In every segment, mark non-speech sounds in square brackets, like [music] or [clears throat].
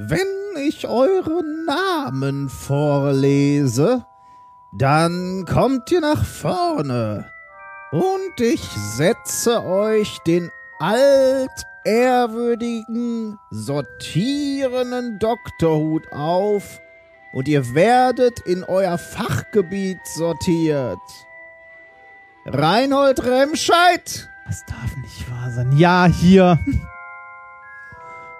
Wenn ich eure Namen vorlese, dann kommt ihr nach vorne und ich setze euch den altehrwürdigen, sortierenden Doktorhut auf und ihr werdet in euer Fachgebiet sortiert. Reinhold Remscheid, Das darf nicht wahr sein. Ja, hier.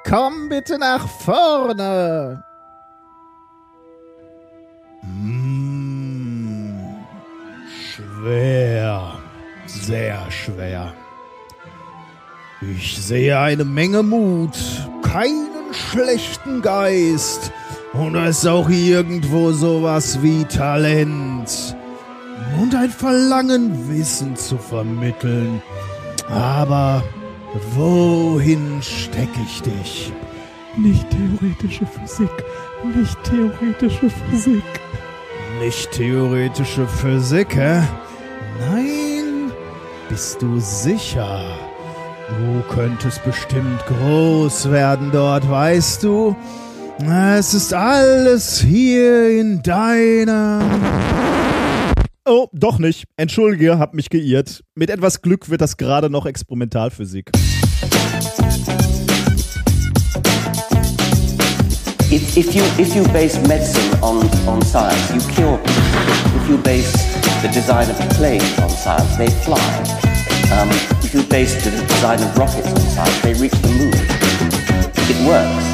Komm bitte nach vorne. Hm, schwer, sehr schwer. Ich sehe eine Menge Mut, keinen schlechten Geist und da ist auch irgendwo sowas wie Talent und ein Verlangen, Wissen zu vermitteln. Aber wohin stecke ich dich? Nicht theoretische Physik. Nicht theoretische Physik. Nicht theoretische Physik, hä? Nein, bist du sicher? Du könntest bestimmt groß werden dort, weißt du? Es ist alles hier in deiner... Oh, doch nicht. Entschuldige, hab mich geirrt. Mit etwas Glück wird das gerade noch Experimentalphysik. If, if you if you base medicine on, on science, you cure people. If you base the design of planes on science, they fly. Um, if you base the design of rockets on science, they reach the moon. It works,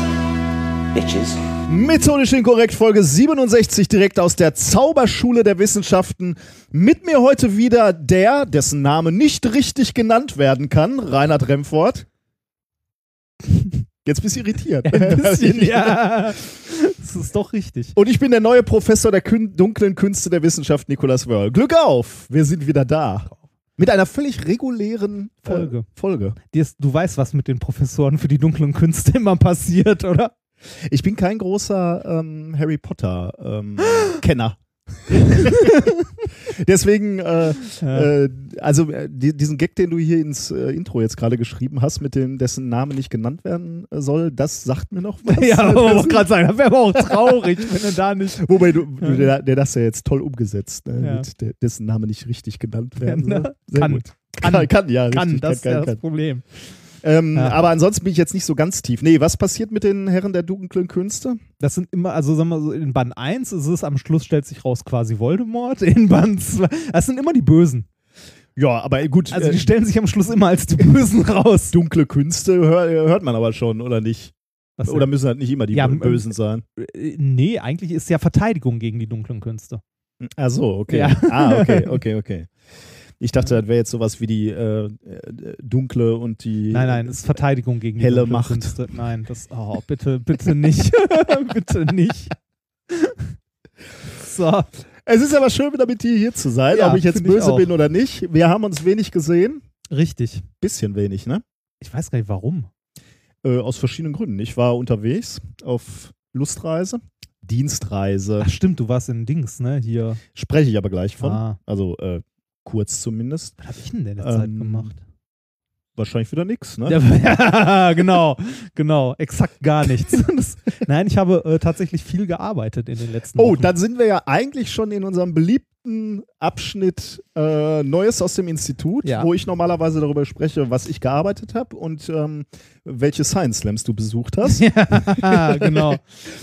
bitches. Methodisch inkorrekt, Folge 67, direkt aus der Zauberschule der Wissenschaften. Mit mir heute wieder der, dessen Name nicht richtig genannt werden kann, Reinhard Remford. Jetzt bist du irritiert. [laughs] Ein bisschen, [laughs] ja. Das ist doch richtig. Und ich bin der neue Professor der Kün dunklen Künste der Wissenschaft, Nikolaus Wörl. Glück auf, wir sind wieder da. Mit einer völlig regulären äh, Folge. Folge. Ist- Du weißt, was mit den Professoren für die dunklen Künste immer passiert, oder? Ich bin kein großer ähm, Harry Potter ähm, [gasps] Kenner. [laughs] Deswegen, äh, Ja. äh, also äh, die, diesen Gag, den du hier ins äh, Intro jetzt gerade geschrieben hast, mit dem dessen Name nicht genannt werden äh, soll, das sagt mir noch was. [laughs] Ja, aber Das- wollte gerade sagen, das wäre aber auch traurig, wenn du da nicht. [laughs] Wobei du, du der, der das ja jetzt toll umgesetzt, ne? Ja. dessen Name nicht richtig genannt werden Ja, soll. Sehr Kann. gut. Kann. Kann, ja, Kann, richtig. das ist kann, ja kann, das. Problem. Ähm, Ja. Aber ansonsten bin ich jetzt nicht so ganz tief. Nee, was passiert mit den Herren der dunklen Künste? Das sind immer, also sagen wir so, in Band 1 ist es, am Schluss stellt sich raus quasi Voldemort. In Band 2, das sind immer die Bösen. Ja, aber gut, Also die äh, stellen sich am Schluss immer als die Bösen raus. dunkle Künste hör, hört man aber schon, oder nicht? Was Oder müssen halt nicht immer die Ja, Bö- Bösen sein? Äh, Nee, eigentlich ist ja Verteidigung gegen die dunklen Künste. Ach so, okay. Ja. Ah, okay, [laughs] okay, okay. Ich dachte, das wäre jetzt sowas wie die äh, äh, dunkle und die. Nein, nein, es ist Verteidigung gegen die Helle Macht. Künste. Nein, das, oh, bitte, bitte nicht. [laughs] bitte nicht. [laughs] So, Es ist aber schön, wieder mit dir hier zu sein, Ja, ob ich jetzt ich böse auch. bin oder nicht. Wir haben uns wenig gesehen. richtig. Bisschen wenig, ne? Ich weiß gar nicht warum. Äh, aus verschiedenen Gründen. Ich war unterwegs auf Lustreise, Dienstreise. Ach stimmt, du warst in Dings, ne? Hier. Spreche ich aber gleich von. Ah, Also äh, kurz zumindest. was hab ich denn in der Zeit Ähm, gemacht? Wahrscheinlich wieder nix, ne? Ja, [laughs] genau, genau, exakt gar [laughs] nichts. Das, nein, ich habe äh, tatsächlich viel gearbeitet in den letzten Oh, Wochen. dann sind wir ja eigentlich schon in unserem beliebten Abschnitt äh, Neues aus dem Institut, Ja. wo ich normalerweise darüber spreche, was ich gearbeitet habe und ähm, welche Science Slams du besucht hast. [laughs] ja, genau.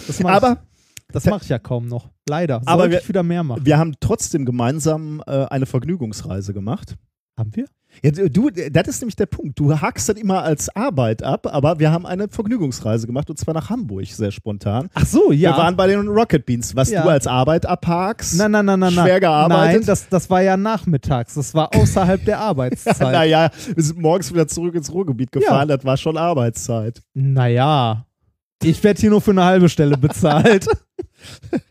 Das Aber das mache ich ja kaum noch. Leider. Aber Sollte wir- ich wieder mehr machen. wir haben trotzdem gemeinsam äh, eine Vergnügungsreise gemacht. Haben wir? Ja, du, das ist nämlich der Punkt. Du hakst das immer als Arbeit ab, aber wir haben eine Vergnügungsreise gemacht und zwar nach Hamburg, sehr spontan. Ach so, ja. Wir waren bei den Rocket Beans, was Ja. du als Arbeit abhakst. Nein, nein, nein, nein, nein. Schwer gearbeitet? Nein, das, das war ja nachmittags. Das war außerhalb der [laughs] Arbeitszeit. Naja, wir sind morgens wieder zurück ins Ruhrgebiet gefahren, das war schon Arbeitszeit. Naja. Ich werde hier nur für eine halbe Stelle bezahlt. [laughs] [laughs]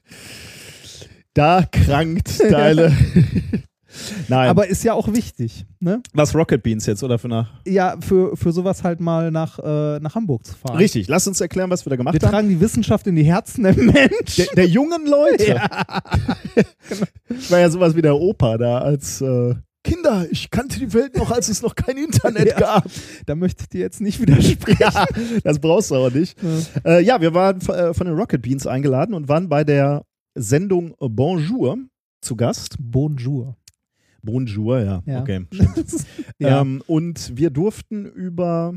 Da krankt deine. [laughs] Nein, Aber ist ja auch wichtig, ne? was Rocket Beans jetzt oder für eine. Ja, für, für sowas halt mal nach, äh, nach Hamburg zu fahren. Richtig, lass uns erklären, was wir da gemacht Wir haben. tragen die Wissenschaft in die Herzen der Menschen. Der, der jungen Leute. [laughs] Ich war ja sowas wie der Opa da als äh, Kinder, ich kannte die Welt noch, als es noch kein Internet [laughs] Ja. gab. Da möchte ich dir jetzt nicht widersprechen. Ja, das brauchst du aber nicht. Ja. Äh, ja, wir waren äh, von den Rocket Beans eingeladen und waren bei der Sendung Bonjour zu Gast. Bonjour. Bonjour, ja. Ja. Okay. [laughs] Ähm, und wir durften über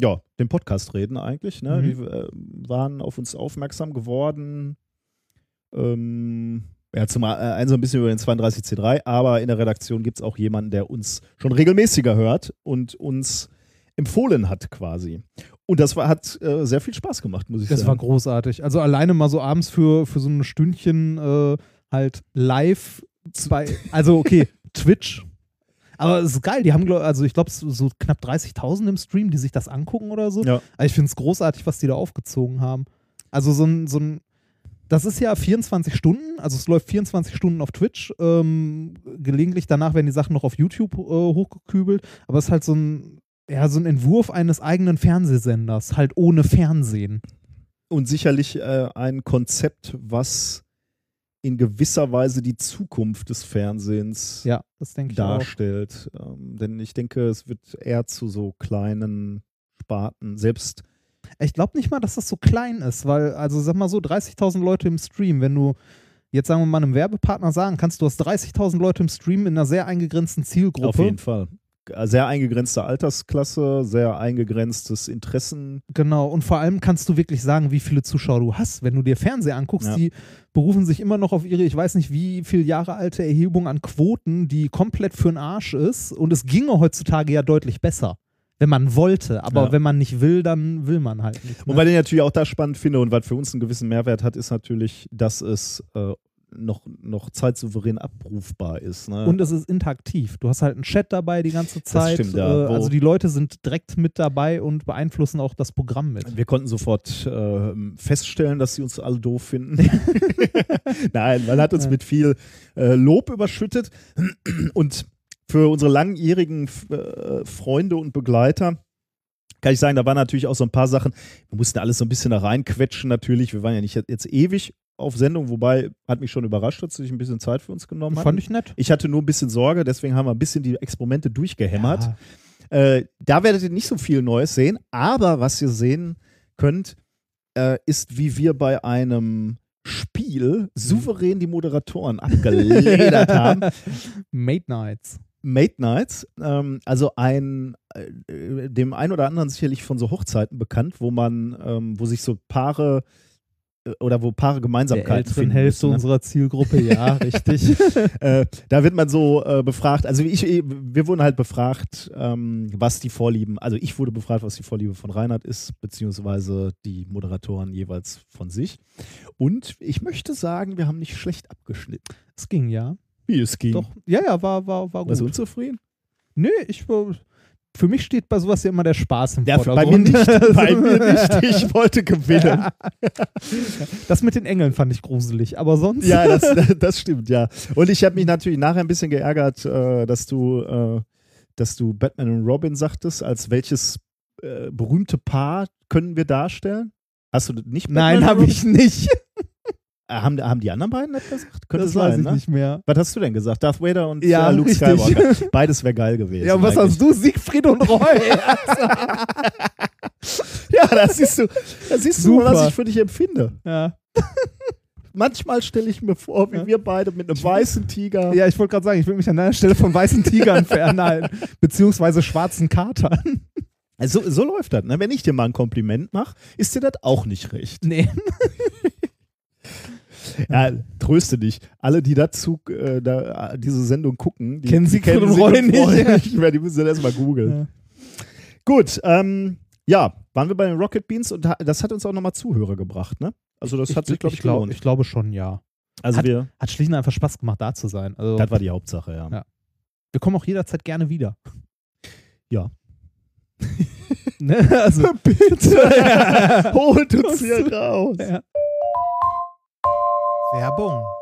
ja, den Podcast reden eigentlich. Ne? Mhm. Die äh, waren auf uns aufmerksam geworden. Ähm, ja, zum äh, einen so ein bisschen über den 32C3, aber in der Redaktion gibt es auch jemanden, der uns schon regelmäßiger hört und uns empfohlen hat quasi. Und das war, hat äh, sehr viel Spaß gemacht, muss ich Das war sagen. großartig. Also alleine mal so abends für, für so ein Stündchen äh, halt live bei, also okay, [laughs] Twitch. Aber es ist geil, die haben, also ich glaube, so knapp 30.000 im Stream, die sich das angucken oder so. Ja. Aber ich finde es großartig, was die da aufgezogen haben. Also so ein, so ein, das ist ja 24 Stunden, also es läuft 24 Stunden auf Twitch. Ähm, gelegentlich danach werden die Sachen noch auf YouTube äh, hochgekübelt, aber es ist halt so ein, ja, so ein Entwurf eines eigenen Fernsehsenders, halt ohne Fernsehen. Und sicherlich äh, ein Konzept, was in gewisser Weise die Zukunft des Fernsehens Ja, das denke ich auch. darstellt. Ähm, denn ich denke, es wird eher zu so kleinen Sparten, selbst Ich glaube nicht mal, dass das so klein ist, weil, also sag mal so, 30.000 Leute im Stream, wenn du jetzt sagen wir mal einem Werbepartner sagen kannst, du hast 30.000 Leute im Stream in einer sehr eingegrenzten Zielgruppe. auf jeden Fall. Sehr eingegrenzte Altersklasse, sehr eingegrenztes Interessen. Genau, und vor allem kannst du wirklich sagen, wie viele Zuschauer du hast. Wenn du dir Fernseher anguckst, Ja. die berufen sich immer noch auf ihre, ich weiß nicht, wie viele Jahre alte Erhebung an Quoten, die komplett für den Arsch ist. Und es ginge heutzutage ja deutlich besser, wenn man wollte. Aber Ja. wenn man nicht will, dann will man halt nicht. Und Ne? weil ich natürlich auch das spannend finde und was für uns einen gewissen Mehrwert hat, ist natürlich, dass es äh, noch, noch zeitsouverän abrufbar ist. Ne? Und es ist interaktiv. Du hast halt einen Chat dabei die ganze Zeit. stimmt, ja. Äh, also die Leute sind direkt mit dabei und beeinflussen auch das Programm mit. Wir konnten sofort äh, feststellen, dass sie uns alle doof finden. [laughs] [laughs] Nein, man hat uns mit viel äh, Lob überschüttet. Und für unsere langjährigen äh, Freunde und Begleiter kann ich sagen, da waren natürlich auch so ein paar Sachen. Wir mussten alles so ein bisschen da reinquetschen, natürlich. Wir waren ja nicht jetzt ewig auf Sendung, wobei hat mich schon überrascht, dass sie sich ein bisschen Zeit für uns genommen haben. Fand ich nett. Ich hatte nur ein bisschen Sorge, deswegen haben wir ein bisschen die Experimente durchgehämmert. Ja. Äh, da werdet ihr nicht so viel Neues sehen, aber was ihr sehen könnt, äh, ist, wie wir bei einem Spiel souverän die Moderatoren abgeledert [laughs] haben. Mate Nights. Mate Nights, ähm, also ein, äh, dem ein oder anderen sicherlich von so Hochzeiten bekannt, wo man, ähm, wo sich so Paare äh, oder wo Paare Gemeinsamkeiten finden Hälfte ne? unserer Zielgruppe, ja, [laughs] richtig. äh, da wird man so äh, befragt, also ich, wir wurden halt befragt, ähm, was die Vorlieben, also ich wurde befragt, was die Vorliebe von Reinhard ist, beziehungsweise die Moderatoren jeweils von sich. Und ich möchte sagen, wir haben nicht schlecht abgeschnitten. Es ging ja. Wie es ging. Doch. Ja, ja, war, war, war Warst du gut. unzufrieden? Nö, ich war- für mich steht bei sowas ja immer der Spaß im Ja, bei mir Vordergrund. nicht. [laughs] Bei mir nicht. Ich wollte gewinnen. Das mit den Engeln fand ich gruselig, aber sonst. Ja, das, das stimmt, ja. Und ich habe mich natürlich nachher ein bisschen geärgert, äh, dass du, äh, dass du Batman und Robin sagtest, als welches äh, berühmte Paar können wir darstellen? Hast du nicht Batman Nein, habe ich nicht. Äh, Haben, haben die anderen beiden das gesagt? Könnte das sein, weiß ich ne? nicht mehr. Was hast du denn gesagt? Darth Vader und Ja, äh, Luke richtig. Skywalker. Beides wäre geil gewesen. Ja, und was eigentlich. hast du? Siegfried und Roy. [laughs] Ja, das siehst du, das siehst du, Super. was ich für dich empfinde. ja. [laughs] Manchmal stelle ich mir vor, wie Ja. wir beide mit einem weißen Tiger. ja, ich wollte gerade sagen, ich will mich an deiner Stelle von weißen Tigern fernhalten, [laughs] beziehungsweise schwarzen Katern. Also, so läuft das. Ne? Wenn ich dir mal ein Kompliment mache, ist dir das auch nicht recht. Nee. Ja, tröste dich. Alle, die dazu äh, da, diese Sendung gucken, die Kennen Siegfried Siegfried Roy nicht. nicht mehr. Die müssen dann erstmal googeln. Gut, ähm, ja, waren wir bei den Rocket Beans und das hat uns auch nochmal Zuhörer gebracht, ne? Also das hat sich, glaube ich, glaub, gelohnt. ich glaube schon, ja. also wir, Hat und einfach Spaß gemacht, da zu sein. Also, das war die Hauptsache, ja. Ja. wir kommen auch jederzeit gerne wieder. Ja. [laughs] ne? Also, [laughs] Bitte, [laughs] holt uns hier raus. Ja. Werbung.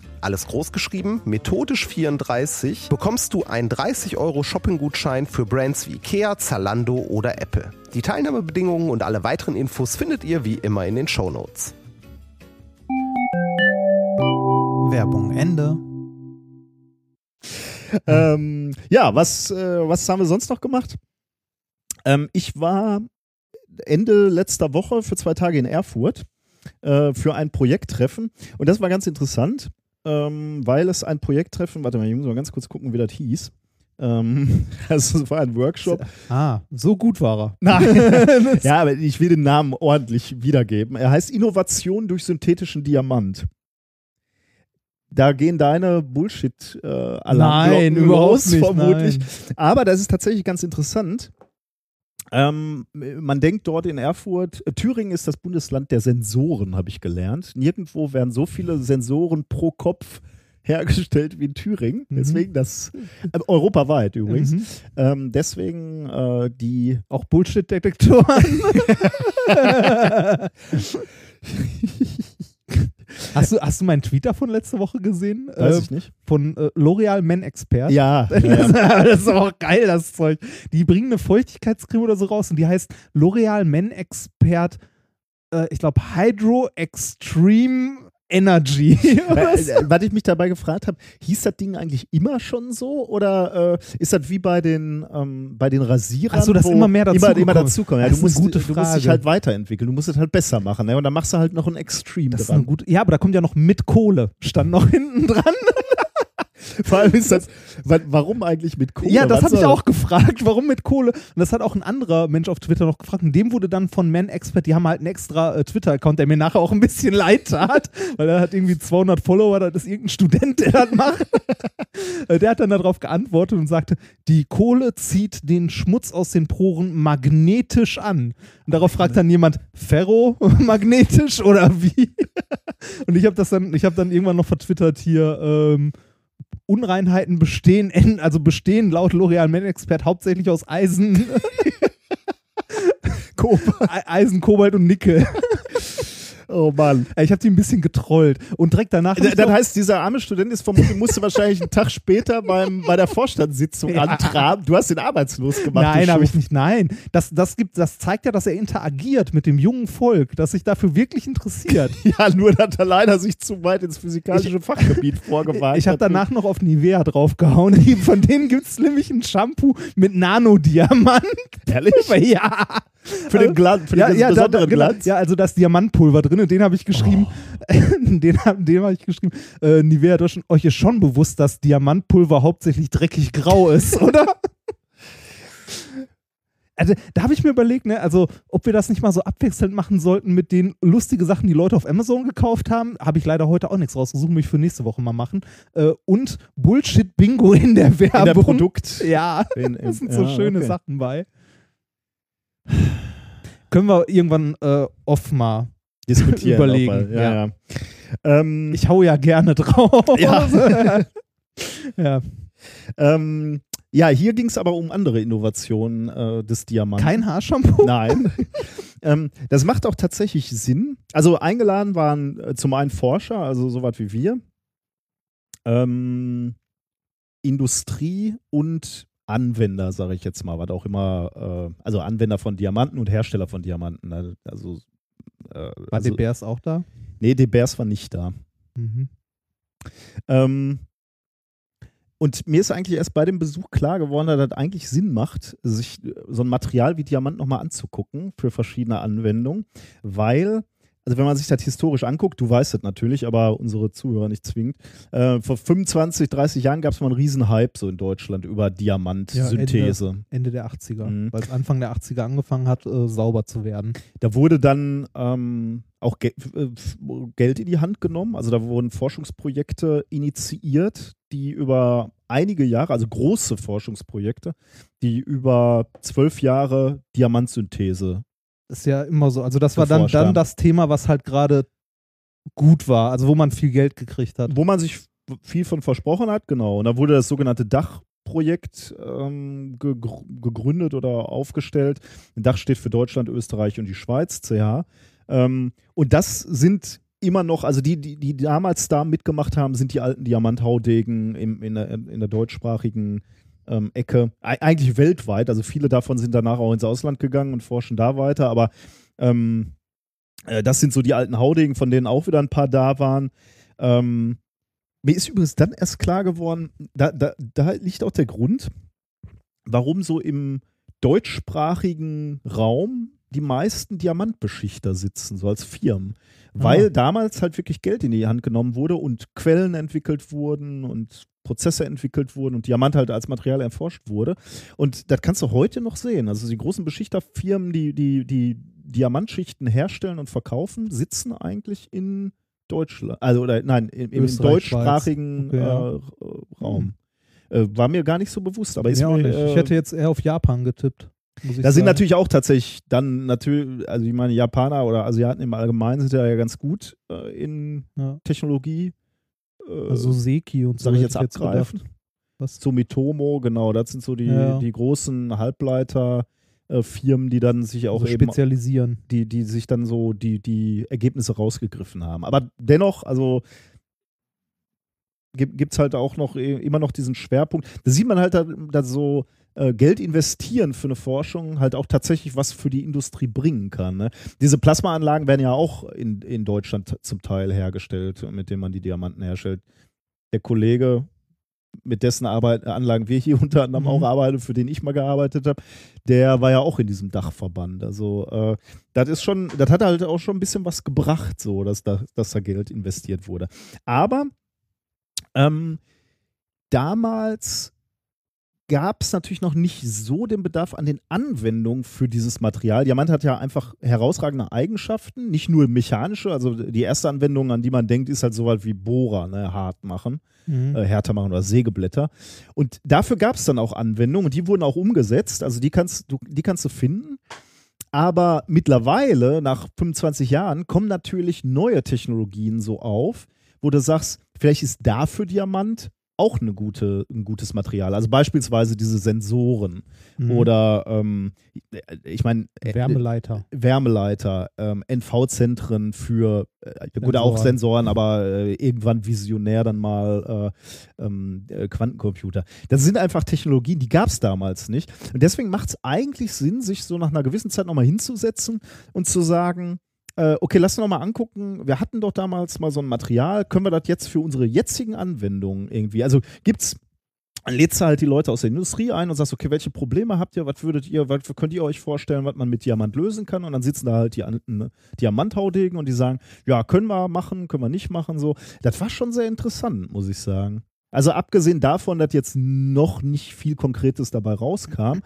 alles groß geschrieben, methodisch 34, bekommst du einen 30 Euro Shopping-Gutschein für Brands wie Ikea, Zalando oder Apple. Die Teilnahmebedingungen und alle weiteren Infos findet ihr wie immer in den Show Notes. Werbung Ende. Ähm, ja, was, äh, was haben wir sonst noch gemacht? Ähm, ich war Ende letzter Woche für zwei Tage in Erfurt äh, für ein Projekttreffen und das war ganz interessant, ähm, weil es ein Projekttreffen, warte mal, ich muss mal ganz kurz gucken, wie das hieß. Ähm, [laughs] also es war ein Workshop. Ah, so gut war er. Nein. [laughs] [laughs] ja, aber ich will den Namen ordentlich wiedergeben. Er heißt Innovation durch synthetischen Diamant. Da gehen deine bullshit äh, Nein, überhaupt nicht, vermutlich. nein. Aber das ist tatsächlich ganz interessant. Ähm, man denkt dort in Erfurt, äh, Thüringen ist das Bundesland der Sensoren, habe ich gelernt. Nirgendwo werden so viele Sensoren pro Kopf [laughs] hergestellt wie in Thüringen. Mhm. Deswegen das, äh, europaweit übrigens. Mhm. Ähm, deswegen äh, die Auch Bullshit-Detektoren. [laughs] [laughs] hast, du, hast du meinen Tweet davon letzte Woche gesehen? Weiß Äh, ich nicht. Von äh, L'Oreal Men Expert. Ja, [laughs] ja, ja. Das, das ist auch geil, das Zeug. Die bringen eine Feuchtigkeitscreme oder so raus und die heißt L'Oreal Men Expert, äh, ich glaube, Hydro Extreme Energy. [laughs] Weil, [laughs] äh, Was ich mich dabei gefragt habe, hieß das Ding eigentlich immer schon so oder äh, ist das wie bei den, ähm, bei den Rasierern? Ach so, dass immer mehr immer, dazugekommen immer ist. dazukommen. Ja, du, musst, du musst dich halt weiterentwickeln, du musst es halt besser machen. Ne? Und dann machst du halt noch ein Extreme Das dran. gute, ja, aber da kommt ja noch mit Kohle, stand noch [laughs] hinten dran. [laughs] Vor allem ist das, wa- warum eigentlich mit Kohle? Ja, das habe ich auch gefragt, warum mit Kohle. Und das hat auch ein anderer Mensch auf Twitter noch gefragt. Und dem wurde dann von Man Expert, die haben halt einen extra äh, Twitter-Account, der mir nachher auch ein bisschen leid tat, [laughs] weil er hat irgendwie 200 Follower, das ist irgendein Student, der das macht. Äh, der hat dann darauf geantwortet und sagte, die Kohle zieht den Schmutz aus den Poren magnetisch an. Und darauf fragt dann jemand, ferromagnetisch [laughs] oder wie? Und ich habe das dann, ich habe dann irgendwann noch vertwittert hier, ähm, Unreinheiten bestehen, en- also bestehen laut L'Oreal Men Expert hauptsächlich aus Eisen, [laughs] Eisen, Kobalt und Nickel. [laughs] Oh Mann. Ich habe die ein bisschen getrollt und direkt danach. hab D- ich Das noch- heißt, dieser arme Student ist vermutlich, musste wahrscheinlich einen Tag später beim, bei der Vorstandssitzung [laughs] Ja. antraben. Du hast ihn arbeitslos gemacht. Nein, habe ich nicht. Nein, das, das, gibt, das zeigt ja, dass er interagiert mit dem jungen Volk, das sich dafür wirklich interessiert. [laughs] Ja, nur dass er leider sich zu weit ins physikalische Fachgebiet vorgewagt Ich habe danach noch auf Nivea draufgehauen. [laughs] Von denen gibt es nämlich ein Shampoo mit Nanodiamant. Ehrlich? ja. Für den Glanz, für ja, den ja, da, da, besonderen genau, Glanz. ja, also da ist Diamantpulver drin und den habe ich geschrieben. [laughs] den hab- den habe ich geschrieben. Äh, Nivea Deutschland, euch ist schon bewusst, dass Diamantpulver hauptsächlich dreckig grau ist, [laughs] oder? Also, da habe ich mir überlegt, ne, also ob wir das nicht mal so abwechselnd machen sollten mit den lustigen Sachen, die Leute auf Amazon gekauft haben. Habe ich leider heute auch nichts rausgesucht, muss ich für nächste Woche mal machen. Äh, und Bullshit-Bingo in der Werbung. In der Produkt. Ja, In- [laughs] da in- sind so ja, schöne okay. Sachen bei. Können wir irgendwann äh, off mal. Diskutieren. Überlegen. Ja, ja. ja. Ähm, Ich hau ja gerne drauf. [laughs] Ja. [laughs] ja. ähm, Ja, hier ging es aber um andere Innovationen äh, des Diamanten. Kein Haarshampoo? Nein. [laughs] ähm, das macht auch tatsächlich Sinn. Also eingeladen waren äh, zum einen Forscher, also soweit wie wir, ähm, Industrie und Anwender, sage ich jetzt mal, was auch immer, äh, also Anwender von Diamanten und Hersteller von Diamanten. ne? Also, äh, War also De Beers auch da? nee, De Beers war nicht da. Mhm. Ähm, und mir ist eigentlich erst bei dem Besuch klar geworden, dass das eigentlich Sinn macht, sich äh, so ein Material wie Diamant nochmal anzugucken für verschiedene Anwendungen, weil, also wenn man sich das historisch anguckt, du weißt das natürlich, aber unsere Zuhörer nicht zwingend, äh, vor 25, 30 Jahren gab es mal einen riesen Hype so in Deutschland über Diamantsynthese. Ende der 80er. Mhm. Weil es Anfang der 80er angefangen hat, äh, sauber zu werden. Da wurde dann ähm, auch Ge äh, Geld in die Hand genommen. Also da wurden Forschungsprojekte initiiert, die über einige Jahre, also große Forschungsprojekte, die über zwölf Jahre Diamantsynthese. Ist ja immer so. Also das war dann, dann das Thema, was halt gerade gut war. Also wo man viel Geld gekriegt hat. Wo man sich viel von versprochen hat, genau. Und da wurde das sogenannte Dachprojekt ähm, gegr- gegründet oder aufgestellt. Ein Dach steht für Deutschland, Österreich und die Schweiz, CH. Ähm, und das sind immer noch, also die, die, die damals da mitgemacht haben, sind die alten Diamanthaudegen im, in, der, in der deutschsprachigen ähm, Ecke. Ei- eigentlich weltweit. Also viele davon sind danach auch ins Ausland gegangen und forschen da weiter. Aber ähm, äh, das sind so die alten Haudegen, von denen auch wieder ein paar da waren. Ähm, mir ist übrigens dann erst klar geworden, da, da, da liegt auch der Grund, warum so im deutschsprachigen Raum die meisten Diamantbeschichter sitzen, so als Firmen. Weil Ah. damals halt wirklich Geld in die Hand genommen wurde und Quellen entwickelt wurden und Prozesse entwickelt wurden und Diamant halt als Material erforscht wurde. Und das kannst du heute noch sehen. Also die großen Beschichterfirmen, die, die, die Diamantschichten herstellen und verkaufen, sitzen eigentlich in Deutschland. Also oder nein, im, im deutschsprachigen. Okay, äh, Raum. Äh, war mir gar nicht so bewusst, aber ist ja, mir, nicht. äh, ich hätte jetzt eher auf Japan getippt. Muss da sind natürlich auch tatsächlich dann natürlich, also ich meine, Japaner oder Asiaten im Allgemeinen sind ja ganz gut äh, in Ja. Technologie. Äh, Also Seki und so. sag ich jetzt abgreifen. Was? Sumitomo, genau, das sind so die, Ja. die großen Halbleiter-Firmen, die dann sich auch Also eben, spezialisieren. die, die sich dann so die, die Ergebnisse rausgegriffen haben. Aber dennoch, also gibt es halt auch noch eh- immer noch diesen Schwerpunkt. Da sieht man halt, da, da so äh, Geld investieren für eine Forschung halt auch tatsächlich was für die Industrie bringen kann. Ne? Diese Plasmaanlagen werden ja auch in, in Deutschland zum Teil hergestellt, mit denen man die Diamanten herstellt. Der Kollege, mit dessen Arbeit, Anlagen wir hier [laughs] unter anderem Mhm. auch arbeiten, für den ich mal gearbeitet habe, der war ja auch in diesem Dachverband. Also äh, das ist schon, das hat halt auch schon ein bisschen was gebracht, so, dass da, dass da Geld investiert wurde. Aber ähm, damals gab es natürlich noch nicht so den Bedarf an den Anwendungen für dieses Material. Diamant hat ja einfach herausragende Eigenschaften, nicht nur mechanische. Also die erste Anwendung, an die man denkt, ist halt so was wie Bohrer, ne, hart machen Mhm. äh, härter machen oder Sägeblätter. Und dafür gab es dann auch Anwendungen und die wurden auch umgesetzt. Also die kannst du, die kannst du finden. Aber mittlerweile, nach 25 Jahren, kommen natürlich neue Technologien so auf, wo du sagst, vielleicht ist dafür Diamant auch eine gute, ein gutes Material. Also beispielsweise diese Sensoren Mhm. oder ähm, ich meine Wärmeleiter. Wärmeleiter, ähm, NV-Zentren für, äh, gut, auch Sensoren, aber äh, irgendwann visionär dann mal äh, ähm, äh, Quantencomputer. Das sind einfach Technologien, die gab es damals nicht. Und deswegen macht es eigentlich Sinn, sich so nach einer gewissen Zeit nochmal hinzusetzen und zu sagen, äh, okay, lass uns nochmal angucken, wir hatten doch damals mal so ein Material, können wir das jetzt für unsere jetzigen Anwendungen irgendwie, also gibt's dann lädst du halt die Leute aus der Industrie ein und sagst, okay, welche Probleme habt ihr, was würdet ihr, was könnt ihr euch vorstellen, was man mit Diamant lösen kann? Und dann sitzen da halt die ne, Diamanthaudegen und die sagen, ja, können wir machen, können wir nicht machen, so. Das war schon sehr interessant, muss ich sagen. Also abgesehen davon, dass jetzt noch nicht viel Konkretes dabei rauskam,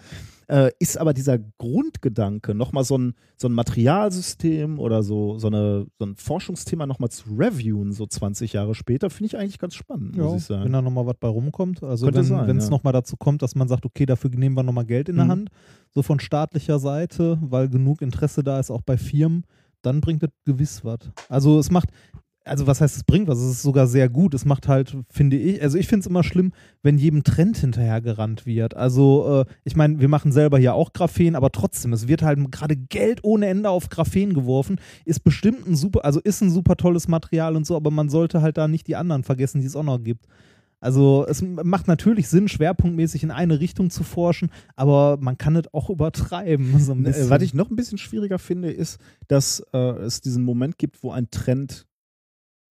äh, ist aber dieser Grundgedanke, nochmal so ein, so ein Materialsystem oder so, so, eine, so ein Forschungsthema nochmal zu reviewen, so 20 Jahre später, finde ich eigentlich ganz spannend, muss Ja, ich sagen. wenn da nochmal was bei rumkommt. Also Könnte wenn es ja. nochmal dazu kommt, dass man sagt, okay, dafür nehmen wir nochmal Geld in der Mhm. Hand, so von staatlicher Seite, weil genug Interesse da ist, auch bei Firmen, dann bringt das gewiss was. Also es macht, also was heißt, es bringt was? Es ist sogar sehr gut. Es macht halt, finde ich, also ich finde es immer schlimm, wenn jedem Trend hinterhergerannt wird. Also, äh, ich meine, wir machen selber hier auch Graphen, aber trotzdem, es wird halt gerade Geld ohne Ende auf Graphen geworfen. Ist bestimmt ein super, also ist ein super tolles Material und so, aber man sollte halt da nicht die anderen vergessen, die es auch noch gibt. Also es macht natürlich Sinn, schwerpunktmäßig in eine Richtung zu forschen, aber man kann es auch übertreiben. So Äh. Was ich noch ein bisschen schwieriger finde, ist, dass äh, es diesen Moment gibt, wo ein Trend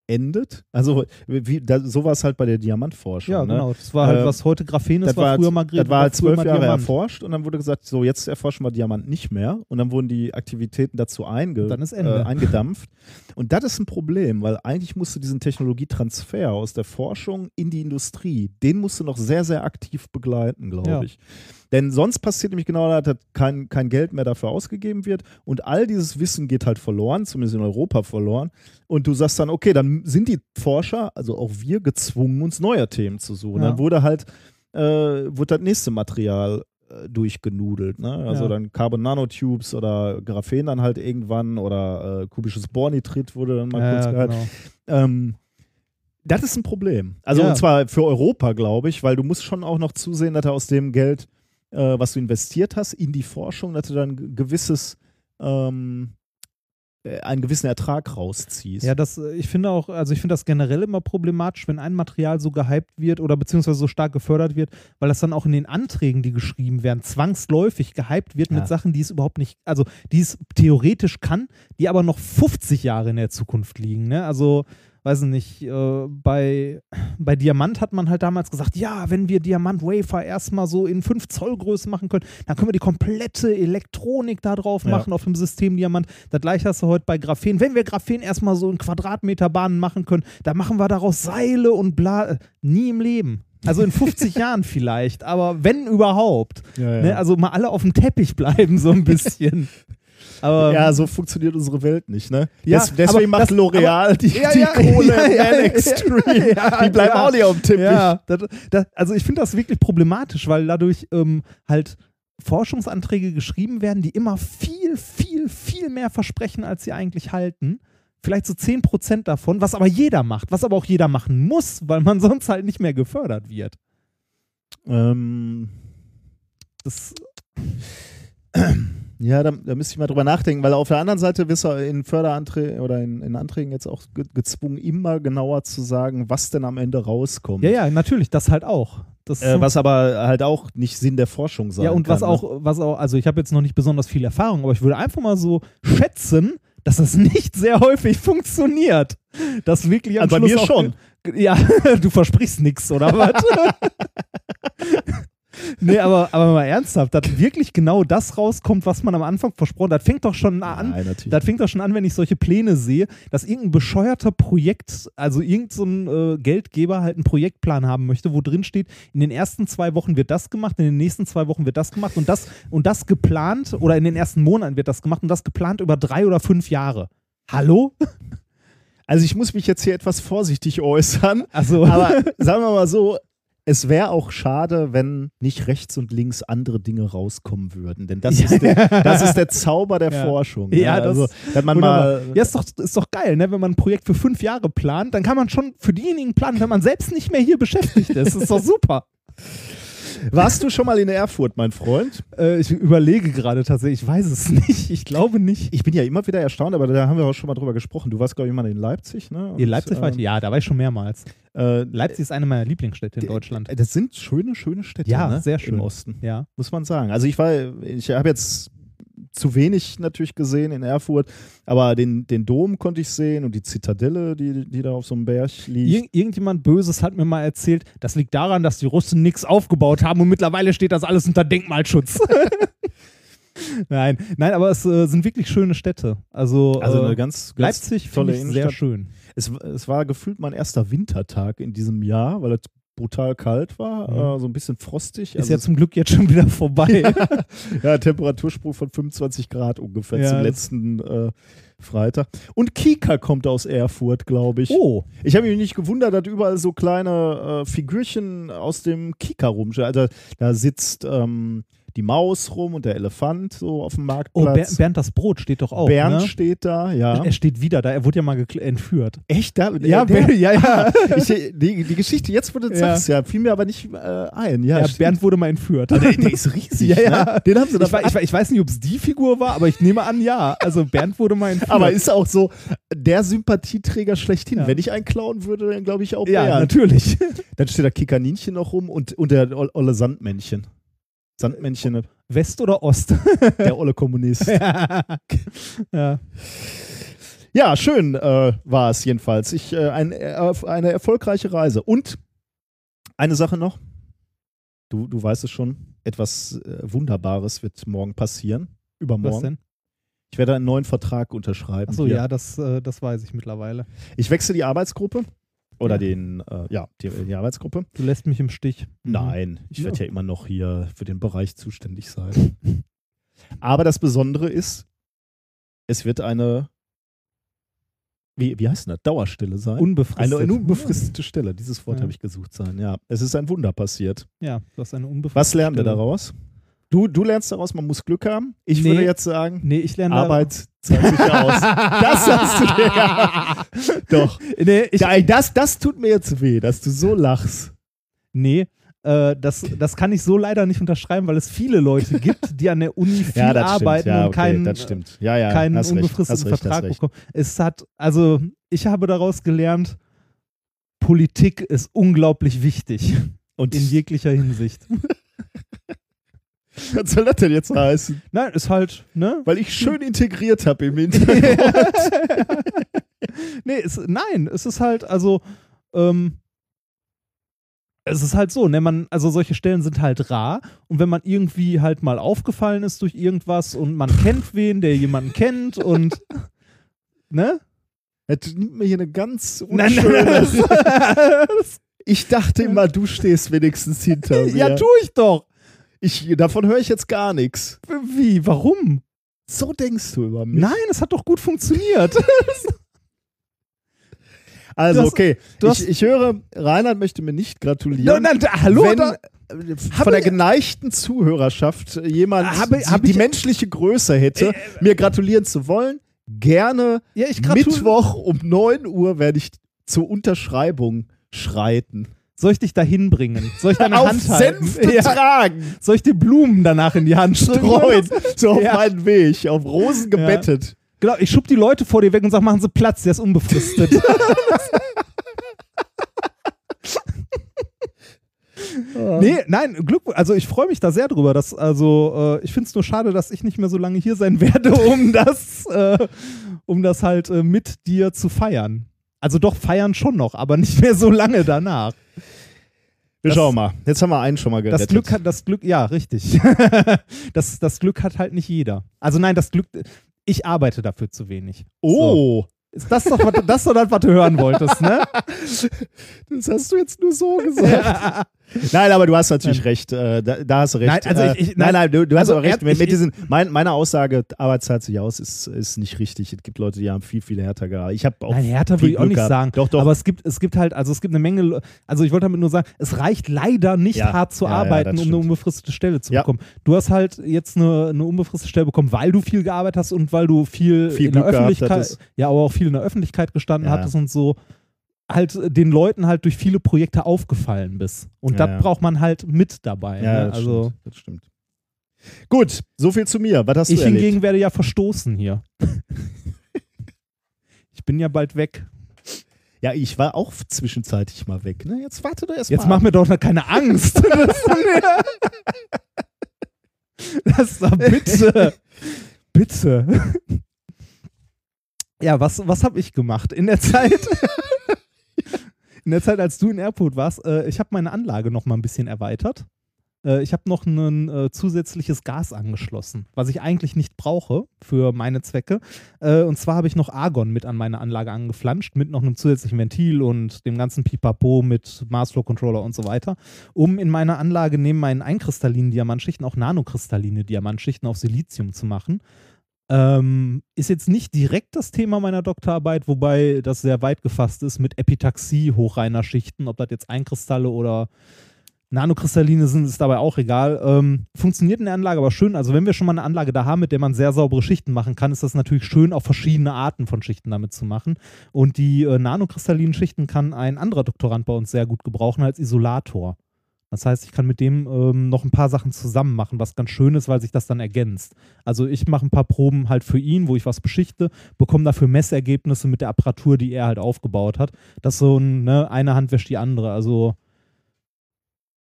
endet. Also wie, da, so war es halt bei der Diamantforschung. ja, ne? genau. Das war halt, Äh, was heute Graphen ist, Das war war, früher mal das war halt zwölf Jahre Diamant. erforscht und dann wurde gesagt, so jetzt erforschen wir Diamant nicht mehr und dann wurden die Aktivitäten dazu einge Dann ist Ende. Äh, eingedampft. [laughs] Und das ist ein Problem, weil eigentlich musst du diesen Technologietransfer aus der Forschung in die Industrie, den musst du noch sehr, sehr aktiv begleiten, glaube Ja. ich. Denn sonst passiert nämlich genau das, dass kein, kein Geld mehr dafür ausgegeben wird und all dieses Wissen geht halt verloren, zumindest in Europa verloren. Und du sagst dann, okay, dann sind die Forscher, also auch wir, gezwungen, uns neue Themen zu suchen. Ja. Dann wurde halt, äh, wurde das nächste Material äh, durchgenudelt. Ne? Also Ja. dann Carbon Nanotubes oder Graphen dann halt irgendwann oder äh, kubisches Bornitrit wurde dann mal Ja, kurz gehalten. genau. Ähm, das ist ein Problem. Also Ja. und zwar für Europa, glaube ich, weil du musst schon auch noch zusehen, dass du aus dem Geld, äh, was du investiert hast, in die Forschung, dass du dann ein gewisses, ähm, äh, einen gewissen Ertrag rausziehst. Ja, das, äh, ich finde auch, also ich finde das generell immer problematisch, wenn ein Material so gehypt wird oder beziehungsweise so stark gefördert wird, weil das dann auch in den Anträgen, die geschrieben werden, zwangsläufig gehypt wird Ja. mit Sachen, die es überhaupt nicht, also die es theoretisch kann, die aber noch 50 Jahre in der Zukunft liegen. Ne? Also, weiß ich nicht, äh, bei, bei Diamant hat man halt damals gesagt, ja, wenn wir Diamant-Wafer erstmal so in 5 Zoll Größe machen können, dann können wir die komplette Elektronik da drauf Ja. machen auf dem System Diamant. Das gleiche hast du heute bei Graphen. Wenn wir Graphen erstmal so in Quadratmeterbahnen machen können, dann machen wir daraus Seile und bla. äh, Nie im Leben. Also in 50 [laughs] Jahren vielleicht, aber wenn überhaupt. ja, ja. Ne? Also mal alle auf dem Teppich bleiben, so ein [laughs] bisschen. Aber, ja, so funktioniert unsere Welt nicht, ne? Ja, Des, deswegen macht L'Oreal die, Ja, die ja, Kohle [laughs] ja, ja, Extreme. die bleiben auch nicht auf dem Teppich. Ja, das, das, also ich finde das wirklich problematisch, weil dadurch ähm, halt Forschungsanträge geschrieben werden, die immer viel, viel, viel mehr versprechen, als sie eigentlich halten. Vielleicht so 10% davon, was aber jeder macht, was aber auch jeder machen muss, weil man [laughs] sonst halt nicht mehr gefördert wird. Ähm, Das, [clears throat] [clears throat] Ja, da, da müsste ich mal drüber nachdenken, weil auf der anderen Seite wirst du in Förderanträgen oder in, in Anträgen jetzt auch ge gezwungen, immer genauer zu sagen, was denn am Ende rauskommt. ja, ja, natürlich, das halt auch. Das, Äh, was aber halt auch nicht Sinn der Forschung sein ja, und kann. was auch, was auch, also ich habe jetzt noch nicht besonders viel Erfahrung, aber ich würde einfach mal so schätzen, dass das nicht sehr häufig funktioniert. Das wirklich am Also bei Schluss mir auch, schon. [laughs] Ja, [laughs] du versprichst nichts, oder was? [laughs] nee, aber, aber mal ernsthaft, dass wirklich genau das rauskommt, was man am Anfang versprochen hat. Das fängt doch schon an. Nein, natürlich. Das fängt doch schon an, wenn ich solche Pläne sehe, dass irgendein bescheuerter Projekt, also irgendein so ein, äh, Geldgeber halt einen Projektplan haben möchte, wo drin steht, in den ersten zwei Wochen wird das gemacht, in den nächsten zwei Wochen wird das gemacht und das und das geplant oder in den ersten Monaten wird das gemacht und das geplant über drei oder fünf Jahre. Hallo? Also ich muss mich jetzt hier etwas vorsichtig äußern, Also, aber [laughs] sagen wir mal so, es wäre auch schade, wenn nicht rechts und links andere Dinge rauskommen würden, denn das, ist, der, das ist der [laughs] Zauber der Ja. Forschung. Ja, ne? das- also, dass man mal ja, ist doch, ist doch geil, ne? wenn man ein Projekt für fünf Jahre plant, dann kann man schon für diejenigen planen, wenn man selbst nicht mehr hier beschäftigt ist. Das ist doch super. [laughs] Warst du schon mal in Erfurt, mein Freund? Äh, ich überlege gerade tatsächlich, ich weiß es [laughs] nicht. Ich glaube nicht. Ich bin ja immer wieder erstaunt, aber da haben wir auch schon mal drüber gesprochen. Du warst, glaube ich, mal in Leipzig, ne? Und, In Leipzig war ich, ähm, ja, da war ich schon mehrmals. Äh, Leipzig ist eine meiner Lieblingsstädte in Deutschland. Das sind schöne, schöne Städte, Ja, ne? sehr schön. Im Osten, Ja. muss man sagen. Also ich war, ich habe jetzt zu wenig natürlich gesehen in Erfurt, aber den, den Dom konnte ich sehen und die Zitadelle, die, die da auf so einem Berg liegt. Ir irgendjemand Böses hat mir mal erzählt, das liegt daran, dass die Russen nichts aufgebaut haben und mittlerweile steht das alles unter Denkmalschutz. [laughs] nein, nein, aber es äh, sind wirklich schöne Städte. Also, also äh, eine ganz, ganz Leipzig finde ich sehr Innenstadt. schön. Es, es war gefühlt mein erster Wintertag in diesem Jahr, weil es brutal kalt war, Mhm. äh, so ein bisschen frostig. Ist Also ja zum Glück jetzt schon wieder vorbei. [laughs] Ja, Temperatursprung von 25 Grad ungefähr Ja, zum letzten äh, Freitag. Und Kika kommt aus Erfurt, glaube ich. oh, Ich habe mich nicht gewundert, dass überall so kleine äh, Figürchen aus dem Kika rumstehen. Also da sitzt ähm, die Maus rum und der Elefant so auf dem Oh, Ber Marktplatz. Bernd das Brot steht doch auch. Bernd ne? steht da, ja. Er steht wieder da. Er wurde ja mal entführt. Echt? Da, Ja, der, Ber- ja, ja. [laughs] ich, die, die Geschichte, jetzt wo du Ja. ja, fiel mir aber nicht äh, ein. Ja, Ja. Bernd wurde mal entführt. der, der ist riesig. [laughs] Ja, ja. Ne? Den haben sie ich, we- ich, ich weiß nicht, ob es die Figur war, aber ich nehme an, ja. Also Bernd wurde mal entführt. Aber ist auch so der Sympathieträger schlechthin. Ja. Wenn ich einen klauen würde, dann glaube ich auch ja, Bernd. natürlich. Dann steht da Kikaninchen noch rum und, und der ol- olle Sandmännchen. Sandmännchen, West oder Ost? [laughs] der olle Kommunist. [laughs] ja. Ja, schön äh, war es jedenfalls. Ich, äh, ein, äh, eine erfolgreiche Reise. Und eine Sache noch. Du, du weißt es schon. Etwas äh, Wunderbares wird morgen passieren. Was Übermorgen. denn? Ich werde einen neuen Vertrag unterschreiben. Achso, ja, das, äh, das weiß ich mittlerweile. Ich wechsle die Arbeitsgruppe. Oder Ja. den, äh, ja, die, die Arbeitsgruppe. Du lässt mich im Stich. Mhm. Nein, ich Ja. werde ja immer noch hier für den Bereich zuständig sein. [laughs] Aber das Besondere ist, es wird eine, wie, wie heißt das? Dauerstelle sein. Unbefristet. eine, eine unbefristete Stelle. Dieses Wort Ja. habe ich gesucht sein. Ja, es ist ein Wunder passiert. Ja, du hast eine unbefristete Was lernen wir daraus? Du, du lernst daraus, man muss Glück haben. Ich Nee. würde jetzt sagen, Nee, ich lerne Arbeit zahlt sich aus. [laughs] Das hast du dir ja. [laughs] Doch. Nee, ich, Ja, das, das tut mir jetzt weh, dass du so lachst. nee äh, das, das kann ich so leider nicht unterschreiben, weil es viele Leute gibt, die an der Uni [laughs] viel arbeiten Ja, und okay, keinen, das stimmt. Ja, ja, keinen unbefristeten recht, Vertrag bekommen. Es hat, also ich habe daraus gelernt, Politik ist unglaublich wichtig Und in jeglicher Hinsicht. [laughs] was soll das denn jetzt heißen? Nein, ist halt, ne? Weil ich schön integriert habe im [laughs] Internet. [laughs] nee, es, nein, es ist halt, also, ähm, es ist halt so, ne, man, also solche Stellen sind halt rar und wenn man irgendwie halt mal aufgefallen ist durch irgendwas und man kennt wen, der jemanden kennt und, ne? Das nimmt mir hier eine ganz Nein, unschöne. nein, Ich dachte immer, du stehst wenigstens hinter mir. ja, tu ich doch. Ich, davon höre ich jetzt gar nichts. Wie, warum? So denkst du über mich. Nein, es hat doch gut funktioniert. [laughs] Also, hast- okay. ich, ich höre, Reinhard möchte mir nicht gratulieren. Nein, nein, hallo, wenn da- äh, von der geneigten Zuhörerschaft jemand Habe- die, hab die ich- menschliche Größe hätte, mir gratulieren zu wollen, gerne ja, Mittwoch um 9 Uhr werde ich zur Unterschreibung schreiten. Soll ich dich da hinbringen? Soll ich deine Auf Hand halten? Senf tragen, Soll ich dir Blumen danach in die Hand streuen, so auf Ja. meinen Weg, auf Rosen gebettet. Genau, ich schub die Leute vor dir weg und sag, machen Sie Platz, der ist unbefristet. [laughs] [laughs] nee, nein, Glückwunsch. Also ich freue mich da sehr drüber. Dass, also äh, ich finde es nur schade, dass ich nicht mehr so lange hier sein [laughs] werde, um das, äh, um das halt äh, mit dir zu feiern. Also doch feiern schon noch, aber nicht mehr so lange danach. Wir Das- schauen mal. Jetzt haben wir einen schon mal gerettet. Das Glück hat, das Glück, ja, richtig. [laughs] das, das Glück hat halt nicht jeder. Also nein, das Glück, ich arbeite dafür zu wenig. oh, Ist das doch, was- das doch das, was du hören wolltest, ne? [laughs] das hast du jetzt nur so gesagt. [laughs] Nein, aber du hast natürlich Nein. recht. Äh, da, da hast du recht. Nein, also äh, ich- ich- nein, nein, du, du hast also auch recht. er- mit, mit diesen, mein, meine Aussage, Arbeit zahlt sich aus, ist, ist nicht richtig. Es gibt Leute, die haben viel, viel härter gearbeitet. Ich habe auch Nein, härter würde ich auch nicht gehabt. sagen. Doch, doch. Aber es gibt, es gibt halt, also es gibt eine Menge, also ich wollte damit nur sagen, es reicht leider nicht Ja, hart zu ja, ja, arbeiten, das um eine unbefristete Stelle zu Ja. bekommen. Du hast halt jetzt eine, eine unbefristete Stelle bekommen, weil du viel gearbeitet hast und weil du viel, Viel in der Glück gehabt Öffentlichkeit, ja, aber auch viel in der Öffentlichkeit gestanden Ja. hattest und so halt den Leuten halt durch viele Projekte aufgefallen bist. Und Ja, das ja. braucht man halt mit dabei. ja, ne? das, Also stimmt, das stimmt. Gut, so viel zu mir. Was hast ich du erlebt? hingegen werde ja verstoßen hier. [laughs] ich bin ja bald weg. Ja, ich war auch zwischenzeitlich mal weg. Ne? Jetzt warte doch erst Jetzt mal. mach mir doch noch keine Angst. [laughs] das ist doch bitte. bitte. Ja, was, was habe ich gemacht in der Zeit? [laughs] in der Zeit, als du in Airport warst, äh, ich habe meine Anlage noch mal ein bisschen erweitert. Äh, ich habe noch ein äh, zusätzliches Gas angeschlossen, was ich eigentlich nicht brauche für meine Zwecke. Äh, und zwar habe ich noch Argon mit an meine Anlage angeflanscht, mit noch einem zusätzlichen Ventil und dem ganzen Pipapo mit Mars Flow Controller und so weiter, um in meiner Anlage neben meinen einkristallinen Diamantschichten auch nanokristalline Diamantschichten auf Silizium zu machen. Ähm, ist jetzt nicht direkt das Thema meiner Doktorarbeit, wobei das sehr weit gefasst ist mit Epitaxie hochreiner Schichten, ob das jetzt Einkristalle oder Nanokristalline sind, ist dabei auch egal. Ähm, funktioniert in der Anlage aber schön. Also wenn wir schon mal eine Anlage da haben, mit der man sehr saubere Schichten machen kann, ist das natürlich schön, auch verschiedene Arten von Schichten damit zu machen. Und die äh, nanokristallinen Schichten kann ein anderer Doktorand bei uns sehr gut gebrauchen als Isolator. Das heißt, ich kann mit dem ähm, noch ein paar Sachen zusammen machen, was ganz schön ist, weil sich das dann ergänzt. Also ich mache ein paar Proben halt für ihn, wo ich was beschichte, bekomme dafür Messergebnisse mit der Apparatur, die er halt aufgebaut hat. Das ist so ne, eine Hand wäscht die andere. Also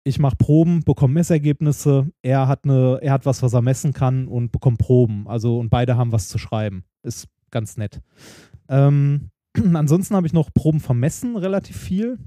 ich mache Proben, bekomme Messergebnisse, er hat eine, er hat was, was er messen kann und bekommt Proben. Also und beide haben was zu schreiben. Ist ganz nett. Ähm, [clears throat] ansonsten habe ich noch Proben vermessen, relativ viel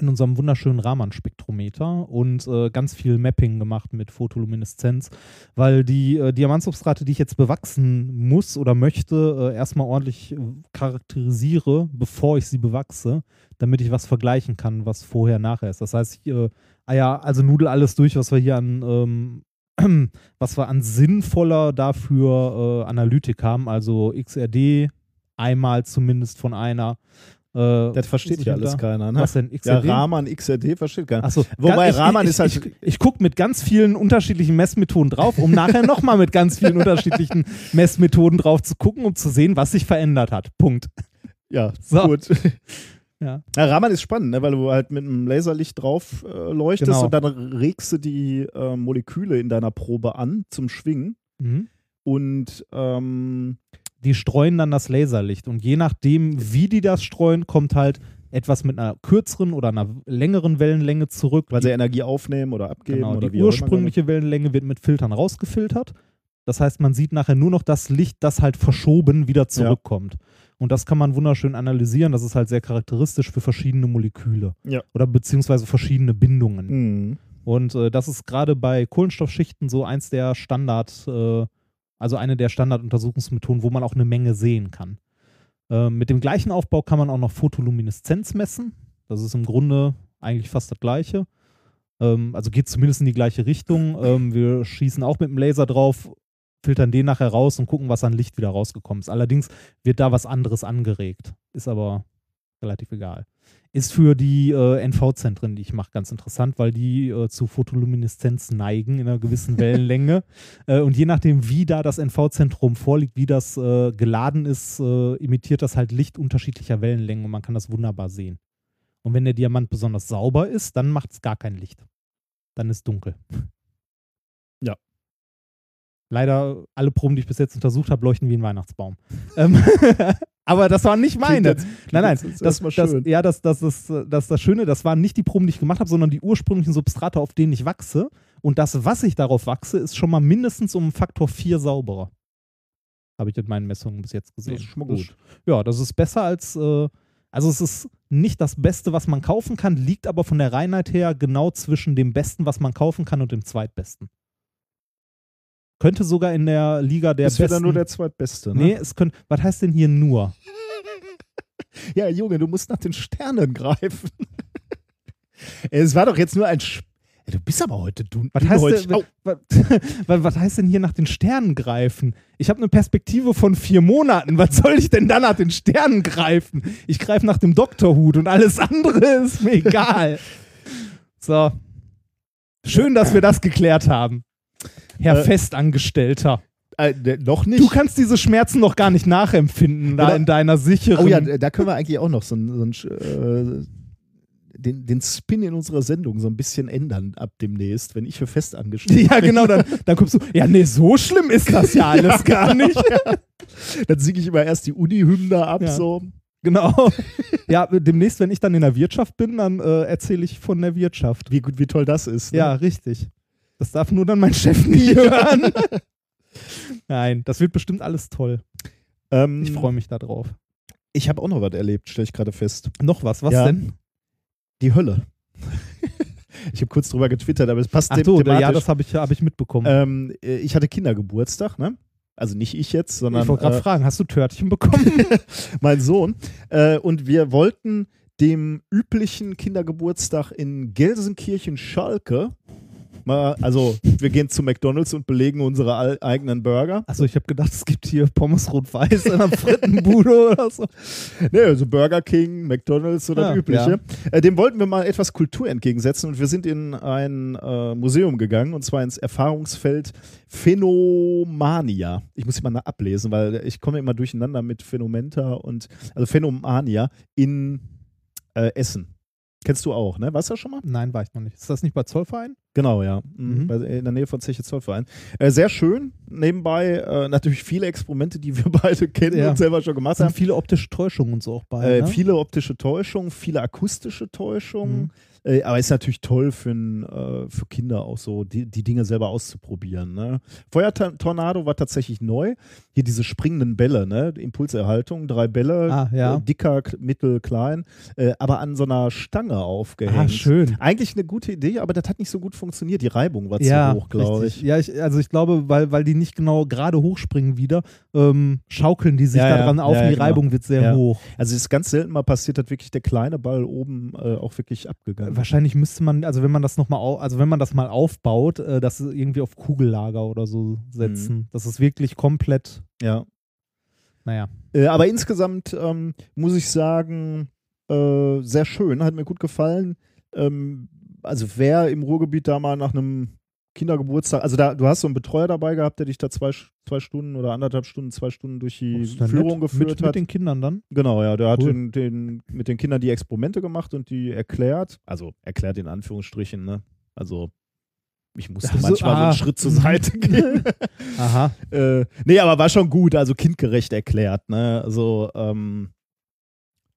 in unserem wunderschönen Raman-Spektrometer und äh, ganz viel Mapping gemacht mit Photolumineszenz, weil die äh, Diamantsubstrate, die ich jetzt bewachsen muss oder möchte, äh, erstmal ordentlich äh, charakterisiere, bevor ich sie bewachse, damit ich was vergleichen kann, was vorher, nachher ist. Das heißt, ich, äh, ah ja, also nudel alles durch, was wir hier an ähm, [clears throat] was wir an sinnvoller dafür äh, Analytik haben, also XRD einmal zumindest von einer äh, Das versteht ja alles keiner, ne? Was denn? Ja, XRD? Rahman XRD versteht keiner. Achso, Wobei ich, Rahman ich, ist halt. Ich, ich gucke mit ganz vielen unterschiedlichen Messmethoden drauf, um nachher nochmal mit ganz vielen unterschiedlichen [laughs] Messmethoden drauf zu gucken, um zu sehen, was sich verändert hat. Punkt. ja, So. gut. [laughs] Ja. Ja, Raman ist spannend, ne? weil du halt mit einem Laserlicht drauf äh, leuchtest Genau. und dann regst du die äh, Moleküle in deiner Probe an zum Schwingen. Mhm. Und ähm, Die streuen dann das Laserlicht und je nachdem, wie die das streuen, kommt halt etwas mit einer kürzeren oder einer längeren Wellenlänge zurück. weil sie Energie aufnehmen oder abgeben. Genau, oder die ursprüngliche Wellenlänge wird mit Filtern rausgefiltert. Das heißt, man sieht nachher nur noch das Licht, das halt verschoben wieder zurückkommt. Und das kann man wunderschön analysieren. Das ist halt sehr charakteristisch für verschiedene Moleküle. Ja. Oder beziehungsweise verschiedene Bindungen. Mhm. Und äh, das ist gerade bei Kohlenstoffschichten so eins der Standard, äh, also eine der Standarduntersuchungsmethoden, wo man auch eine Menge sehen kann. Äh, mit dem gleichen Aufbau kann man auch noch Photolumineszenz messen. Das ist im Grunde eigentlich fast das gleiche. Ähm, also geht zumindest in die gleiche Richtung. Ähm, wir schießen auch mit dem Laser drauf, filtern den nachher raus und gucken, was an Licht wieder rausgekommen ist. Allerdings wird da was anderes angeregt. Ist aber relativ egal. Ist für die äh, NV-Zentren, die ich mache, ganz interessant, weil die äh, zu Photolumineszenz neigen in einer gewissen Wellenlänge. [laughs] äh, und je nachdem, wie da das NV-Zentrum vorliegt, wie das äh, geladen ist, äh, imitiert das halt Licht unterschiedlicher Wellenlängen und man kann das wunderbar sehen. Und wenn der Diamant besonders sauber ist, dann macht es gar kein Licht. Dann ist dunkel. [laughs] Ja. Leider alle Proben, die ich bis jetzt untersucht habe, leuchten wie ein Weihnachtsbaum. [laughs] Aber das waren nicht meine. Jetzt- Nein, nein, das, das, schön. ja, das, das, ist, das das Schöne, das waren nicht die Proben, die ich gemacht habe, sondern die ursprünglichen Substrate, auf denen ich wachse. Und das, was ich darauf wachse, ist schon mal mindestens um Faktor 4 sauberer. Habe ich in meinen Messungen bis jetzt gesehen. Das ist schon mal gut. ja, das ist besser als, äh, also es ist nicht das Beste, was man kaufen kann, liegt aber von der Reinheit her genau zwischen dem Besten, was man kaufen kann und dem Zweitbesten. Könnte sogar in der Liga der ist wieder Besten. nur der zweitbeste. Ne? nee, es könnte, was heißt denn hier nur? [laughs] Ja, Junge, du musst nach den Sternen greifen. [laughs] es war doch jetzt nur ein. Ey, du bist aber heute dun Was heißt, denn, was, [laughs] was heißt denn hier nach den Sternen greifen? Ich habe eine Perspektive von vier Monaten. Was soll ich denn da nach den Sternen greifen? Ich greife nach dem Doktorhut und alles andere ist mir egal. So. Schön, dass wir das geklärt haben. Herr Äh, Festangestellter. Äh, ne, noch nicht. Du kannst diese Schmerzen noch gar nicht nachempfinden, da Oder- in deiner sicheren. oh ja, da können wir eigentlich auch noch so, ein- so ein, äh, den, den Spin in unserer Sendung so ein bisschen ändern ab demnächst, wenn ich für festangestellt ja, genau, dann, [laughs] dann kommst du, ja, nee, so schlimm ist das ja [laughs] alles gar nicht. [laughs] Dann singe ich immer erst die Uni-Hymne ab, Ja. so. Genau. Ja, demnächst, wenn ich dann in der Wirtschaft bin, dann äh, erzähle ich von der Wirtschaft. Wie gut, wie toll das ist. Ne? Ja, richtig. Das darf nur dann mein Chef nie hören. Nein, das wird bestimmt alles toll. Ähm, Ich freue mich darauf. Ich habe auch noch was erlebt, stelle ich gerade fest. Noch was, was Ja. denn? Die Hölle. ich habe kurz drüber getwittert, aber es passt Ach dem- so, thematisch. ja, das habe ich, hab ich mitbekommen. ähm, äh, ich hatte Kindergeburtstag, ne? Also nicht ich jetzt, sondern ich wollte gerade äh, fragen, hast du Törtchen bekommen? [laughs] mein Sohn. Äh, und wir wollten dem üblichen Kindergeburtstag in Gelsenkirchen-Schalke Mal, also, wir gehen zu McDonalds und belegen unsere eigenen Burger. Achso, ich habe gedacht, es gibt hier Pommes rot-weiß in einer Frittenbude oder so. Nee, also Burger King, McDonalds oder Ah, Übliche. Äh, dem wollten wir mal etwas Kultur entgegensetzen und wir sind in ein äh, Museum gegangen und zwar ins Erfahrungsfeld Phenomania. Ich muss sie mal nach ablesen, weil ich komme immer durcheinander mit Phänomenta und also Phenomania in äh, Essen. Kennst du auch, ne? Warst du da schon mal? Nein, war ich noch nicht. Ist das nicht bei Zollverein? Genau, ja. Mhm. Mhm. Bei, in der Nähe von Zeche Zollverein. Äh, sehr schön. Nebenbei äh, natürlich viele Experimente, die wir [laughs] beide kennen Ja. und selber schon gemacht sind haben. viele optische Täuschungen und so auch bei. Äh, ne? Viele optische Täuschungen, viele akustische Täuschungen. Mhm. Äh, aber ist natürlich toll für, äh, für Kinder auch so, die, die Dinge selber auszuprobieren. Ne? Feuertornado war tatsächlich neu. Hier diese springenden Bälle, ne? Impulserhaltung, drei Bälle, Ah, ja. äh, dicker, mittel, klein, äh, aber an so einer Stange aufgehängt. Ah, schön. Eigentlich eine gute Idee, aber das hat nicht so gut funktioniert. Die Reibung war ja, zu hoch, glaube ich. Ja, ich, also ich glaube, weil, weil die nicht genau gerade hochspringen wieder, ähm, schaukeln die sich Ja, da ja. auf die genau. Reibung wird sehr hoch. Also es ist ganz selten mal passiert, dass wirklich der kleine Ball oben äh, auch wirklich abgegangen. Wahrscheinlich müsste man, also wenn man das nochmal, also wenn man das mal aufbaut, äh, das irgendwie auf Kugellager oder so setzen. Mhm. Das ist wirklich komplett, Ja. naja. Äh, aber insgesamt ähm, muss ich sagen, äh, sehr schön, hat mir gut gefallen. Ähm, also wer im Ruhrgebiet da mal nach einem Kindergeburtstag, also da, du hast so einen Betreuer dabei gehabt, der dich da zwei, zwei Stunden oder anderthalb Stunden, zwei Stunden durch die Führung nett. geführt mit, hat. Mit den Kindern dann. Genau, ja, der hat Cool. den, den, mit den Kindern die Experimente gemacht und die erklärt. Also erklärt in Anführungsstrichen, ne? Also ich musste Ach so, manchmal so ah. einen Schritt zur Seite [laughs] gehen. Aha. äh, nee, aber war schon gut, also kindgerecht erklärt, ne? Also, ähm,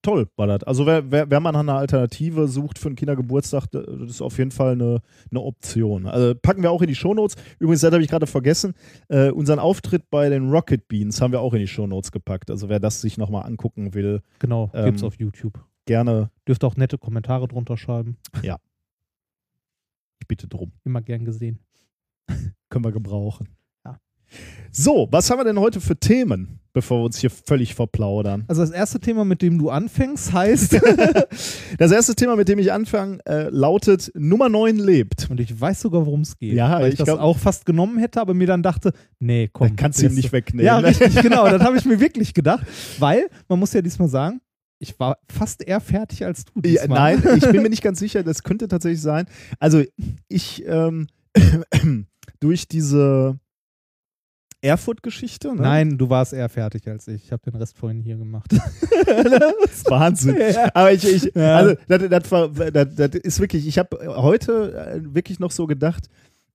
toll war das. Also, wer, wer, wer man einer Alternative sucht für einen Kindergeburtstag, das ist auf jeden Fall eine, eine Option. Also, packen wir auch in die Shownotes. Übrigens, das habe ich gerade vergessen, äh, unseren Auftritt bei den Rocket Beans haben wir auch in die Shownotes gepackt. Also, wer das sich nochmal angucken will, Genau, Ähm, gibt's auf YouTube. gerne, Dürft auch nette Kommentare drunter schreiben. ich bitte drum. Immer gern gesehen. [laughs] Können wir gebrauchen. Ja. So, was haben wir denn heute für Themen, bevor wir uns hier völlig verplaudern? Also das erste Thema, mit dem du anfängst, heißt, [laughs] Das erste Thema, mit dem ich anfange, äh, lautet Nummer 9 lebt. und ich weiß sogar, worum es geht. Ja, weil ich, ich das glaub- auch fast genommen hätte, aber mir dann dachte, nee, komm. Da kannst du ihm lässt nicht wegnehmen. Ja, richtig, genau. Das habe ich mir wirklich gedacht. Weil, man muss ja diesmal sagen, ich war fast eher fertig als du Ja, nein, [laughs] ich bin mir nicht ganz sicher, das könnte tatsächlich sein. Also ich ähm, [clears throat] durch diese Erfurt-Geschichte, ne? Nein, du warst eher fertig als ich. Ich habe den Rest vorhin hier gemacht. [laughs] Wahnsinn. [laughs] Ja. Aber ich, ich Ja. also das, war- das, das ist wirklich, ich habe heute äh, wirklich noch so gedacht,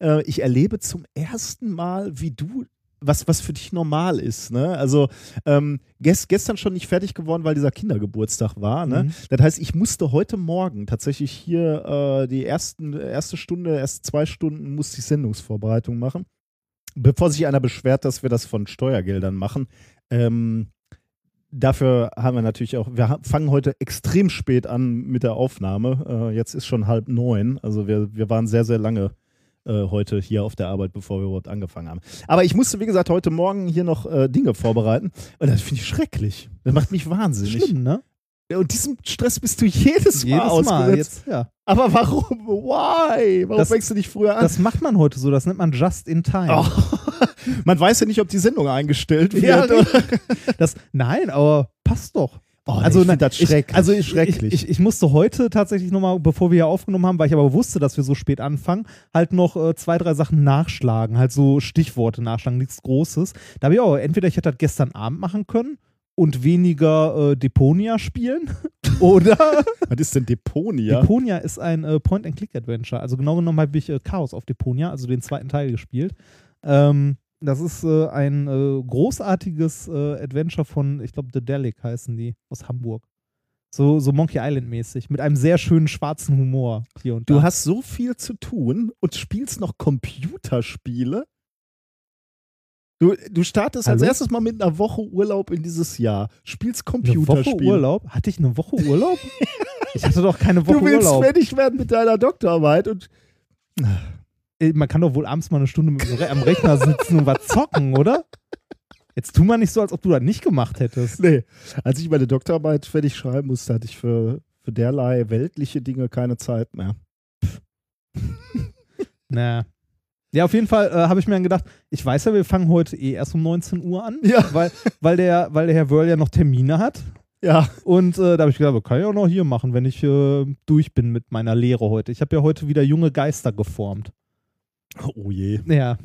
äh, ich erlebe zum ersten Mal, wie du, was, was für dich normal ist. Ne? Also ähm, gest, gestern schon nicht fertig geworden, weil dieser Kindergeburtstag war. Ne? Mhm. Das heißt, ich musste heute Morgen tatsächlich hier äh, die ersten, erste Stunde, erst zwei Stunden musste ich Sendungsvorbereitung machen. Bevor sich einer beschwert, dass wir das von Steuergeldern machen. Ähm, dafür haben wir natürlich auch, wir fangen heute extrem spät an mit der Aufnahme. Äh, jetzt ist schon halb neun. Also wir, wir waren sehr, sehr lange äh, heute hier auf der Arbeit, bevor wir überhaupt angefangen haben. Aber ich musste, wie gesagt, heute Morgen hier noch äh, Dinge vorbereiten. Und das finde ich schrecklich. Das macht mich wahnsinnig. Schlimm, ne? Und diesem Stress bist du jedes Mal Jedes Mal. ausgesetzt. Jetzt, ja. Aber warum? Why? Warum Das- fängst du nicht früher an? Das macht man heute so. Das nennt man Just in Time. Oh. [laughs] Man weiß ja nicht, ob die Sendung eingestellt wird. Ja? Das, nein, aber passt doch. Oh, also ich na- das schrecklich. Ich, also ich, schrecklich. Ich, ich, ich musste heute tatsächlich nochmal, bevor wir hier aufgenommen haben, weil ich aber wusste, dass wir so spät anfangen, halt noch äh, zwei, drei Sachen nachschlagen, halt so Stichworte nachschlagen, nichts Großes. Da habe ich auch, entweder ich hätte das gestern Abend machen können und weniger äh, Deponia spielen [laughs] oder Was ist denn Deponia? Deponia ist ein äh, Point-and-Click-Adventure. Also genau genommen habe ich äh, Chaos auf Deponia, also den zweiten Teil gespielt. Ähm, das ist äh, ein äh, großartiges äh, Adventure von, ich glaube, The Delic heißen die, aus Hamburg. So, so Monkey Island-mäßig, mit einem sehr schönen schwarzen Humor hier und da. Du hast so viel zu tun und spielst noch Computerspiele. Du, du startest als Hallo? erstes mal mit einer Woche Urlaub in dieses Jahr, spielst eine Woche Computerspiele. Urlaub? Hatte ich eine Woche Urlaub? [laughs] ich hatte doch keine Woche Du willst Urlaub. fertig werden mit deiner Doktorarbeit und Äh, Man kann doch wohl abends mal eine Stunde am Rechner sitzen und was zocken, oder? Jetzt tu mal nicht so, als ob du das nicht gemacht hättest. nee, als ich meine Doktorarbeit fertig schreiben musste, hatte ich für, für derlei weltliche Dinge keine Zeit mehr. Na. Ja, auf jeden Fall äh, habe ich mir dann gedacht, ich weiß ja, wir fangen heute eh erst um 19 Uhr an, Ja. weil, weil, der, weil der Herr Wörl ja noch Termine hat. Ja. Und äh, da habe ich gedacht, kann ich auch noch hier machen, wenn ich äh, durch bin mit meiner Lehre heute. Ich habe ja heute wieder junge Geister geformt. Oh je. Ja,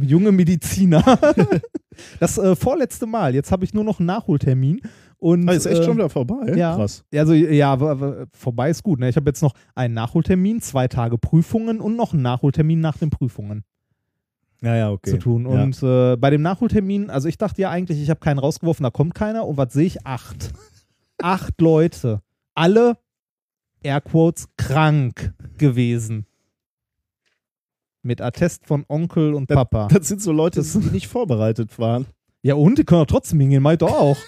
junge Mediziner. [laughs] das äh, vorletzte Mal. Jetzt habe ich nur noch einen Nachholtermin. Und, Ah, ist echt äh, schon wieder vorbei. ja. Krass. Also ja, vorbei ist gut. Ne? Ich habe jetzt noch einen Nachholtermin, zwei Tage Prüfungen und noch einen Nachholtermin nach den Prüfungen Ja, ja, okay. zu tun. Und äh, bei dem Nachholtermin, also ich dachte ja eigentlich, ich habe keinen rausgeworfen, da kommt keiner. Und was sehe ich? Acht. [laughs] Acht Leute. Alle, Airquotes, krank gewesen. Mit Attest von Onkel und Das- Papa. Das sind so Leute, die nicht vorbereitet waren. Ja, und die können doch trotzdem hingehen, meint doch auch. [laughs]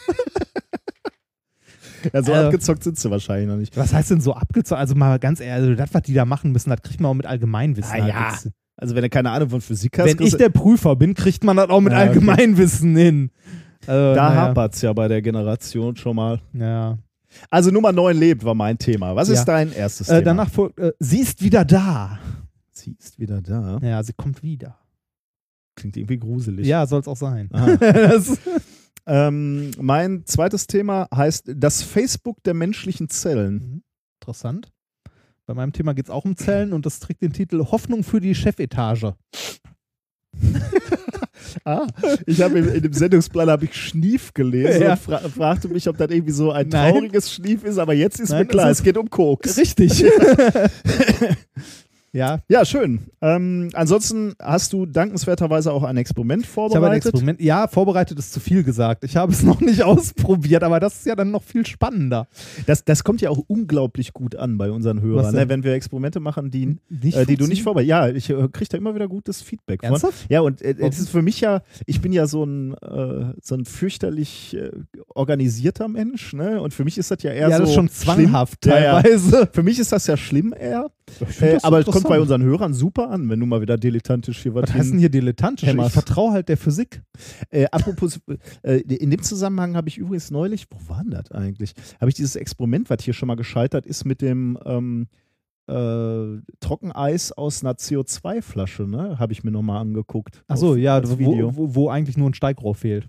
Ja, so Äh. abgezockt sind sie wahrscheinlich noch nicht. Was heißt denn so abgezogen? Also mal ganz ehrlich, also das, was die da machen müssen, das kriegt man auch mit Allgemeinwissen. Ah, halt ja. jetzt. Also wenn du keine Ahnung von Physik hast, Wenn ich der Prüfer bin, kriegt man das auch mit Ja, okay. Allgemeinwissen hin. Also, da naja. hapert's ja bei der Generation schon mal. Ja. Also Nummer 9 lebt war mein Thema. Was Ja. ist dein erstes Äh, Thema? danach folgt, äh, sie ist wieder da. Sie ist wieder da. Ja, sie kommt wieder. Klingt irgendwie gruselig. Ja, soll es auch sein. [laughs] Das, Ähm, mein zweites Thema heißt das Facebook der menschlichen Zellen. Mhm. Interessant. Bei meinem Thema geht es auch um Zellen und das trägt den Titel Hoffnung für die Chefetage. [laughs] Ah, ich habe in, in dem Sendungsplan habe ich Schnief gelesen Ja. und fra fragte mich, ob das irgendwie so ein Nein. trauriges Schnief ist, aber jetzt ist Nein, mir klar, es es, geht um Koks. Richtig. [laughs] [laughs] ja, Ja, schön. Ähm, ansonsten hast du dankenswerterweise auch ein Experiment ich habe ein vorbereitet. Experiment. Ja, vorbereitet ist zu viel gesagt. Ich habe es [laughs] noch nicht ausprobiert, aber das ist ja dann noch viel spannender. Das, das kommt ja auch unglaublich gut an bei unseren Hörern, ne? wenn wir Experimente machen, die, Nicht äh, die du nicht vorbereitet Ja, ich äh, kriege da immer wieder gutes Feedback von. Ernsthaft? Ja, und äh, es ist für mich ja, ich bin ja so ein, äh, so ein fürchterlich äh, organisierter Mensch, ne? Und für mich ist das ja eher ja, so. das ist schon schlimm. zwanghaft Ja, ja. teilweise. Für mich ist das ja schlimm eher. Äh, aber es kommt bei interessant. unseren Hörern super an, wenn du mal wieder dilettantisch hier was Was heißt denn hier dilettantisch? Hämmerst. Ich vertraue halt der Physik. Äh, apropos, äh, in dem Zusammenhang habe ich übrigens neulich, wo war denn das eigentlich? Habe ich dieses Experiment, was hier schon mal gescheitert ist, mit dem ähm, äh, Trockeneis aus einer CO2-Flasche, ne? Habe ich mir nochmal angeguckt. Achso, ja, wo, Video. wo, wo eigentlich nur ein Steigrohr fehlt.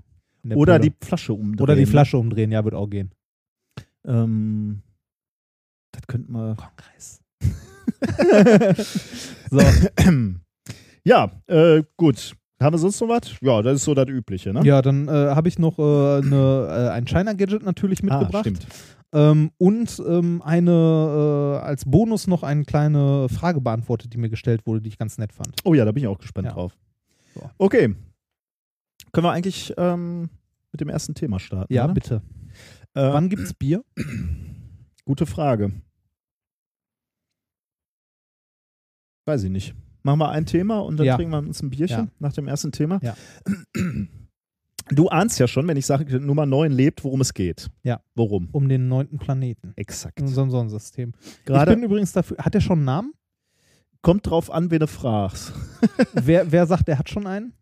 Oder Pulle. die Flasche umdrehen. Oder die? Flasche umdrehen, ja, wird auch gehen. Ähm, das könnten wir. Kongress. [laughs] so, [clears throat] Ja, äh, gut. Haben wir sonst noch was? Ja, das ist so das Übliche, ne? ja, dann äh, habe ich noch äh, eine, äh, ein China-Gadget natürlich ah, mitgebracht. stimmt. ähm, und ähm, eine, äh, als Bonus noch eine kleine Frage beantwortet, die mir gestellt wurde, die ich ganz nett fand. Oh ja, da bin ich auch gespannt Ja. drauf. So. Okay. Können wir eigentlich ähm, mit dem ersten Thema starten? Ja, oder? bitte. Äh, Wann gibt's Bier? [clears throat] Gute Frage. Weiß ich nicht. Machen wir ein Thema und dann Ja. trinken wir uns ein Bierchen Ja. nach dem ersten Thema. Ja. Du ahnst ja schon, wenn ich sage, Nummer 9 lebt, worum es geht. Ja. Worum? Um den neunten Planeten. Exakt. In unserem Sonnensystem. ich Gerade bin übrigens dafür. Hat er schon einen Namen? kommt drauf an, wen du fragst. [laughs] wer, wer sagt, er hat schon einen?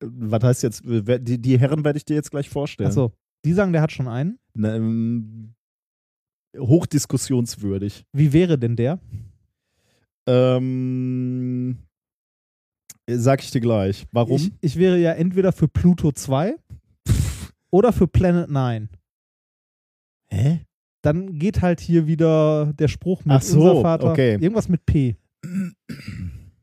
Was heißt jetzt, wer- die, die Herren werde ich dir jetzt gleich vorstellen. Achso. Die sagen, der hat schon einen. Ne, ähm, hochdiskussionswürdig. Wie wäre denn der? Ähm, sag ich dir gleich. Warum? Ich, ich wäre ja entweder für Pluto 2 oder für Planet 9. Hä? Dann geht halt hier wieder der Spruch mit Ach so, unser Vater. okay. Irgendwas mit P.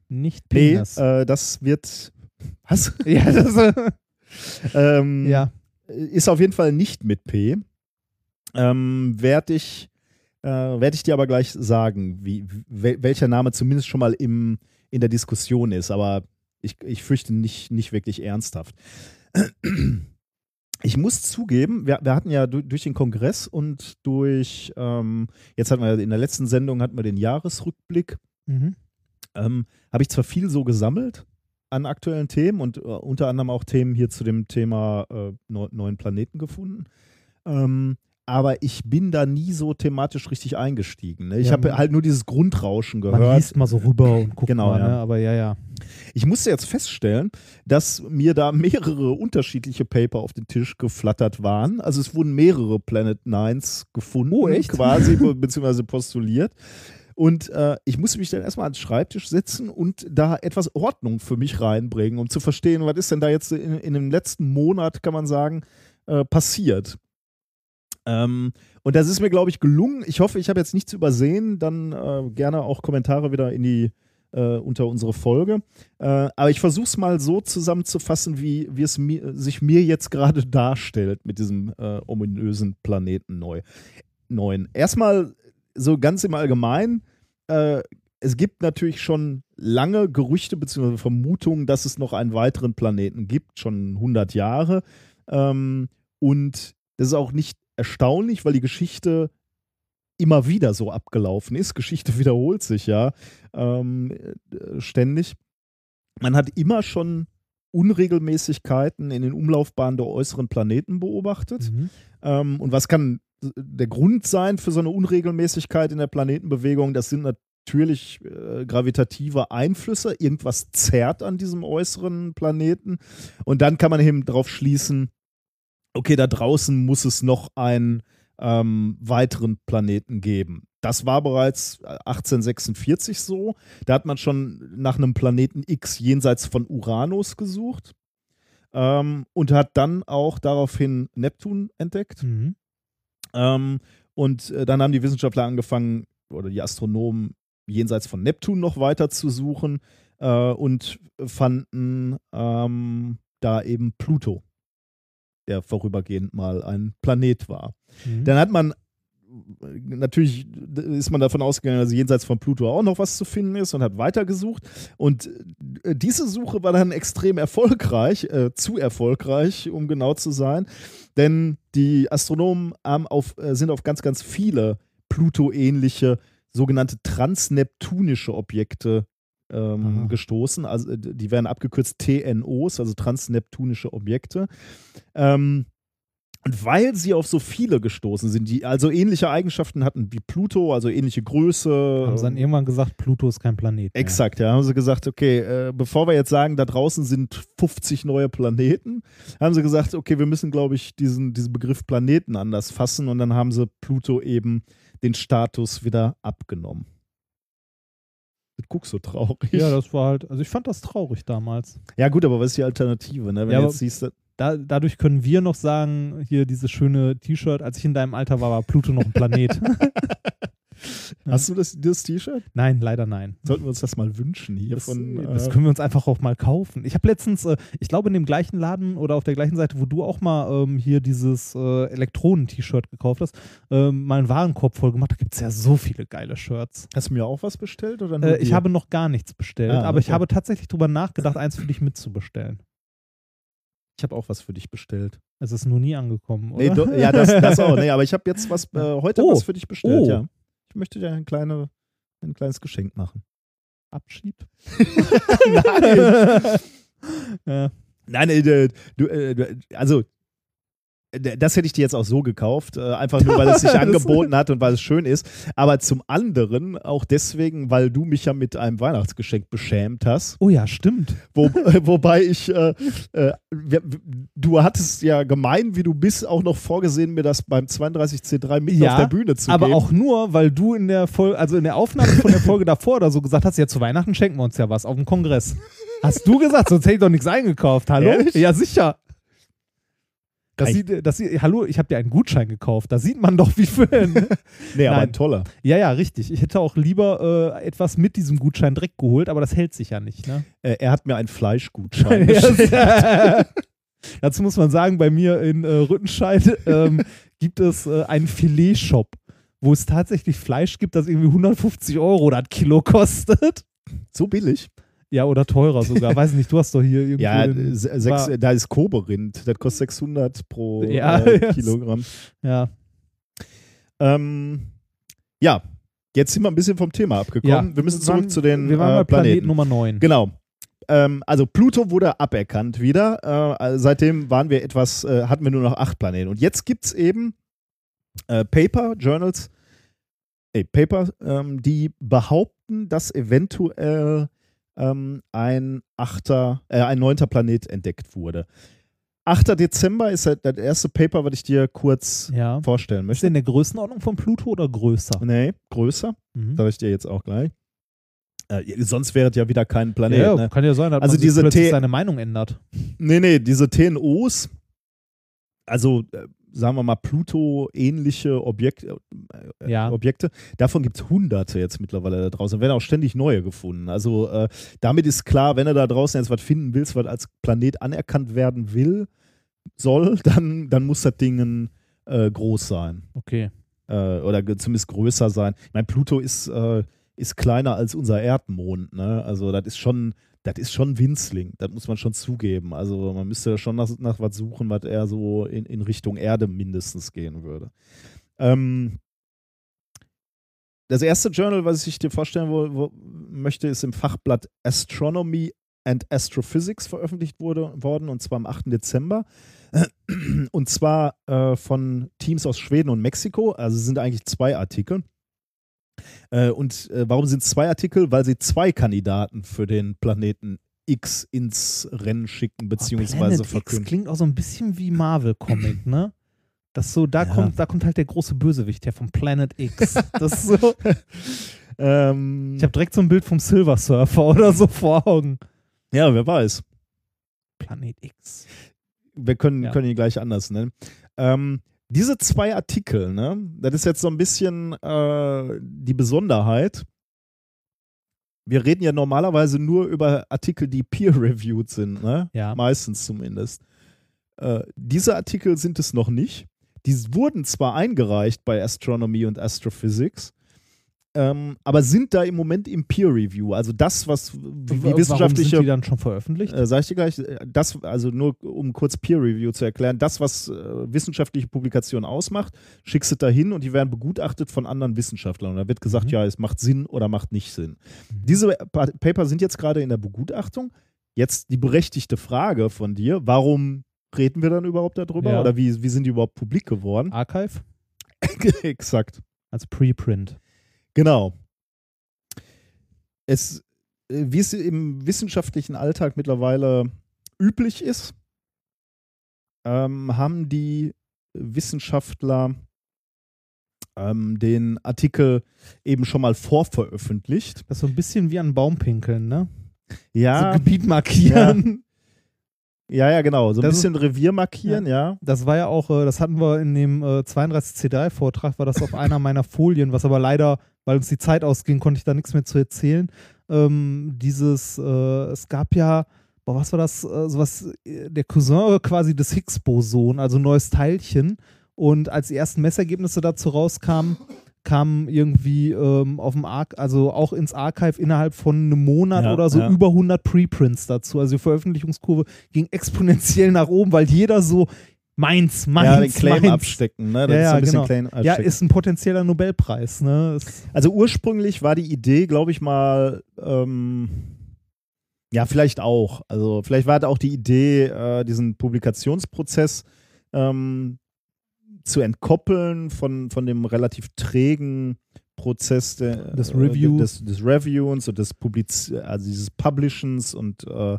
Nicht Nee, Penis. äh, das wird. [laughs] Was? ja, das, äh, ähm, ja. Ist auf jeden Fall nicht mit P. Ähm, Werde ich, äh, werd ich dir aber gleich sagen, wie, wel, welcher Name zumindest schon mal im, in der Diskussion ist, aber ich, ich fürchte nicht, nicht wirklich ernsthaft. Ich muss zugeben, wir, wir hatten ja du, durch den Kongress und durch, ähm, jetzt hatten wir in der letzten Sendung hatten wir den Jahresrückblick Mhm. ähm, habe ich zwar viel so gesammelt an aktuellen Themen und äh, unter anderem auch Themen hier zu dem Thema äh, neu, neuen Planeten gefunden. Ähm, aber ich bin da nie so thematisch richtig eingestiegen. Ne? Ich Ja, habe man- halt nur dieses Grundrauschen Man gehört. liest mal so rüber und guckt Genau, mal, ja. ne? aber ja, ja. Ich musste jetzt feststellen, dass mir da mehrere unterschiedliche Paper auf den Tisch geflattert waren. Also es wurden mehrere Planet Nines gefunden, Oh, echt? quasi, [laughs] be- beziehungsweise postuliert. Und äh, ich musste mich dann erstmal ans Schreibtisch setzen und da etwas Ordnung für mich reinbringen, um zu verstehen, was ist denn da jetzt in, in dem letzten Monat, kann man sagen, äh, passiert. Ähm, und das ist mir, glaube ich, gelungen. Ich hoffe, ich habe jetzt nichts übersehen. Dann äh, gerne auch Kommentare wieder in die äh, unter unsere Folge. Äh, aber ich versuche es mal so zusammenzufassen, wie, wie es mir, sich mir jetzt gerade [laughs] darstellt mit diesem äh, ominösen Planeten neu. neuen. Erstmal so ganz im Allgemeinen. Äh, es gibt natürlich schon lange Gerüchte bzw. Vermutungen, dass es noch einen weiteren Planeten gibt, schon 100 Jahre. Ähm, und das ist auch nicht erstaunlich, weil die Geschichte immer wieder so abgelaufen ist. [laughs] Geschichte wiederholt sich ja ähm, äh, ständig. Man hat immer schon Unregelmäßigkeiten in den Umlaufbahnen der äußeren Planeten beobachtet. Mhm. Ähm, und was kann der Grund sein für so eine Unregelmäßigkeit in der Planetenbewegung? Das sind natürlich äh, gravitative Einflüsse. Irgendwas zerrt an diesem äußeren Planeten. Und dann kann man eben darauf schließen, okay, da draußen muss es noch einen ähm, weiteren Planeten geben. Das war bereits 1846 so. Da hat man schon nach einem Planeten X jenseits von Uranus gesucht ähm, und hat dann auch daraufhin Neptun entdeckt. Mhm. Ähm, und äh, dann haben die Wissenschaftler angefangen, oder die Astronomen jenseits von Neptun noch weiter zu suchen äh, und fanden ähm, da eben Pluto, der vorübergehend mal ein Planet war. Mhm. Dann hat man natürlich ist man davon ausgegangen, dass jenseits von Pluto auch noch was zu finden ist und hat weitergesucht. Und äh, diese Suche war dann extrem erfolgreich, äh, zu erfolgreich, um genau zu sein. Denn die Astronomen auf, äh, sind auf ganz, ganz viele Pluto-ähnliche sogenannte transneptunische Objekte ähm, gestoßen. Also äh, die werden abgekürzt TNOs, also transneptunische Objekte. Ähm, und weil sie auf so viele gestoßen sind, die also ähnliche Eigenschaften hatten wie Pluto, also ähnliche Größe. Haben sie dann irgendwann gesagt, Pluto ist kein Planet. mehr. Exakt, ja. Haben sie gesagt, okay, äh, bevor wir jetzt sagen, da draußen sind 50 neue Planeten, haben sie gesagt, okay, wir müssen, glaube ich, diesen, diesen Begriff Planeten anders fassen und dann haben sie Pluto eben den Status wieder abgenommen. Du guckst so traurig. Ja, das war halt, also ich fand das traurig damals. Ja, gut, aber was ist die Alternative? Ne? Wenn Ja, jetzt siehst, Da, dadurch können wir noch sagen, hier dieses schöne T-Shirt, als ich in deinem Alter war, war Pluto noch ein Planet. [laughs] hast du das, das T-Shirt? nein, leider nein. Sollten wir uns das mal wünschen hier Das, von. das äh, können wir uns einfach auch mal kaufen. Ich habe letztens, äh, ich glaube in dem gleichen Laden oder auf der gleichen Seite, wo du auch mal ähm, hier dieses äh, Elektronen-T-Shirt gekauft hast, ähm, mal einen Warenkorb voll gemacht. Da gibt es ja so viele geile Shirts. hast du mir auch was bestellt? Oder Äh, ich habe noch gar nichts bestellt, Ah, aber ich okay. habe tatsächlich drüber nachgedacht, eins für dich mitzubestellen. ich habe auch was für dich bestellt. Es ist nur nie angekommen, oder? Nee, do, ja, das, das auch. Nee, aber ich habe jetzt was, [laughs] äh, heute Oh. was für dich bestellt, Oh. ja. Ich möchte dir ein, kleine, ein kleines Geschenk machen. Abschied. [laughs] Nein. [laughs] ja. Nein, äh, du, äh, du- also das hätte ich dir jetzt auch so gekauft, äh, einfach nur, weil es [laughs] sich angeboten hat und weil es schön ist. Aber zum anderen auch deswegen, weil du mich ja mit einem Weihnachtsgeschenk beschämt hast. Oh ja, stimmt. Wo, [laughs] äh, wobei ich, äh, äh, du hattest ja gemein, wie du bist, auch noch vorgesehen, mir das beim 32C3 mit Ja, auf der Bühne zu Aber geben. auch nur, weil du in der Folge, also in der Aufnahme von der Folge davor oder so gesagt hast, ja, zu Weihnachten schenken wir uns ja was auf dem Kongress. Hast du gesagt, sonst hätte ich doch nichts eingekauft. Hallo? Ehrlich? Ja, sicher. Das sieht, das sieht, hallo, ich habe dir einen Gutschein gekauft. Da sieht man doch, wie viel. [laughs] Nee, aber Nein. ein toller. ja, ja, richtig. Ich hätte auch lieber äh, etwas mit diesem Gutschein direkt geholt, aber das hält sich ja nicht. Ne? Äh, er hat mir einen Fleischgutschein [laughs] geschenkt. [laughs] Dazu muss man sagen, bei mir in äh, Rüttenscheid ähm, gibt es äh, einen Filet-Shop, wo es tatsächlich Fleisch gibt, das irgendwie 150 Euro das Kilo kostet. So billig. Ja, oder teurer sogar. Weiß nicht, du hast doch hier irgendwie. Ja, den- sechs, da ist Koberind. Das kostet 600 pro Ja, äh. [laughs] Kilogramm. ja. Ähm, ja, jetzt sind wir ein bisschen vom Thema abgekommen. ja. wir müssen waren- zurück zu den Wir waren äh, bei Planet Planeten. Nummer 9. Genau. Ähm, also Pluto wurde aberkannt wieder. Äh, also seitdem waren wir etwas, äh, hatten wir nur noch acht Planeten. Und jetzt gibt es eben äh, Paper, Journals, äh, Paper, ähm, die behaupten, dass eventuell ähm, ein achter, äh, ein neunter Planet entdeckt wurde. 8. Dezember ist halt das erste Paper, was ich dir kurz Ja. vorstellen Ist möchte. der in der Größenordnung von Pluto oder größer? Nee, größer, Mhm. sage ich dir jetzt auch gleich. Äh, sonst wäre es ja wieder kein Planet. ja, ne? kann ja sein, dass Also man sich diese plötzlich T- seine Meinung ändert. Nee, nee, diese TNOs, also äh, sagen wir mal Pluto-ähnliche Objekt, äh, Ja. Objekte, davon gibt es hunderte jetzt mittlerweile da draußen. Da werden auch ständig neue gefunden. Also äh, damit ist klar, wenn du da draußen jetzt was finden willst, was als Planet anerkannt werden will, soll, [laughs] dann, dann muss das Ding äh, groß sein. Okay. Äh, oder zumindest größer sein. Ich meine, Pluto ist, äh, ist kleiner als unser Erdmond, ne? Also das ist schon, das ist schon winzling, das muss man schon zugeben. Also man müsste schon nach, nach was suchen, was eher so in, in Richtung Erde mindestens gehen würde. Ähm, das erste Journal, was ich dir vorstellen wo, wo, möchte, ist im Fachblatt Astronomy and Astrophysics veröffentlicht wurde, worden, und zwar am 8. Dezember. Und zwar äh, von Teams aus Schweden und Mexiko. Also es sind eigentlich zwei Artikel. Äh, und äh, warum sind es zwei Artikel? Weil sie zwei Kandidaten für den Planeten X ins Rennen schicken, beziehungsweise Planet X verkünden. klingt auch so ein bisschen wie Marvel-Comic, ne? Das so, da Ja. kommt, da kommt halt der große Bösewicht her vom Planet X. [laughs] Das so. [laughs] Ähm, Ich habe direkt so ein Bild vom Silver Surfer oder so vor Augen. ja, wer weiß. Planet X. Wir können, Ja. können ihn gleich anders nennen. Ähm, diese zwei Artikel, ne, das ist jetzt so ein bisschen äh, die Besonderheit. Wir reden ja normalerweise nur über Artikel, die peer-reviewed sind, ne? Ja. Meistens zumindest. Äh, diese Artikel sind es noch nicht. Die wurden zwar eingereicht bei Astronomy und Astrophysics, ähm, aber sind da im Moment im Peer Review. Also das, was wie, wie Warum wissenschaftliche sind die dann schon veröffentlicht? äh, sag ich dir gleich, äh, das, also nur um kurz Peer Review zu erklären, das, was äh, wissenschaftliche Publikationen ausmacht, schickst du dahin und die werden begutachtet von anderen Wissenschaftlern. Und da wird gesagt, Mhm. ja, es macht Sinn oder macht nicht Sinn. Diese Pa- Paper sind jetzt gerade in der Begutachtung. Jetzt die berechtigte Frage von dir, warum reden wir dann überhaupt darüber? Ja. Oder wie, wie sind die überhaupt publik geworden? Archive [laughs] Exakt. als Preprint. Genau. Es, äh, wie es im wissenschaftlichen Alltag mittlerweile üblich ist, ähm, haben die Wissenschaftler ähm, den Artikel eben schon mal vorveröffentlicht. Das ist so ein bisschen wie an Baum pinkeln, ne? Ja, So Gebiet markieren. ja, ja, genau. So ein Das bisschen Revier markieren, ja. Das war ja auch, äh, das hatten wir in dem äh, 32C3-Vortrag, war das auf einer meiner Folien, was aber leider, weil uns die Zeit ausging, konnte ich da nichts mehr zu erzählen. Ähm, dieses, äh, es gab ja, boah, was war das, äh, sowas, äh, der Cousin quasi des Higgs-Boson, also neues Teilchen. Und als die ersten Messergebnisse dazu rauskamen, kamen irgendwie ähm, auf dem Arc, also auch ins Archive innerhalb von einem Monat Ja, oder so ja. über 100 Preprints dazu. Also die Veröffentlichungskurve ging exponentiell nach oben, weil jeder so meins, meins, ja, den Claim meins. abstecken, ne? Das Ja, ist ja, genau. Ja, ist ein potenzieller Nobelpreis. Ne? Ist, Also ursprünglich war die Idee, glaube ich mal, ähm, ja, vielleicht auch. Also vielleicht war da auch die Idee, äh, diesen Publikationsprozess ähm, zu entkoppeln von, von dem relativ trägen Prozess der, Des Review. äh, des, des Reviewens und des Publiz also dieses Publishens und äh,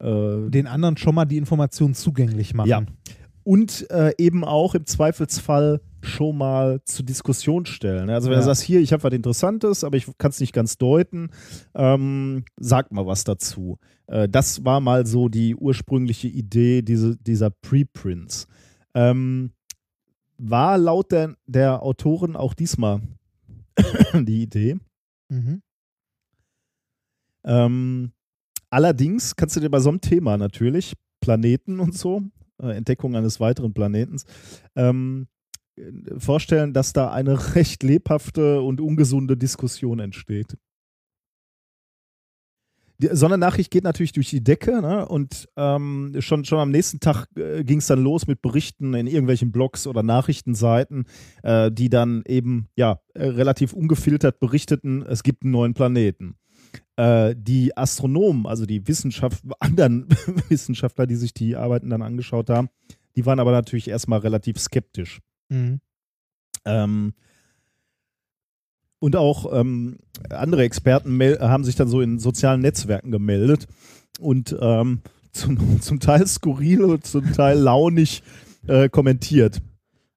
äh, den anderen schon mal die Informationen zugänglich machen. Ja. Und äh, eben auch im Zweifelsfall schon mal zur Diskussion stellen. Also wenn Ja. du sagst, hier, ich habe was Interessantes, aber ich kann es nicht ganz deuten, ähm, sag mal was dazu. Äh, das war mal so die ursprüngliche Idee diese, dieser Preprints. Ähm, war laut der, der Autoren auch diesmal [coughs] die Idee. Mhm. Ähm, allerdings kannst du dir bei so einem Thema natürlich, Planeten und so, Entdeckung eines weiteren Planetens, ähm, äh, vorstellen, dass da eine [laughs] recht lebhafte und ungesunde Diskussion entsteht. Die Sondernachricht geht natürlich durch die Decke ne? und ähm, schon, schon am nächsten Tag äh, ging es dann los mit Berichten in irgendwelchen Blogs oder Nachrichtenseiten, äh, die dann eben ja äh, relativ ungefiltert berichteten, es gibt einen neuen Planeten. Äh, die Astronomen, also die Wissenschaft, [laughs] anderen [laughs] Wissenschaftler, die sich die Arbeiten dann angeschaut haben, die waren aber natürlich erstmal relativ skeptisch. Mhm. Ähm, und auch ähm, andere Experten haben sich dann so in sozialen Netzwerken gemeldet und ähm, zum, [laughs] zum Teil skurril und zum Teil launig äh, kommentiert.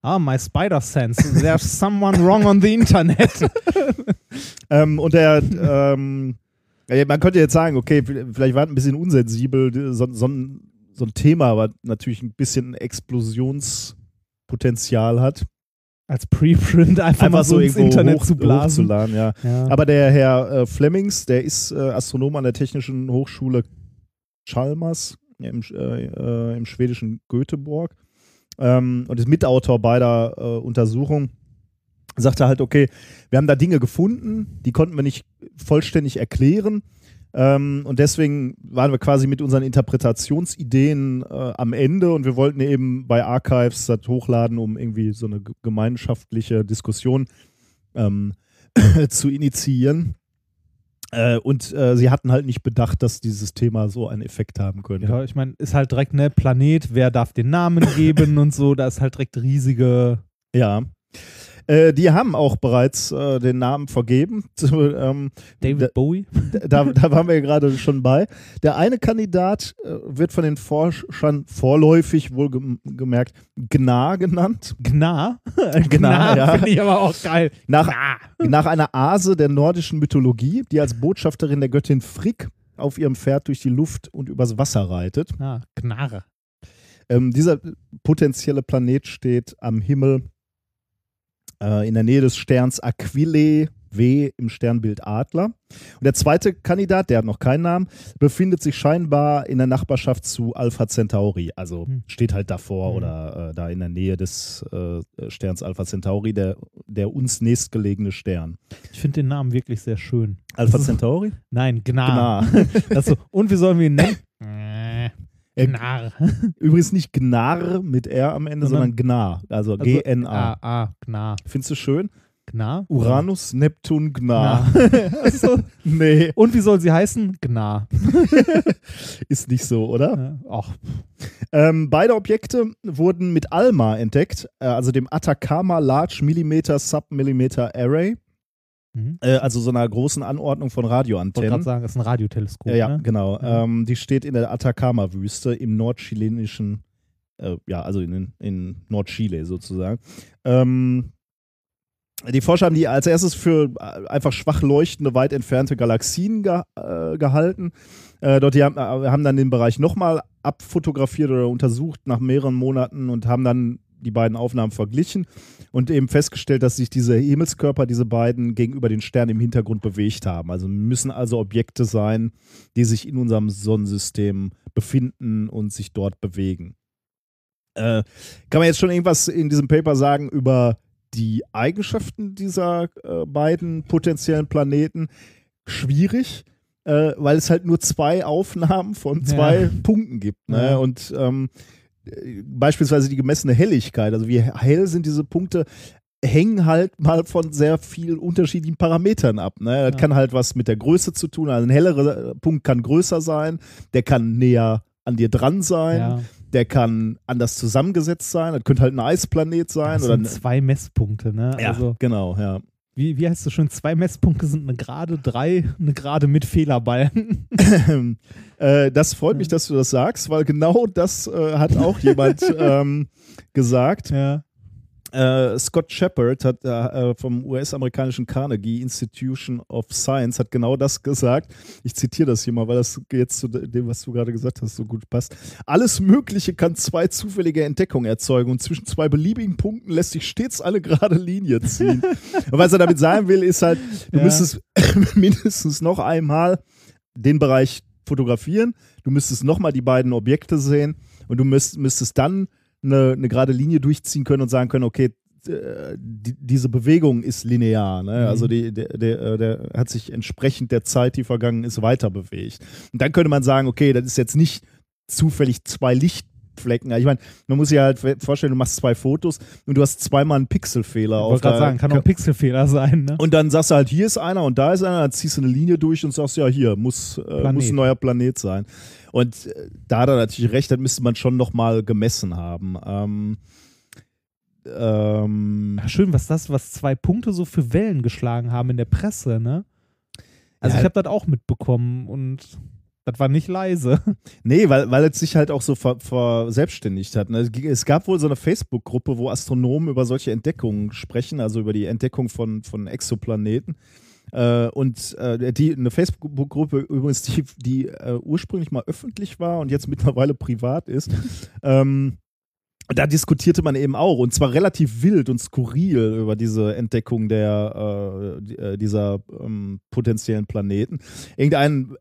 Ah, my spider sense. There's someone wrong on the internet. Ähm, und er, ähm, ja, man könnte jetzt sagen, okay, vielleicht war es ein bisschen unsensibel, so, so, ein, so ein Thema, was natürlich ein bisschen Explosionspotenzial hat. Als Preprint einfach, mal so ins Internet hoch, zu blasen. hochzuladen, ja. Ja. Aber der Herr äh, Flemings, der ist äh, Astronom an der Technischen Hochschule Chalmers im, äh, äh, im schwedischen Göteborg ähm, und ist Mitautor beider äh, Sagte halt, okay, wir haben da Dinge gefunden, die konnten wir nicht vollständig erklären. Ähm, und deswegen waren wir quasi mit unseren Interpretationsideen äh, am Ende und wir wollten eben bei Archives das hochladen, um irgendwie so eine gemeinschaftliche Diskussion ähm, [clears throat] zu initiieren. Äh, und äh, sie hatten halt nicht bedacht, dass dieses Thema so einen Effekt haben könnte. Ja, ich meine, ist halt direkt, ne, Planet, wer darf den Namen geben [laughs] und so, da ist halt direkt riesige. Ja. Äh, die haben auch bereits äh, den Namen vergeben. [laughs] Zu, ähm, David da, Bowie. [laughs] da, da waren wir ja gerade schon bei. Der eine Kandidat äh, wird von den Forschern vorläufig wohl gem gemerkt Gnar genannt. Gnar. [laughs] Gnar, ja. finde ich aber auch geil. Nach, Gnar. nach einer Ase der nordischen Mythologie, die als Botschafterin der Göttin Frigg auf ihrem Pferd durch die Luft und übers Wasser reitet. Ah, Gnarre. Ähm, dieser potenzielle Planet steht am Himmel äh, in der Nähe des Sterns Aquilae W im Sternbild Adler. Und der zweite Kandidat, der hat noch keinen Namen, befindet sich scheinbar in der Nachbarschaft zu Alpha Centauri. Also Hm. steht halt davor Hm. oder äh, da in der Nähe des äh, Sterns Alpha Centauri, der, der uns nächstgelegene Stern. Ich finde den Namen wirklich sehr schön. Alpha Centauri? Nein, Gnar. Gnar. [laughs] Also, und wie sollen wir ihn nennen? [laughs] Äh, Gnar. [laughs] Übrigens nicht Gnar mit R am Ende, Sondern- sondern Gnar. Also, Also, G-N-A. Ah, Gnar. Findest du schön? Gnar? Uranus, Neptun, Gnar. Gnar. [laughs] also, Nee, und wie soll sie heißen? Gnar. [laughs] ist nicht so, oder? Ja, Ach, Ähm, beide Objekte wurden mit ALMA entdeckt, äh, also dem Atacama Large Millimeter Submillimeter Array, mhm. äh, also so einer großen Anordnung von wollte gerade Radioantennen. sagen, das ist ein Radioteleskop. Ja, ne? genau. Ja. Ähm, die steht in der Atacama-Wüste im nordchilenischen, äh, ja, also in, in Nordchile sozusagen. Ähm, die Forscher haben die als erstes für äh, einfach schwach leuchtende, weit entfernte Galaxien ge äh, gehalten. Äh, dort haben, äh, haben dann den Bereich nochmal abfotografiert oder untersucht nach mehreren Monaten und haben dann die beiden Aufnahmen verglichen und eben festgestellt, dass sich diese Himmelskörper, diese beiden, gegenüber den Sternen im Hintergrund bewegt haben. Also müssen also Objekte sein, die sich in unserem Sonnensystem befinden und sich dort bewegen. Äh, kann man jetzt schon irgendwas in diesem Paper sagen über die Eigenschaften dieser äh, beiden potenziellen Planeten? Schwierig, äh, weil es halt nur zwei Aufnahmen von zwei Ja. Punkten gibt. Ne? Ja. Und ähm, äh, beispielsweise die gemessene Helligkeit, also wie hell sind diese Punkte, hängen halt mal von sehr viel unterschiedlichen Parametern ab. Ne? Das Ja. kann halt was mit der Größe zu tun. Also ein hellerer äh, Punkt kann größer sein, der kann näher an dir dran sein, Ja. der kann anders zusammengesetzt sein. Das könnte halt ein Eisplanet sein Das oder sind zwei Messpunkte, ne? ja, Also, genau, ja. Wie, wie heißt es schon? Zwei Messpunkte sind eine Gerade, drei, eine Gerade mit Fehlerballen. äh, das freut mich, dass du das sagst, weil genau das äh, hat auch jemand [laughs] ähm, gesagt. ja. Äh, Scott Shepard hat äh, vom US-amerikanischen Carnegie Institution of Science hat genau das gesagt. Ich zitiere das hier mal, weil das jetzt zu dem, was du gerade gesagt hast, so gut passt. Alles Mögliche kann zwei zufällige Entdeckungen erzeugen und zwischen zwei beliebigen Punkten lässt sich stets eine gerade Linie ziehen. [laughs] und was er damit sagen will, ist halt, du Ja. müsstest [laughs] mindestens noch einmal den Bereich fotografieren, du müsstest nochmal die beiden Objekte sehen und du müsst, müsstest dann eine, eine gerade Linie durchziehen können und sagen können, okay, äh, die, diese Bewegung ist linear. Ne? Mhm. Also die, der, der, äh, der hat sich entsprechend der Zeit, die vergangen ist, weiter bewegt. Und dann könnte man sagen, okay, das ist jetzt nicht zufällig zwei Lichtflecken. Ich meine, man muss sich halt vorstellen, du machst zwei Fotos und du hast zweimal einen Pixelfehler. Ich wollte gerade sagen, kann auch ein Pixelfehler sein, ne? und dann sagst du halt, hier ist einer und da ist einer, dann ziehst du eine Linie durch und sagst, ja, hier muss, äh, muss ein neuer Planet sein. Und äh, da hat er natürlich recht, das müsste man schon nochmal gemessen haben. Ähm, ähm, Ja, schön, was das, was zwei Punkte so für Wellen geschlagen haben in der Presse, ne? Also Ja. ich habe das auch mitbekommen und Das war nicht leise. [laughs] Nee, weil, weil es sich halt auch so ver, verselbstständigt hat. Ne? Es gab wohl so eine Facebook-Gruppe, wo Astronomen über solche Entdeckungen sprechen, also über die Entdeckung von, von Exoplaneten. Äh, und äh, die, eine Facebook-Gruppe übrigens, die, die äh, ursprünglich mal öffentlich war und jetzt mittlerweile privat ist. [laughs] ähm, da diskutierte man eben auch und zwar relativ wild und skurril über diese Entdeckung der, äh, äh, dieser ähm, potenziellen Planeten. Irgendein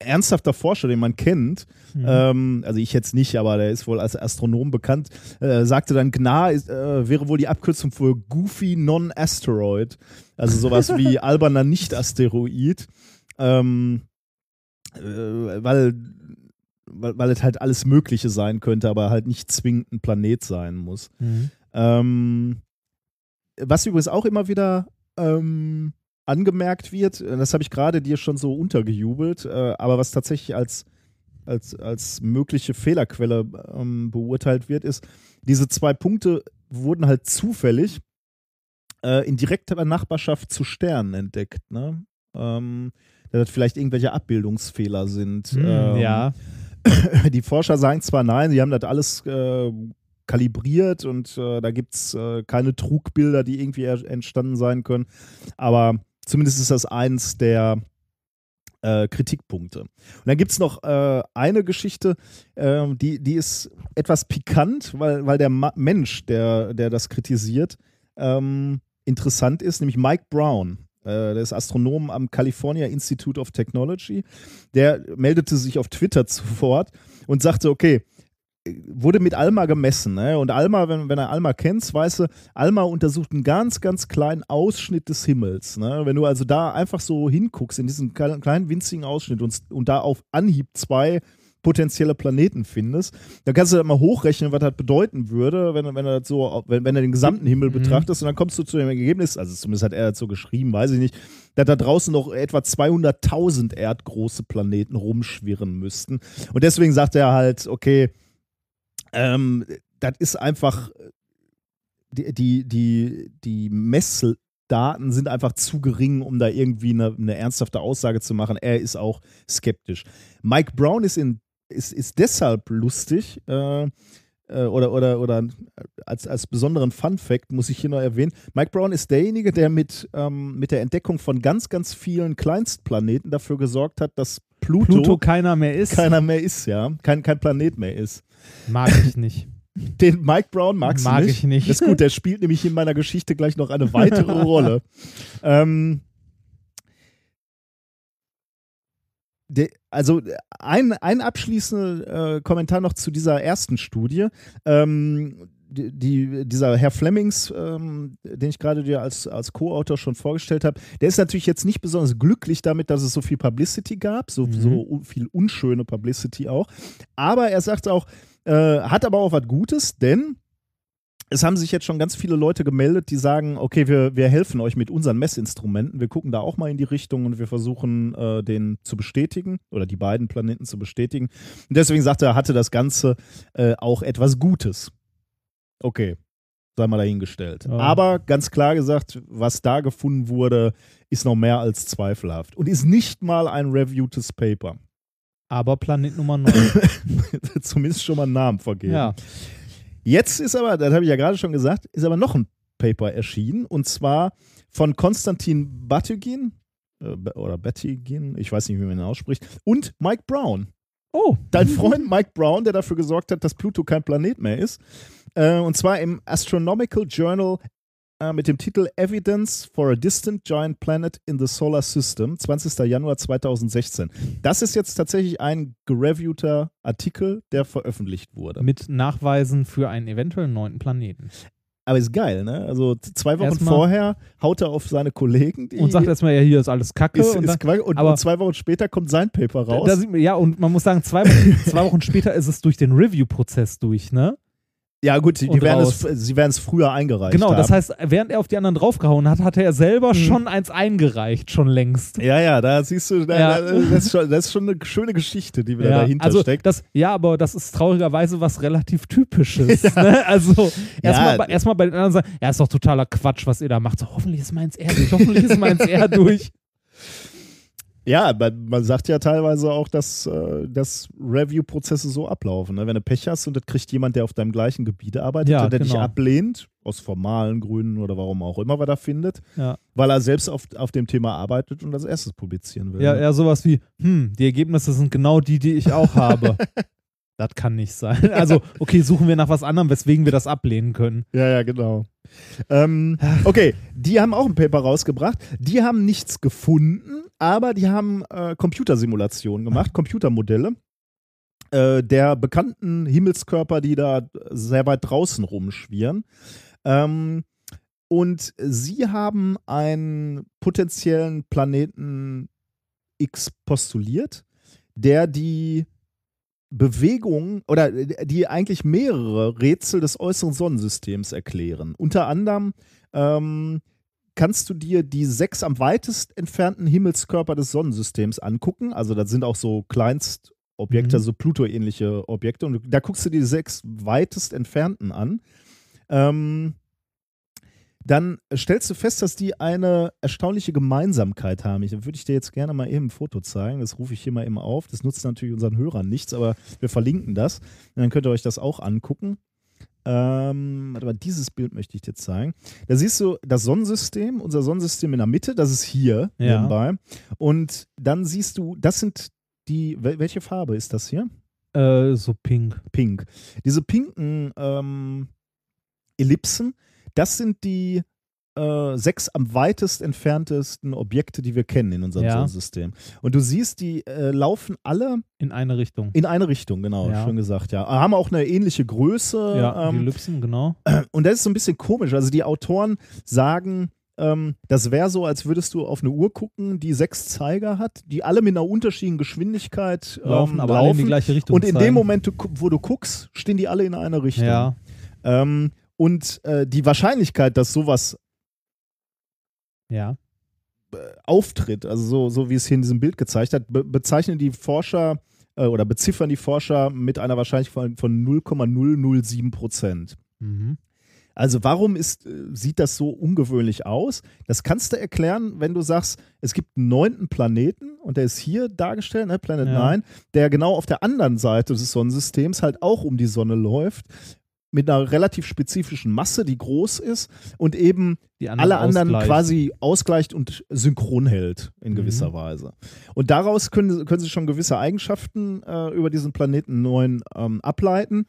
ernsthafter Forscher, den man kennt, Mhm. ähm, also ich jetzt nicht, aber der ist wohl als Astronom bekannt, äh, sagte dann, GNA ist, äh, wäre wohl die Abkürzung für Goofy Non-Asteroid, also sowas wie [laughs] alberner Nicht-Asteroid, ähm, äh, weil, weil, weil es halt alles Mögliche sein könnte, aber halt nicht zwingend ein Planet sein muss. Mhm. Ähm, was übrigens auch immer wieder ähm, angemerkt wird, das habe ich gerade dir schon so untergejubelt, äh, aber was tatsächlich als, als, als mögliche Fehlerquelle ähm, beurteilt wird, ist, diese zwei Punkte wurden halt zufällig äh, in direkter Nachbarschaft zu Sternen entdeckt. Ne? Ähm, dass das vielleicht irgendwelche Abbildungsfehler sind. Hm, ähm, ja. [laughs] die Forscher sagen zwar nein, sie haben das alles äh, kalibriert und äh, da gibt es äh, keine Trugbilder, die irgendwie entstanden sein können, aber zumindest ist das eins der äh, Kritikpunkte. Und dann gibt es noch äh, eine Geschichte, ähm, die, die ist etwas pikant, weil, weil der Ma Mensch, der, der das kritisiert, ähm, interessant ist, nämlich Mike Brown. Äh, der ist Astronom am California Institute of Technology. Der meldete sich auf Twitter [laughs] zu Wort und sagte, okay, wurde mit Alma gemessen. Ne? Und Alma, wenn, wenn er Alma kennst, weißt du, Alma untersucht einen ganz, ganz kleinen Ausschnitt des Himmels. Ne? Wenn du also da einfach so hinguckst, in diesen kleinen, winzigen Ausschnitt und, und da auf Anhieb zwei potenzielle Planeten findest, dann kannst du das mal hochrechnen, was das bedeuten würde, wenn, wenn er das so, wenn, wenn er den gesamten Himmel Mhm. betrachtest und dann kommst du zu dem Ergebnis, also zumindest hat er das so geschrieben, weiß ich nicht, dass da draußen noch etwa 200.000 erdgroße Planeten rumschwirren müssten. Und deswegen sagt er halt, okay, ähm, das ist einfach, die, die, die, die Messdaten sind einfach zu gering, um da irgendwie eine, eine ernsthafte Aussage zu machen. Er ist auch skeptisch. Mike Brown ist, in, ist, ist deshalb lustig, äh, oder, oder, oder als, als besonderen Fun-Fact muss ich hier noch erwähnen: Mike Brown ist derjenige, der mit, ähm, mit der Entdeckung von ganz, ganz vielen Kleinstplaneten dafür gesorgt hat, dass Pluto, Pluto keiner mehr ist. keiner mehr ist, ja, kein, kein Planet mehr ist. Mag ich nicht. [laughs] Den Mike Brown magst Mag du nicht? ich nicht. Das ist gut, der spielt nämlich in meiner Geschichte gleich noch eine weitere [laughs] Rolle. Ähm, de, also ein, ein abschließender äh, Kommentar noch zu dieser ersten Studie. Ähm, die, die, dieser Herr Flemings, ähm, den ich gerade dir als, als Co-Autor schon vorgestellt habe, der ist natürlich jetzt nicht besonders glücklich damit, dass es so viel Publicity gab, so, Mhm. so viel unschöne Publicity auch. Aber er sagt auch, äh, hat aber auch was Gutes, denn es haben sich jetzt schon ganz viele Leute gemeldet, die sagen, okay, wir, wir helfen euch mit unseren Messinstrumenten, wir gucken da auch mal in die Richtung und wir versuchen, äh, den zu bestätigen oder die beiden Planeten zu bestätigen. Und deswegen sagt er, hatte das Ganze äh, auch etwas Gutes. Okay, sei mal dahingestellt. Ja. Aber ganz klar gesagt, was da gefunden wurde, ist noch mehr als zweifelhaft und ist nicht mal ein reviewtes Paper. Aber Planet Nummer 9. [laughs] Zumindest schon mal einen Namen vergeben. ja. Jetzt ist aber, das habe ich ja gerade schon gesagt, ist aber noch ein Paper erschienen und zwar von Konstantin Batygin äh, oder Batygin, ich weiß nicht, wie man ihn ausspricht, und Mike Brown. Oh. Dein Freund Mike Brown, der dafür gesorgt hat, dass Pluto kein Planet mehr ist. Äh, und zwar im Astronomical Journal äh, mit dem Titel Evidence for a Distant Giant Planet in the Solar System, 20. Januar 2016. Das ist jetzt tatsächlich ein gereviewter Artikel, der veröffentlicht wurde. Mit Nachweisen für einen eventuellen neunten Planeten. Aber ist geil, ne? Also zwei Wochen Erstmal- vorher haut er auf seine Kollegen, die Und sagt erstmal, ja, hier ist alles Kacke. ist, und ist dann, und, aber- und zwei Wochen später kommt sein Paper raus. da man, ja, und man muss sagen, zwei Wochen, zwei Wochen später ist es durch den Review-Prozess durch, ne? Ja, gut, die, werden es, sie werden es früher eingereicht. Genau, das haben. heißt, während er auf die anderen draufgehauen hat, hatte er selber schon eins eingereicht, schon längst. Ja, ja, da siehst du, da, Ja. da, das, ist schon, das ist schon eine schöne Geschichte, die wieder Ja, dahinter also steckt. das, ja, aber das ist traurigerweise was relativ Typisches. [laughs] Ne? Also erstmal Ja. bei, erstmal bei den anderen sagen, ja, ist doch totaler Quatsch, was ihr da macht. So, hoffentlich ist meins eher durch, hoffentlich ist meins eher [laughs] durch. Ja, man sagt ja teilweise auch, dass, äh, dass Review-Prozesse so ablaufen. Ne? Wenn du Pech hast und das kriegt jemand, der auf deinem gleichen Gebiet arbeitet, Ja, und der dich genau. ablehnt, aus formalen Gründen oder warum auch immer, was er findet, Ja. weil er selbst auf, auf dem Thema arbeitet und als erstes publizieren will. Ja, ne? eher sowas wie, hm, die Ergebnisse sind genau die, die ich auch habe. [laughs] das kann nicht sein. [laughs] Also, okay, suchen wir nach was anderem, weswegen wir das ablehnen können. Ja, ja, genau. Ähm, okay, die haben auch ein Paper rausgebracht. Die haben nichts gefunden, aber die haben äh, Computersimulationen gemacht, Computermodelle äh, der bekannten Himmelskörper, die da sehr weit draußen rumschwirren. Ähm, und sie haben einen potenziellen Planeten X postuliert, der die Bewegung oder die eigentlich mehrere Rätsel des äußeren Sonnensystems erklären. Unter anderem ähm, kannst du dir die sechs am weitest entfernten Himmelskörper des Sonnensystems angucken. Also das sind auch so Kleinstobjekte, Mhm. so Pluto-ähnliche Objekte. Und da guckst du die sechs weitest entfernten an. Ähm, dann stellst du fest, dass die eine erstaunliche Gemeinsamkeit haben. Ich, würde ich dir jetzt gerne mal eben ein Foto zeigen. Das rufe ich hier mal eben auf. Das nutzt natürlich unseren Hörern nichts, aber wir verlinken das. Und dann könnt ihr euch das auch angucken. Ähm, warte mal, dieses Bild möchte ich dir zeigen. Da siehst du das Sonnensystem, unser Sonnensystem in der Mitte, das ist hier Ja. nebenbei. Und dann siehst du, das sind die, wel- welche Farbe ist das hier? Äh, so pink. Pink. Diese pinken ähm, Ellipsen, das sind die äh, sechs am weitest entferntesten Objekte, die wir kennen in unserem Ja. Sonnensystem. Und du siehst, die äh, laufen alle In eine Richtung. in eine Richtung, genau, Ja. schön gesagt, ja. Haben auch eine ähnliche Größe. ja, die ähm, Ellipsen, genau. [clears throat] und das ist so ein bisschen komisch. Also die Autoren sagen, ähm, das wäre so, als würdest du auf eine Uhr gucken, die sechs Zeiger hat, die alle mit einer unterschiedlichen Geschwindigkeit ähm, Laufen, aber alle in die gleiche Richtung. und in zeigen. dem Moment, wo du guckst, stehen die alle in einer Richtung. Ja, Ähm, und äh, die Wahrscheinlichkeit, dass sowas ja. auftritt, also so, so wie es hier in diesem Bild gezeigt hat, be bezeichnen die Forscher äh, oder beziffern die Forscher mit einer Wahrscheinlichkeit von, von 0,007 Prozent. Mhm. Also warum ist, äh, sieht das so ungewöhnlich aus? Das kannst du erklären, wenn du sagst, es gibt einen neunten Planeten und der ist hier dargestellt, ne, Planet Ja. 9, der genau auf der anderen Seite des Sonnensystems halt auch um die Sonne läuft, mit einer relativ spezifischen Masse, die groß ist und eben anderen alle anderen ausgleichen. quasi ausgleicht und synchron hält in gewisser Mhm. Weise. Und daraus können, können sie schon gewisse Eigenschaften äh, über diesen Planeten 9 ähm, ableiten.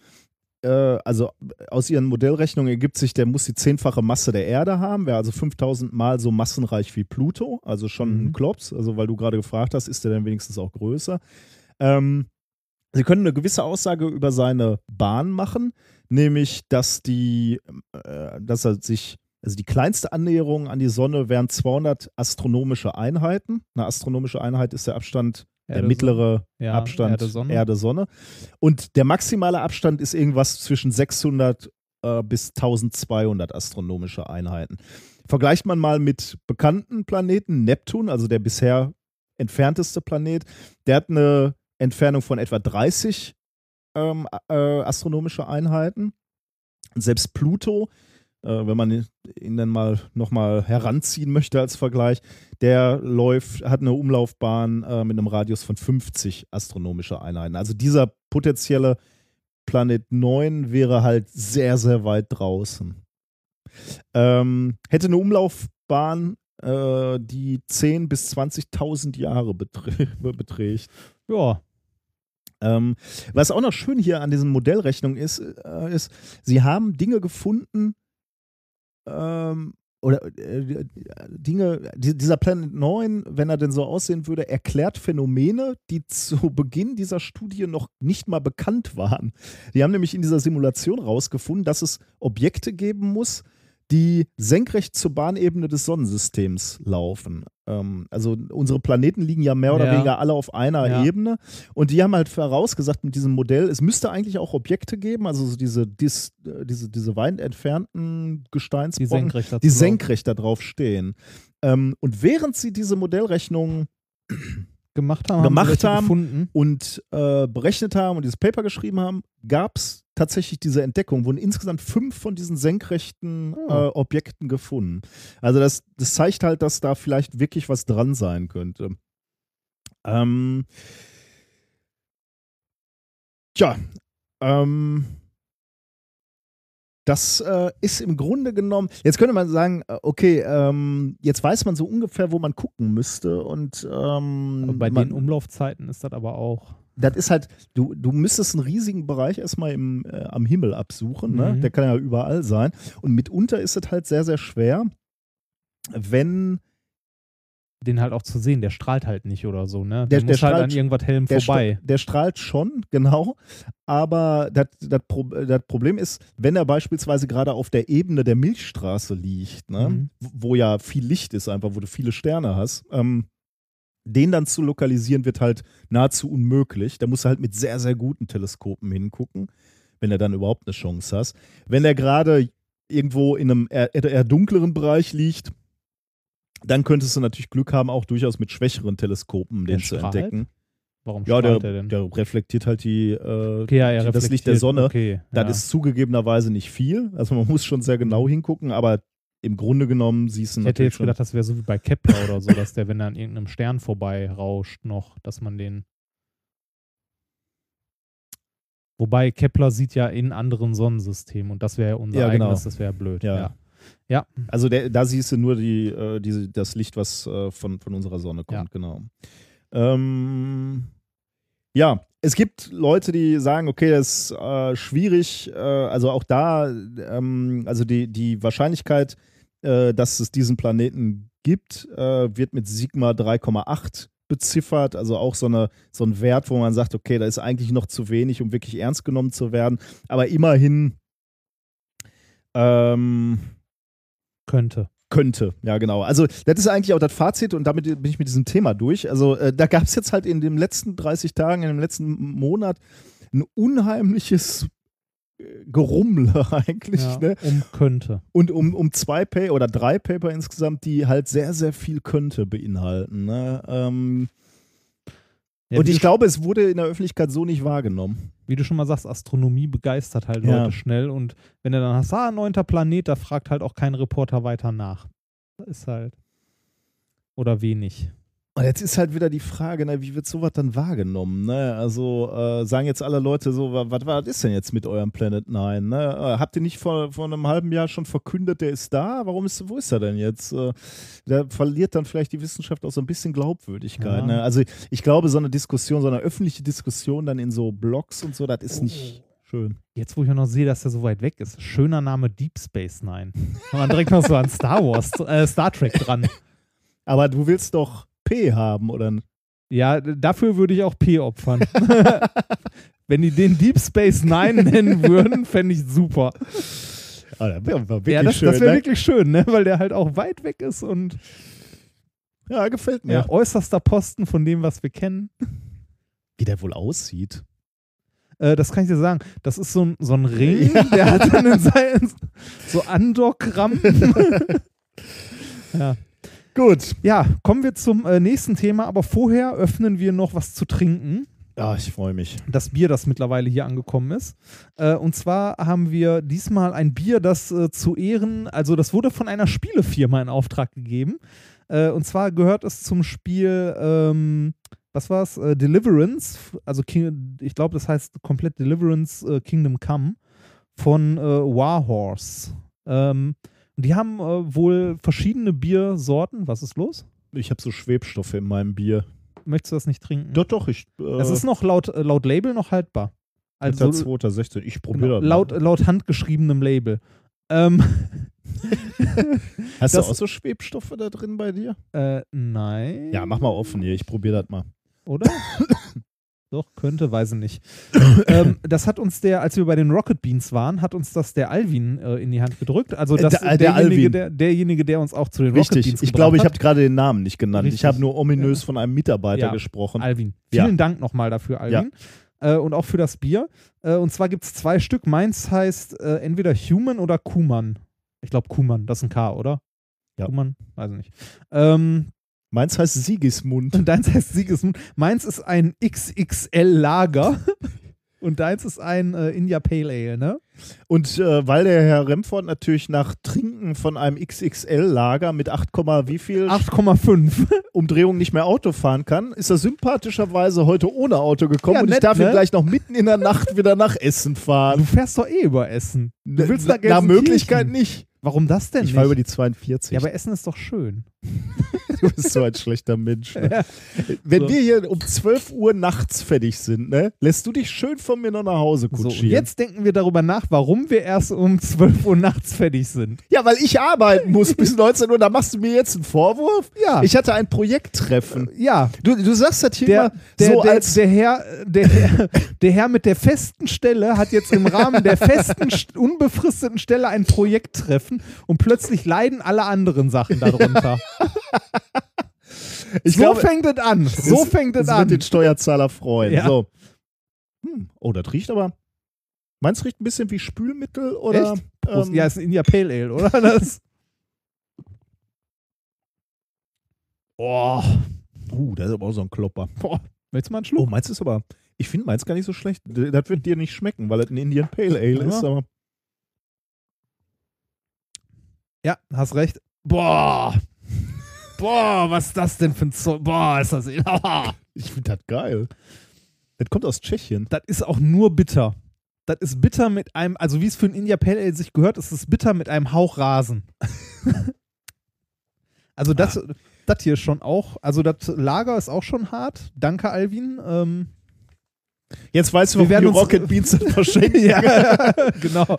Äh, also aus ihren Modellrechnungen ergibt sich, der muss die zehnfache Masse der Erde haben, wäre also 5000 Mal so massenreich wie Pluto, also schon Mhm. ein Klops, also weil du gerade gefragt hast, ist der denn wenigstens auch größer. Ähm, sie können eine gewisse Aussage über seine Bahn machen, nämlich, dass die, äh, dass er sich, also die kleinste Annäherung an die Sonne wären 200 astronomische Einheiten. Eine astronomische Einheit ist der Abstand, der Erde, mittlere Ja, Abstand Erde, Sonne. Erde, Sonne. Und der maximale Abstand ist irgendwas zwischen 600 äh, bis 1200 astronomische Einheiten. Vergleicht man mal mit bekannten Planeten, Neptun, also der bisher entfernteste Planet, der hat eine Entfernung von etwa 30 ähm, äh, astronomische Einheiten. Selbst Pluto, äh, wenn man ihn dann mal nochmal heranziehen möchte als Vergleich, der läuft, hat eine Umlaufbahn äh, mit einem Radius von 50 astronomische Einheiten. Also dieser potenzielle Planet 9 wäre halt sehr, sehr weit draußen. Ähm, hätte eine Umlaufbahn, äh, die 10.000 bis 20.000 Jahre beträ [laughs] beträgt. Ja, Ähm, was auch noch schön hier an diesen Modellrechnungen ist, äh, ist, sie haben Dinge gefunden, ähm, oder äh, Dinge, die, dieser Planet 9, wenn er denn so aussehen würde, erklärt Phänomene, die zu Beginn dieser Studie noch nicht mal bekannt waren. Die haben nämlich in dieser Simulation rausgefunden, dass es Objekte geben muss, die senkrecht zur Bahnebene des Sonnensystems laufen. Ähm, also unsere Planeten liegen ja mehr oder Ja. weniger alle auf einer Ja. Ebene. Und die haben halt vorausgesagt mit diesem Modell, es müsste eigentlich auch Objekte geben, also so diese, dis, äh, diese, diese weit entfernten die Gesteinsbrocken, senkrecht dazu die senkrecht da drauf stehen. Ähm, und während sie diese Modellrechnung gemacht haben, gemacht haben, und äh, berechnet haben und dieses Paper geschrieben haben, gab es tatsächlich diese Entdeckung, wurden insgesamt fünf von diesen senkrechten Oh. äh, Objekten gefunden. Also das, das zeigt halt, dass da vielleicht wirklich was dran sein könnte. Ähm, tja, ähm, das äh, ist im Grunde genommen, jetzt könnte man sagen, äh, okay, ähm, jetzt weiß man so ungefähr, wo man gucken müsste und ähm, Bei man, den Umlaufzeiten ist das aber auch. das ist halt, du, du müsstest einen riesigen Bereich erstmal im, äh, am Himmel absuchen, ne? Mhm. der kann ja überall sein. Und mitunter ist es halt sehr, sehr schwer, wenn Den halt auch zu sehen, der strahlt halt nicht oder so, ne? Der- Der, der muss halt strahlt- an irgendwas hellem der, vorbei. der strahlt schon, genau. Aber das, Pro Problem ist, wenn er beispielsweise gerade auf der Ebene der Milchstraße liegt, ne? Mhm. wo ja viel Licht ist, einfach, wo du viele Sterne hast, ähm, den dann zu lokalisieren wird halt nahezu unmöglich. Da musst du halt mit sehr, sehr guten Teleskopen hingucken, wenn er dann überhaupt eine Chance hast. Wenn er gerade irgendwo in einem eher, eher dunkleren Bereich liegt, dann könntest du natürlich Glück haben, auch durchaus mit schwächeren Teleskopen Der den zu strahlt? entdecken. Warum Ja, der, der denn? der reflektiert halt die, äh, okay, ja, er das Licht der Sonne. Okay, das ja. ist zugegebenerweise nicht viel. Also man [laughs] muss schon sehr genau hingucken, aber im Grunde genommen siehst du ich hätte jetzt schon. gedacht, das wäre so wie bei Kepler oder so, dass der, wenn er an irgendeinem Stern vorbei rauscht, noch, dass man den. Wobei Kepler sieht ja in anderen Sonnensystemen und das wäre ja unser Ja, genau. eigenes, das wäre blöd. Ja. Ja. Also der, da siehst du nur die, äh, diese, das Licht, was äh, von, von unserer Sonne kommt, Ja. genau. Ähm, ja, es gibt Leute, die sagen, okay, das ist äh, schwierig, äh, also auch da, ähm, also die, die Wahrscheinlichkeit, äh, dass es diesen Planeten gibt, äh, wird mit Sigma 3,8 beziffert, also auch so, eine, so ein Wert, wo man sagt, okay, da ist eigentlich noch zu wenig, um wirklich ernst genommen zu werden, aber immerhin ähm, Könnte. könnte, ja genau. Also das ist eigentlich auch das Fazit und damit bin ich mit diesem Thema durch. Also äh, da gab es jetzt halt in den letzten 30 Tagen, in dem letzten Monat ein unheimliches äh, Gerummel [laughs] eigentlich. Ja, Ne? um könnte. Und um, um zwei Paper oder drei Paper insgesamt, die halt sehr, sehr viel könnte beinhalten. Ne? Ähm, Ja, und ich glaube, es wurde in der Öffentlichkeit so nicht wahrgenommen. wie du schon mal sagst, Astronomie begeistert halt Ja. Leute schnell und wenn du dann hast, ah, neunter Planet, da fragt halt auch kein Reporter weiter nach. Das ist halt. Oder wenig. Und jetzt ist halt wieder die Frage, ne, wie wird sowas dann wahrgenommen? Ne? Also äh, sagen jetzt alle Leute so, wa- was, was ist denn jetzt mit eurem Planet Nine? Ne? Äh, habt ihr nicht vor, vor einem halben Jahr schon verkündet, der ist da? Warum ist, wo ist er denn jetzt? Äh, der verliert dann vielleicht die Wissenschaft auch so ein bisschen Glaubwürdigkeit. Ja. Ne? Also ich glaube, so eine Diskussion, so eine öffentliche Diskussion dann in so Blogs und so, das ist nicht schön. Jetzt, wo ich auch noch sehe, dass der so weit weg ist. Schöner Name Deep Space Nine. Kann man direkt noch so an Star Wars, äh, Star Trek dran. [laughs] Aber du willst doch P haben, oder? Ja, dafür würde ich auch P opfern. [laughs] Wenn die den Deep Space Nine [laughs] nennen würden, fände ich super. Ah, das wär, Ja, das, das wäre ne? wirklich schön, ne? weil der halt auch weit weg ist und ja, gefällt mir. ja. äußerster Posten von dem, was wir kennen. Wie der wohl aussieht. Äh, das kann ich dir sagen. Das ist so ein, so ein [laughs] Ring, der hat dann in seinen so Andock-Rampen. ja. Gut. ja, kommen wir zum äh, nächsten Thema, aber vorher öffnen wir noch was zu trinken. Ja, ich freue mich. Das Bier, das mittlerweile hier angekommen ist. Äh, und zwar haben wir diesmal ein Bier, das äh, zu Ehren, also das wurde von einer Spielefirma in Auftrag gegeben. Äh, und zwar gehört es zum Spiel, ähm, was war es? Äh, Deliverance, also King, ich glaube, das heißt komplett Deliverance äh, Kingdom Come von Warhorse. Ähm, die haben äh, wohl verschiedene Biersorten. Was ist los? Ich habe so Schwebstoffe in meinem Bier. Möchtest du das nicht trinken? Doch, doch, ich. Äh, Es ist noch laut, äh, laut Label noch haltbar. Also 2.16. Ich probiere genau, das. laut, laut handgeschriebenem Label. Ähm, [laughs] Hast das- du auch so Schwebstoffe da drin bei dir? äh, nein. Ja, mach mal offen hier. Ich probiere das mal. Oder? [laughs] Doch, könnte, weiß ich nicht. [coughs] ähm, das hat uns der, als wir bei den Rocket Beans waren, hat uns das der Alvin äh, in die Hand gedrückt. Also Äh, das, der- der derjenige, der, derjenige, der uns auch zu den Rocket Richtig. Beans Ich glaube, ich habe gerade den Namen nicht genannt. Richtig. Ich habe nur ominös von einem Mitarbeiter Ja. gesprochen. Alvin. Ja. Vielen Dank nochmal dafür, Alvin. Äh, und auch für das Bier. Äh, und zwar gibt es zwei Stück. Meins heißt äh, entweder Human oder Kuman. Ich glaube Kuman, das ist ein K, oder? Ja. Kuman? Weiß ich nicht. Ähm, Meins heißt Sigismund. Und deins heißt Siegesmund. Meins ist ein XXL-Lager. [laughs] Und deins ist ein äh, India Pale Ale, ne? Und äh, weil der Herr Remford natürlich nach Trinken von einem XXL-Lager mit 8, wie viel 8,5. [laughs] Umdrehungen nicht mehr Auto fahren kann, ist er sympathischerweise heute ohne Auto gekommen Ja, und ich nett, darf ihn ne? gleich noch mitten in der Nacht wieder nach Essen Du fahren. fährst doch eh über Essen. Du willst nach nach. Möglichkeit nicht. Warum das denn Ich nicht? fahre über die 42. ja, aber Essen ist doch schön. [laughs] du bist so ein schlechter Mensch. Ne? [laughs] Wenn So. wir hier um 12 Uhr nachts fertig sind, ne, lässt du dich schön von mir noch nach Hause So, kutschieren. und jetzt denken wir darüber nach, warum wir erst um 12 Uhr nachts fertig sind. Ja, weil ich arbeiten muss bis 19 Uhr. Da machst du mir jetzt einen Vorwurf? Ja. Ich hatte ein Projekttreffen. Ja, Du, du sagst das hier der, immer der, so der, als der, Herr, der, Herr, der Herr mit der festen Stelle hat jetzt im Rahmen der festen, st- [laughs] unbefristeten Stelle ein Projekttreffen und plötzlich leiden alle anderen Sachen darunter. ich so glaube, fängt es an. So fängt es das an. wird den Steuerzahler freuen. Ja. So. Hm. Oh, das riecht aber. Meinst du, riecht ein bisschen wie Spülmittel oder? Ähm, ja, ist ein India Pale Ale, oder? [laughs] Das Oh. Uh, das ist aber auch so ein Klopper. Boah, willst du mal einen Oh, Schluck? meins ist aber. Ich finde meins gar nicht so schlecht. Das wird dir nicht schmecken, weil das ein Indian Pale Ale Ja. ist. Aber Ja, hast recht. Boah. Boah, was ist das denn für ein Zeug? Boah, ist das. [laughs] ich finde das geil. Das kommt aus Tschechien. Das ist auch nur bitter. Das ist bitter mit einem, also wie es für ein India Pale Ale sich gehört, ist es bitter mit einem Hauch Rasen. [laughs] also das, Ah. das hier schon auch, also das Lager ist auch schon hart. Danke, Alvin. Ähm, Jetzt weißt du, Wir warum werden die uns- Rocket Beans [laughs] das verschenken. ja, genau.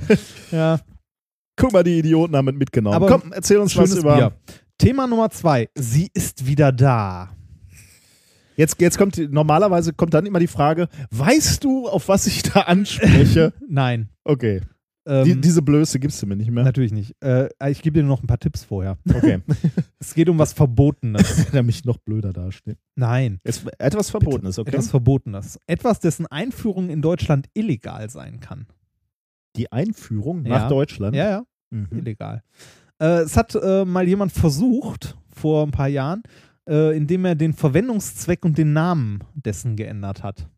Ja, Guck mal, die Idioten haben mitgenommen. Aber Komm, erzähl uns was über. Bier. Thema Nummer zwei. Sie ist wieder da. Jetzt, jetzt kommt, normalerweise kommt dann immer die Frage, weißt du, auf was ich da anspreche? [laughs] Nein. Okay. Ähm, die, diese Blöße gibst du mir nicht mehr. Natürlich nicht. Äh, ich gebe dir noch ein paar Tipps vorher. Okay. [laughs] Es geht um was Verbotenes. [laughs] Damit noch blöder dastehe. Nein. Es, etwas Verbotenes, okay? Etwas Verbotenes. Etwas, dessen Einführung in Deutschland illegal sein kann. Die Einführung Ja. nach Deutschland. Ja, ja, Mhm. illegal. Äh, es hat äh, mal jemand versucht, vor ein paar Jahren, äh, indem er den Verwendungszweck und den Namen dessen geändert hat.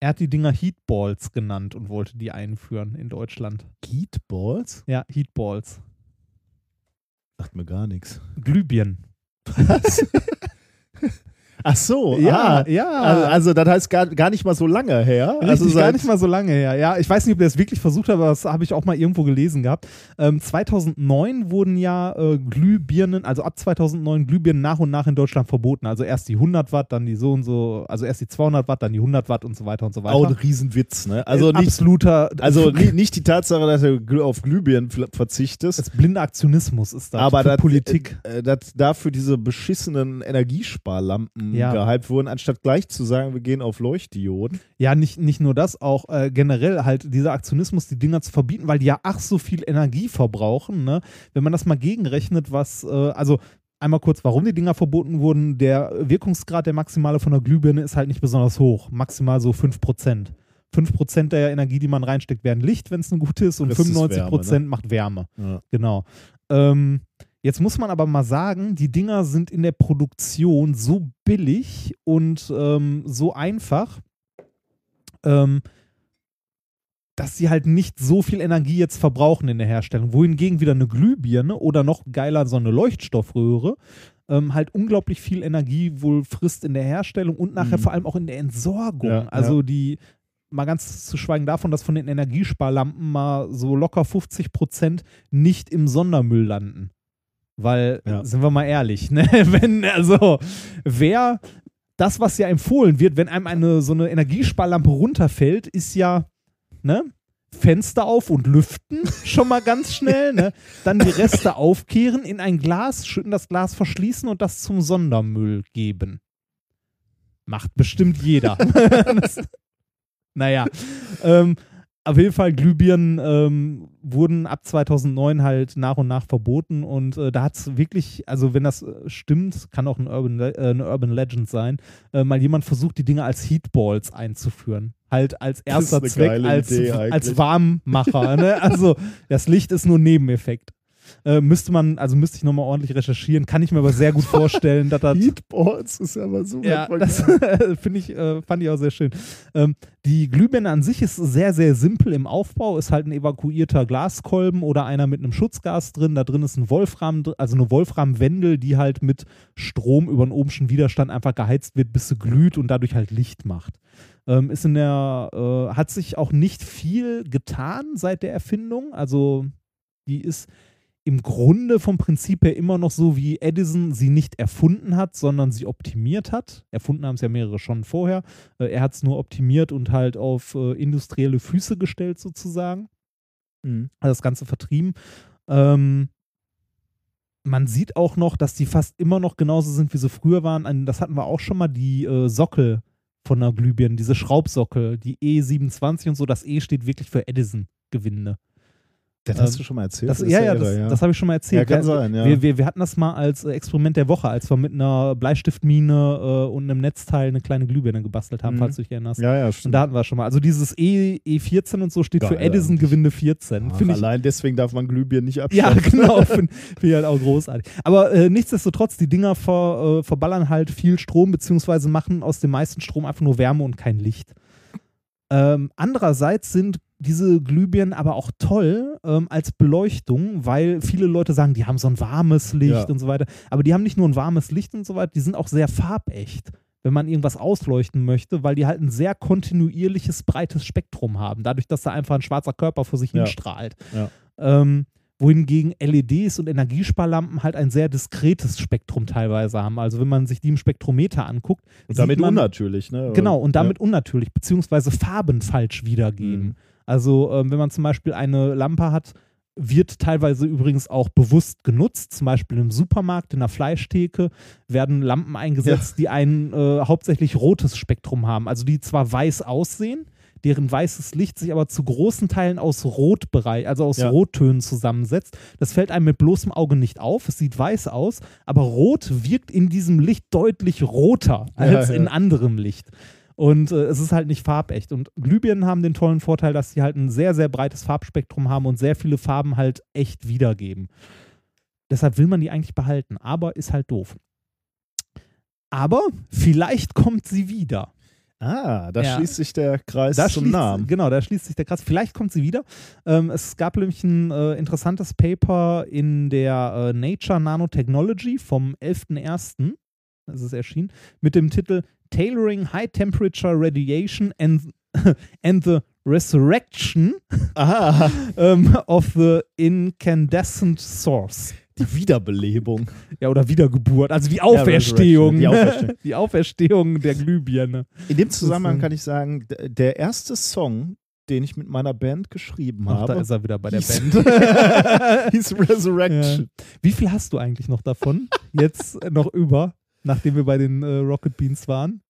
Er hat die Dinger Heatballs genannt und wollte die einführen in Deutschland. Heatballs? Ja, Heatballs. Sagt mir gar nichts. Glühbirnen. [laughs] [laughs] [laughs] Ach so, Ja, ah. ja. Also, also das heißt gar, gar nicht mal so lange her. Richtig, also gar nicht mal so lange her. Ja, ich weiß nicht, ob der es wirklich versucht hat, aber das habe ich auch mal irgendwo gelesen gehabt. Ähm, 2009 wurden ja äh, Glühbirnen, also ab 2009 Glühbirnen nach und nach in Deutschland verboten. Also erst die 100 Watt, dann die so und so, also erst die 200 Watt, dann die 100 Watt und so weiter und so weiter. Auch ein Riesenwitz, ne? Also Äh, nicht, absoluter, also ni- nicht die Tatsache, dass du auf Glühbirnen verzichtest, das blinde Aktionismus ist da aber für dass, Politik. äh, dass dafür diese beschissenen Energiesparlampen Ja. gehypt wurden, anstatt gleich zu sagen, wir gehen auf Leuchtdioden. Ja, nicht, nicht nur das, auch äh, generell halt dieser Aktionismus, die Dinger zu verbieten, weil die ja ach so viel Energie verbrauchen. Ne? Wenn man das mal gegenrechnet, was, äh, also einmal kurz, warum die Dinger verboten wurden, der Wirkungsgrad der maximale von der Glühbirne ist halt nicht besonders hoch, maximal so 5%. 5% der Energie, die man reinsteckt, werden Licht, wenn es eine gute ist, und ist 95% Wärme, ne? macht Wärme. Ja. Genau. Ähm, jetzt muss man aber mal sagen, die Dinger sind in der Produktion so billig und ähm, so einfach, ähm, dass sie halt nicht so viel Energie jetzt verbrauchen in der Herstellung. Wohingegen wieder eine Glühbirne oder noch geiler so eine Leuchtstoffröhre ähm, halt unglaublich viel Energie wohl frisst in der Herstellung und nachher Mhm. vor allem auch in der Entsorgung. Ja, also die, mal ganz zu schweigen davon, dass von den Energiesparlampen mal so locker 50 Prozent nicht im Sondermüll landen. Weil, Ja. sind wir mal ehrlich, ne? [laughs] wenn, also, wer das, was ja empfohlen wird, wenn einem eine so eine Energiesparlampe runterfällt, ist ja, ne? Fenster auf und lüften, schon mal ganz schnell, ne? Dann die Reste [laughs] aufkehren, in ein Glas, schütten das Glas verschließen und das zum Sondermüll geben. Macht bestimmt jeder. [laughs] das, naja, ähm, auf jeden Fall Glühbirnen ähm, wurden ab 2009 halt nach und nach verboten und äh, da hat es wirklich, also wenn das äh, stimmt, kann auch ein Urban äh, eine Urban Legend sein, äh, mal jemand versucht, die Dinge als Heatballs einzuführen. Halt als erster Zweck, als, als. Warmmacher. ne? Also das Licht ist nur Nebeneffekt. Äh, müsste man, also müsste ich nochmal ordentlich recherchieren. Kann ich mir aber sehr gut vorstellen, dass das. [laughs] Heatboards ist aber so Ja, das [laughs] finde ich, äh, fand ich auch sehr schön. Ähm, die Glühbirne an sich ist sehr, sehr simpel im Aufbau. Ist halt ein evakuierter Glaskolben oder einer mit einem Schutzgas drin. Da drin ist ein Wolfram, also eine Wolframwendel, die halt mit Strom über einen ohmschen Widerstand einfach geheizt wird, bis sie glüht und dadurch halt Licht macht. Ähm, ist in der, äh, hat sich auch nicht viel getan seit der Erfindung. Also die ist im Grunde vom Prinzip her immer noch so, wie Edison sie nicht erfunden hat, sondern sie optimiert hat. Erfunden haben es ja mehrere schon vorher. Äh, er hat es nur optimiert und halt auf äh, industrielle Füße gestellt sozusagen. Mhm. Also das Ganze vertrieben. Ähm, man sieht auch noch, dass die fast immer noch genauso sind, wie sie früher waren. Das hatten wir auch schon mal, die äh, Sockel von der Glühbirne, diese Schraubsockel, die E27 und so. Das E steht wirklich für Edison-Gewinde. Das hast Ähm, du schon mal erzählt. Das, ist ja, ja, irre, das, das habe ich schon mal erzählt. Ja, kann Wir- sein, ja. Wir, wir, wir hatten das mal als Experiment der Woche, als wir mit einer Bleistiftmine äh, und einem Netzteil eine kleine Glühbirne gebastelt haben, Mhm. falls du dich erinnerst. ja, ja, Und stimmt. da hatten wir schon mal. Also dieses E, E14 und so steht für Geil Edison Gewinde 14. Ach, ich allein deswegen darf man Glühbirnen nicht ja, abschalten. genau. [laughs] Finde find ich halt auch großartig. Aber äh, nichtsdestotrotz, die Dinger ver, äh, verballern halt viel Strom, beziehungsweise machen aus dem meisten Strom einfach nur Wärme und kein Licht. Ähm, andererseits sind diese Glühbirnen aber auch toll ähm, als Beleuchtung, weil viele Leute sagen, die haben so ein warmes Licht Ja. und so weiter. Aber die haben nicht nur ein warmes Licht und so weiter, die sind auch sehr farbecht, wenn man irgendwas ausleuchten möchte, weil die halt ein sehr kontinuierliches, breites Spektrum haben, dadurch, dass da einfach ein schwarzer Körper vor sich Ja. hinstrahlt. Ja. Ähm, wohingegen LEDs und Energiesparlampen halt ein sehr diskretes Spektrum teilweise haben. Also wenn man sich die im Spektrometer anguckt, Und damit man, unnatürlich, ne? Genau, und damit unnatürlich, beziehungsweise Farben falsch wiedergeben. Mhm. Also ähm, wenn man zum Beispiel eine Lampe hat, wird teilweise übrigens auch bewusst genutzt, zum Beispiel im Supermarkt, in der Fleischtheke, werden Lampen eingesetzt, die ein äh, hauptsächlich rotes Spektrum haben, also die zwar weiß aussehen, deren weißes Licht sich aber zu großen Teilen aus Rotbereich, also aus Ja. Rottönen zusammensetzt. Das fällt einem mit bloßem Auge nicht auf, es sieht weiß aus, aber Rot wirkt in diesem Licht deutlich roter als Ja, ja. in anderem Licht. Und äh, es ist halt nicht farbecht. Und Glühbirnen haben den tollen Vorteil, dass sie halt ein sehr, sehr breites Farbspektrum haben und sehr viele Farben halt echt wiedergeben. Deshalb will man die eigentlich behalten, aber ist halt doof. Aber vielleicht kommt sie wieder. Ah, da Ja. schließt sich der Kreis Da zum schließt, Namen. Genau, da schließt sich der Kreis. Vielleicht kommt sie wieder. Ähm, es gab nämlich ein äh, interessantes Paper in der äh, Nature Nanotechnology vom 11.01. Das ist erschienen, mit dem Titel Tailoring High Temperature Radiation and, [laughs] and the Resurrection ähm, [laughs] of the Incandescent Source. die Wiederbelebung. Ja, oder Wiedergeburt, also die Auferstehung. Resurrection, die [laughs] Auferstehung. die Auferstehung der Glühbirne. In dem Zusammenhang kann ich sagen, der erste Song, den ich mit meiner Band geschrieben Ach, habe, da ist er wieder bei der hieß- Band. hieß Resurrection. Wie viel hast du eigentlich noch davon? Jetzt noch über, nachdem wir bei den äh, Rocket Beans waren?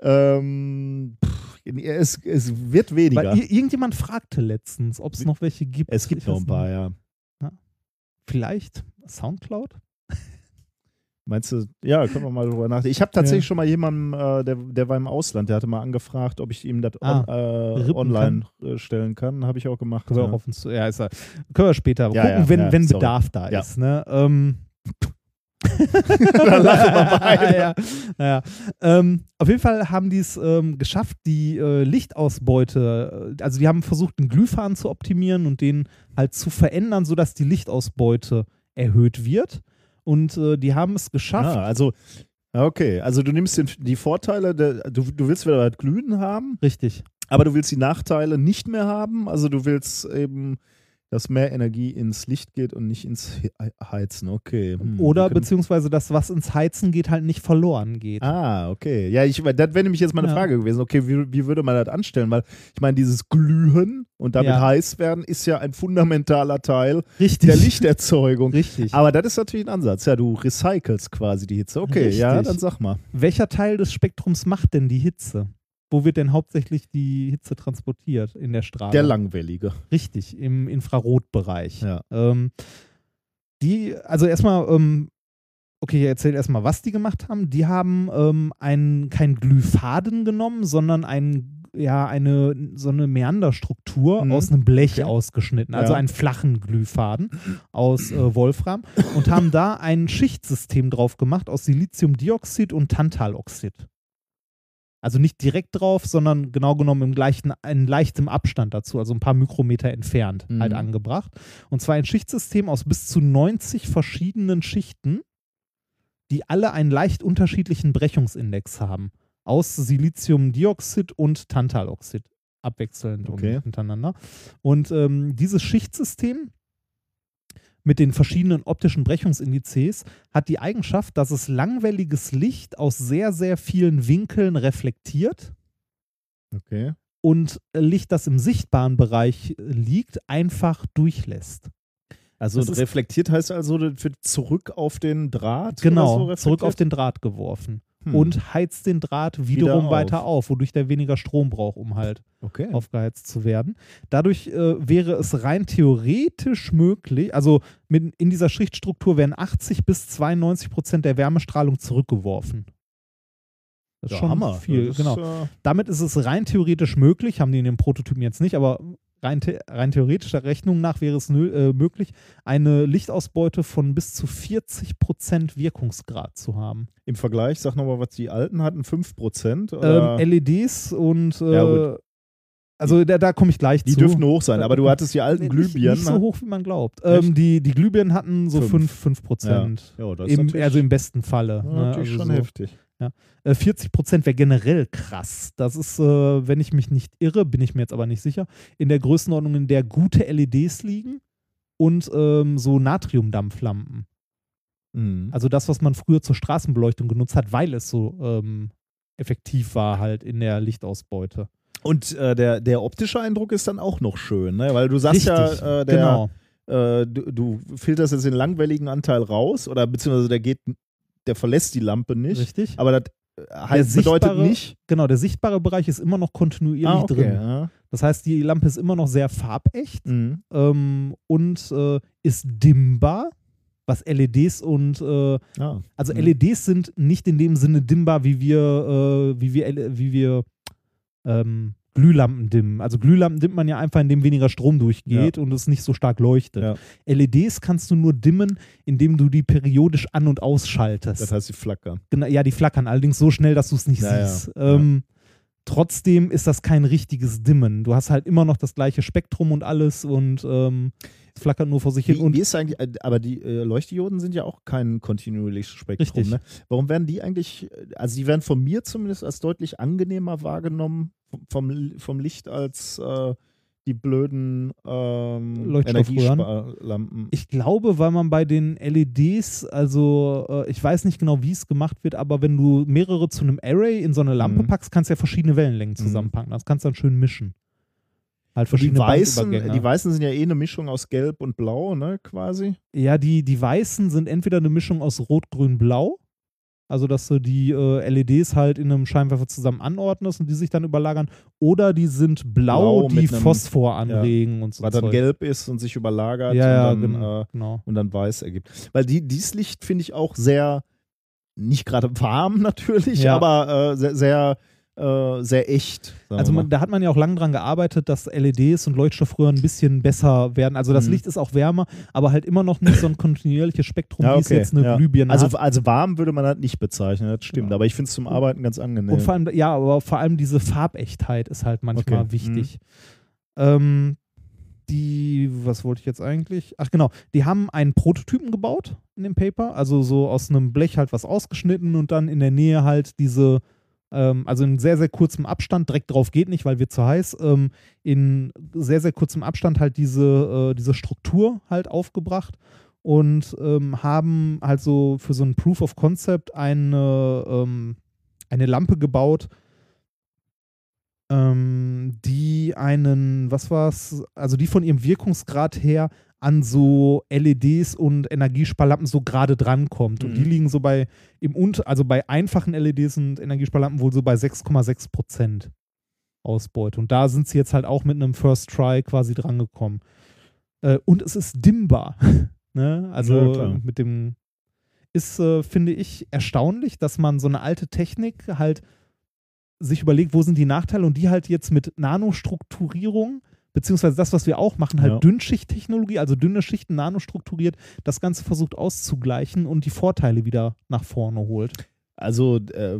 Ähm, pff, es, es wird weniger. Weil ir- irgendjemand fragte letztens, ob es noch welche gibt. es gibt Ich noch ein paar, nicht. ja. Vielleicht Soundcloud? Meinst du, ja, können wir mal drüber nachdenken. Ich habe tatsächlich Ja. schon mal jemanden, äh, der, der war im Ausland, der hatte mal angefragt, ob ich ihm das Ah, on, äh, rippen online äh, stellen kann. Habe ich auch gemacht. Können wir ja. auch auf uns, ja, ist ja, können wir später Ja, gucken, ja, wenn, ja, wenn. Bedarf da Ja. ist. Ne? Ähm, [laughs] da lachen wir [laughs] beide. ja, ja. Ähm, auf jeden Fall haben die es ähm, geschafft, die äh, Lichtausbeute, äh, also die haben versucht, den Glühfaden zu optimieren und den halt zu verändern, sodass die Lichtausbeute erhöht wird. Und äh, die haben es geschafft. Ah, also, okay. Also du nimmst den, die Vorteile, der, du, du willst wieder das Glühen haben, Richtig. aber du willst die Nachteile nicht mehr haben. Also du willst eben, dass mehr Energie ins Licht geht und nicht ins He- Heizen. Okay. Hm, Oder beziehungsweise das, was ins Heizen geht, halt nicht verloren geht. Ah, okay. Ja, ich, das wäre nämlich jetzt meine Ja. Frage gewesen. Okay, wie, wie würde man das anstellen? Weil ich meine, dieses Glühen und damit Ja. heiß werden ist ja ein fundamentaler Teil Richtig. der Lichterzeugung. [laughs] Richtig. Aber das ist natürlich ein Ansatz. Ja, du recycelst quasi die Hitze. Okay, ja, Richtig. dann sag mal. Welcher Teil des Spektrums macht denn die Hitze? Wo wird denn hauptsächlich die Hitze transportiert in der Strahlung? Der langwellige. Richtig, im Infrarotbereich. Ja. Ähm, die, also erstmal, ähm, okay, ich erzähle erstmal, was die gemacht haben. Die haben ähm, einen, kein Glühfaden genommen, sondern einen ja, eine, so eine Meanderstruktur Mhm. aus einem Blech Okay. ausgeschnitten, also Ja. einen flachen Glühfaden aus äh, Wolfram und haben da ein Schichtsystem drauf gemacht aus Siliziumdioxid und Tantaloxid. Also nicht direkt drauf, sondern genau genommen im gleichen, in leichtem Abstand dazu, also ein paar Mikrometer entfernt Mhm. halt angebracht. Und zwar ein Schichtsystem aus bis zu 90 verschiedenen Schichten, die alle einen leicht unterschiedlichen Brechungsindex haben. Aus Siliziumdioxid und Tantaloxid abwechselnd und Okay. hintereinander. Und ähm, dieses Schichtsystem mit den verschiedenen optischen Brechungsindizes hat die Eigenschaft, dass es langwelliges Licht aus sehr, sehr vielen Winkeln reflektiert Okay. und Licht, das im sichtbaren Bereich liegt, einfach durchlässt. Also Das reflektiert heißt also für zurück auf den Draht? Genau, so zurück auf den Draht geworfen. Hm. Und heizt den Draht wiederum auf. weiter auf, wodurch der weniger Strom braucht, um halt okay. aufgeheizt zu werden. Dadurch äh, wäre es rein theoretisch möglich, also mit, in dieser Schichtstruktur werden 80 bis 92 Prozent der Wärmestrahlung zurückgeworfen. Das ist Ja, schon Hammer. viel, Das genau. Ist, äh, Damit ist es rein theoretisch möglich, haben die in den Prototypen jetzt nicht, aber rein, the rein theoretisch der Rechnung nach wäre es äh, möglich, eine Lichtausbeute von bis zu 40 Prozent Wirkungsgrad zu haben. Im Vergleich, sag nochmal, was die alten hatten, 5%? Oder? Ähm, LEDs und äh, Ja, also da, da komme ich gleich die zu. dürften hoch sein, aber du [laughs] hattest die alten Nee, Glühbirnen. Nicht, nicht so hoch, wie man glaubt. Ähm, die, die Glühbirnen hatten so Fünf. 5, 5 Prozent. Ja, das ist Im, also im besten Falle. Ja, ne? natürlich also schon so. heftig. Äh, 40 Prozent wäre generell krass. Das ist, äh, wenn ich mich nicht irre, bin ich mir jetzt aber nicht sicher, in der Größenordnung, in der gute LEDs liegen und ähm, so Natriumdampflampen. Mhm. Also das, was man früher zur Straßenbeleuchtung genutzt hat, weil es so ähm, effektiv war halt in der Lichtausbeute. Und äh, der, der optische Eindruck ist dann auch noch schön, ne? weil du sagst Richtig, ja, äh, der, genau. äh, du, du filterst jetzt den langwelligen Anteil raus oder beziehungsweise der geht, der verlässt die Lampe nicht. Richtig. Aber das äh, heißt, bedeutet nicht. Genau, der sichtbare Bereich ist immer noch kontinuierlich Ah, okay. drin. Ja. Das heißt, die Lampe ist immer noch sehr farbecht Mhm. ähm, und äh, ist dimmbar, was LEDs und äh, Ah. also Mhm. LEDs sind nicht in dem Sinne dimmbar, wie wir äh, wie wir L- wie wir ähm, Glühlampen dimmen. Also Glühlampen dimmt man ja einfach, indem weniger Strom durchgeht und es nicht so stark leuchtet. Ja. LEDs kannst du nur dimmen, indem du die periodisch an- und ausschaltest. Das heißt, sie flackern. Genau, ja, die flackern allerdings so schnell, dass du es nicht Ja, ja. siehst. Ähm, Trotzdem ist das kein richtiges Dimmen. Du hast halt immer noch das gleiche Spektrum und alles und ähm, es flackert nur vor sich hin. Wie, Und wie ist eigentlich, äh, aber die äh, Leuchtdioden sind ja auch kein kontinuierliches Spektrum. Ne? Warum werden die eigentlich, äh, also die werden von mir zumindest als deutlich angenehmer wahrgenommen vom, vom, Licht als äh, die blöden ähm. Energiesparlampen. ich glaube, weil man bei den LEDs, also äh, ich weiß nicht genau, wie es gemacht wird, aber wenn du mehrere zu einem Array in so eine Lampe Mhm. packst, kannst du ja verschiedene Wellenlängen Mhm. zusammenpacken. Das kannst du dann schön mischen. Halt Die verschiedene weißen, Bandübergänge. die weißen sind ja eh eine Mischung aus Gelb und Blau, ne, quasi. Ja, die, die weißen sind entweder eine Mischung aus Rot, Grün, Blau. Also, dass du die äh, LEDs halt in einem Scheinwerfer zusammen anordnest und die sich dann überlagern. Oder die sind blau, Blau die einem- Phosphor anregen und so. Was dann Zeug. gelb ist und sich überlagert Ja, ja, und, dann, gen- äh, genau. und dann weiß ergibt. Weil die, dieses Licht finde ich auch sehr, nicht gerade warm [laughs] natürlich, Ja. aber äh, sehr, sehr, äh, sehr echt. Also man, da hat man ja auch lange dran gearbeitet, dass LEDs und Leuchtstoffröhren ein bisschen besser werden. Also das Mhm. Licht ist auch wärmer, aber halt immer noch nicht so ein kontinuierliches Spektrum, Ja, wie es okay, jetzt eine ja. Glühbirne also, hat. also warm würde man das nicht bezeichnen, das stimmt. Genau. Aber ich finde es zum Arbeiten ganz angenehm. Und vor allem, ja, aber vor allem diese Farbechtheit ist halt manchmal Okay. wichtig. Ähm, die, was wollte ich jetzt eigentlich? Ach genau, die haben einen Prototypen gebaut in dem Paper, also so aus einem Blech halt was ausgeschnitten und dann in der Nähe halt diese, ähm, also in sehr, sehr kurzem Abstand, direkt drauf geht nicht, weil wird zu heiß, ähm, in sehr, sehr kurzem Abstand halt diese, äh, diese Struktur halt aufgebracht und ähm, haben halt so für so ein Proof of Concept eine, ähm, eine Lampe gebaut, ähm, die einen, was war's, also die von ihrem Wirkungsgrad her an so LEDs und Energiesparlampen so gerade drankommt. Und Mhm. die liegen so bei, im Unter, also bei einfachen LEDs und Energiesparlampen wohl so bei 6,6 Prozent Ausbeute. Und da sind sie jetzt halt auch mit einem First Try quasi drangekommen. Äh, und es ist dimmbar. [laughs] ne? Also Ja, mit dem ist, äh, finde ich, erstaunlich, dass man so eine alte Technik halt sich überlegt, wo sind die Nachteile und die halt jetzt mit Nanostrukturierung, beziehungsweise das, was wir auch machen, halt Ja. Dünnschichttechnologie, also dünne Schichten nanostrukturiert, das Ganze versucht auszugleichen und die Vorteile wieder nach vorne holt. Also äh,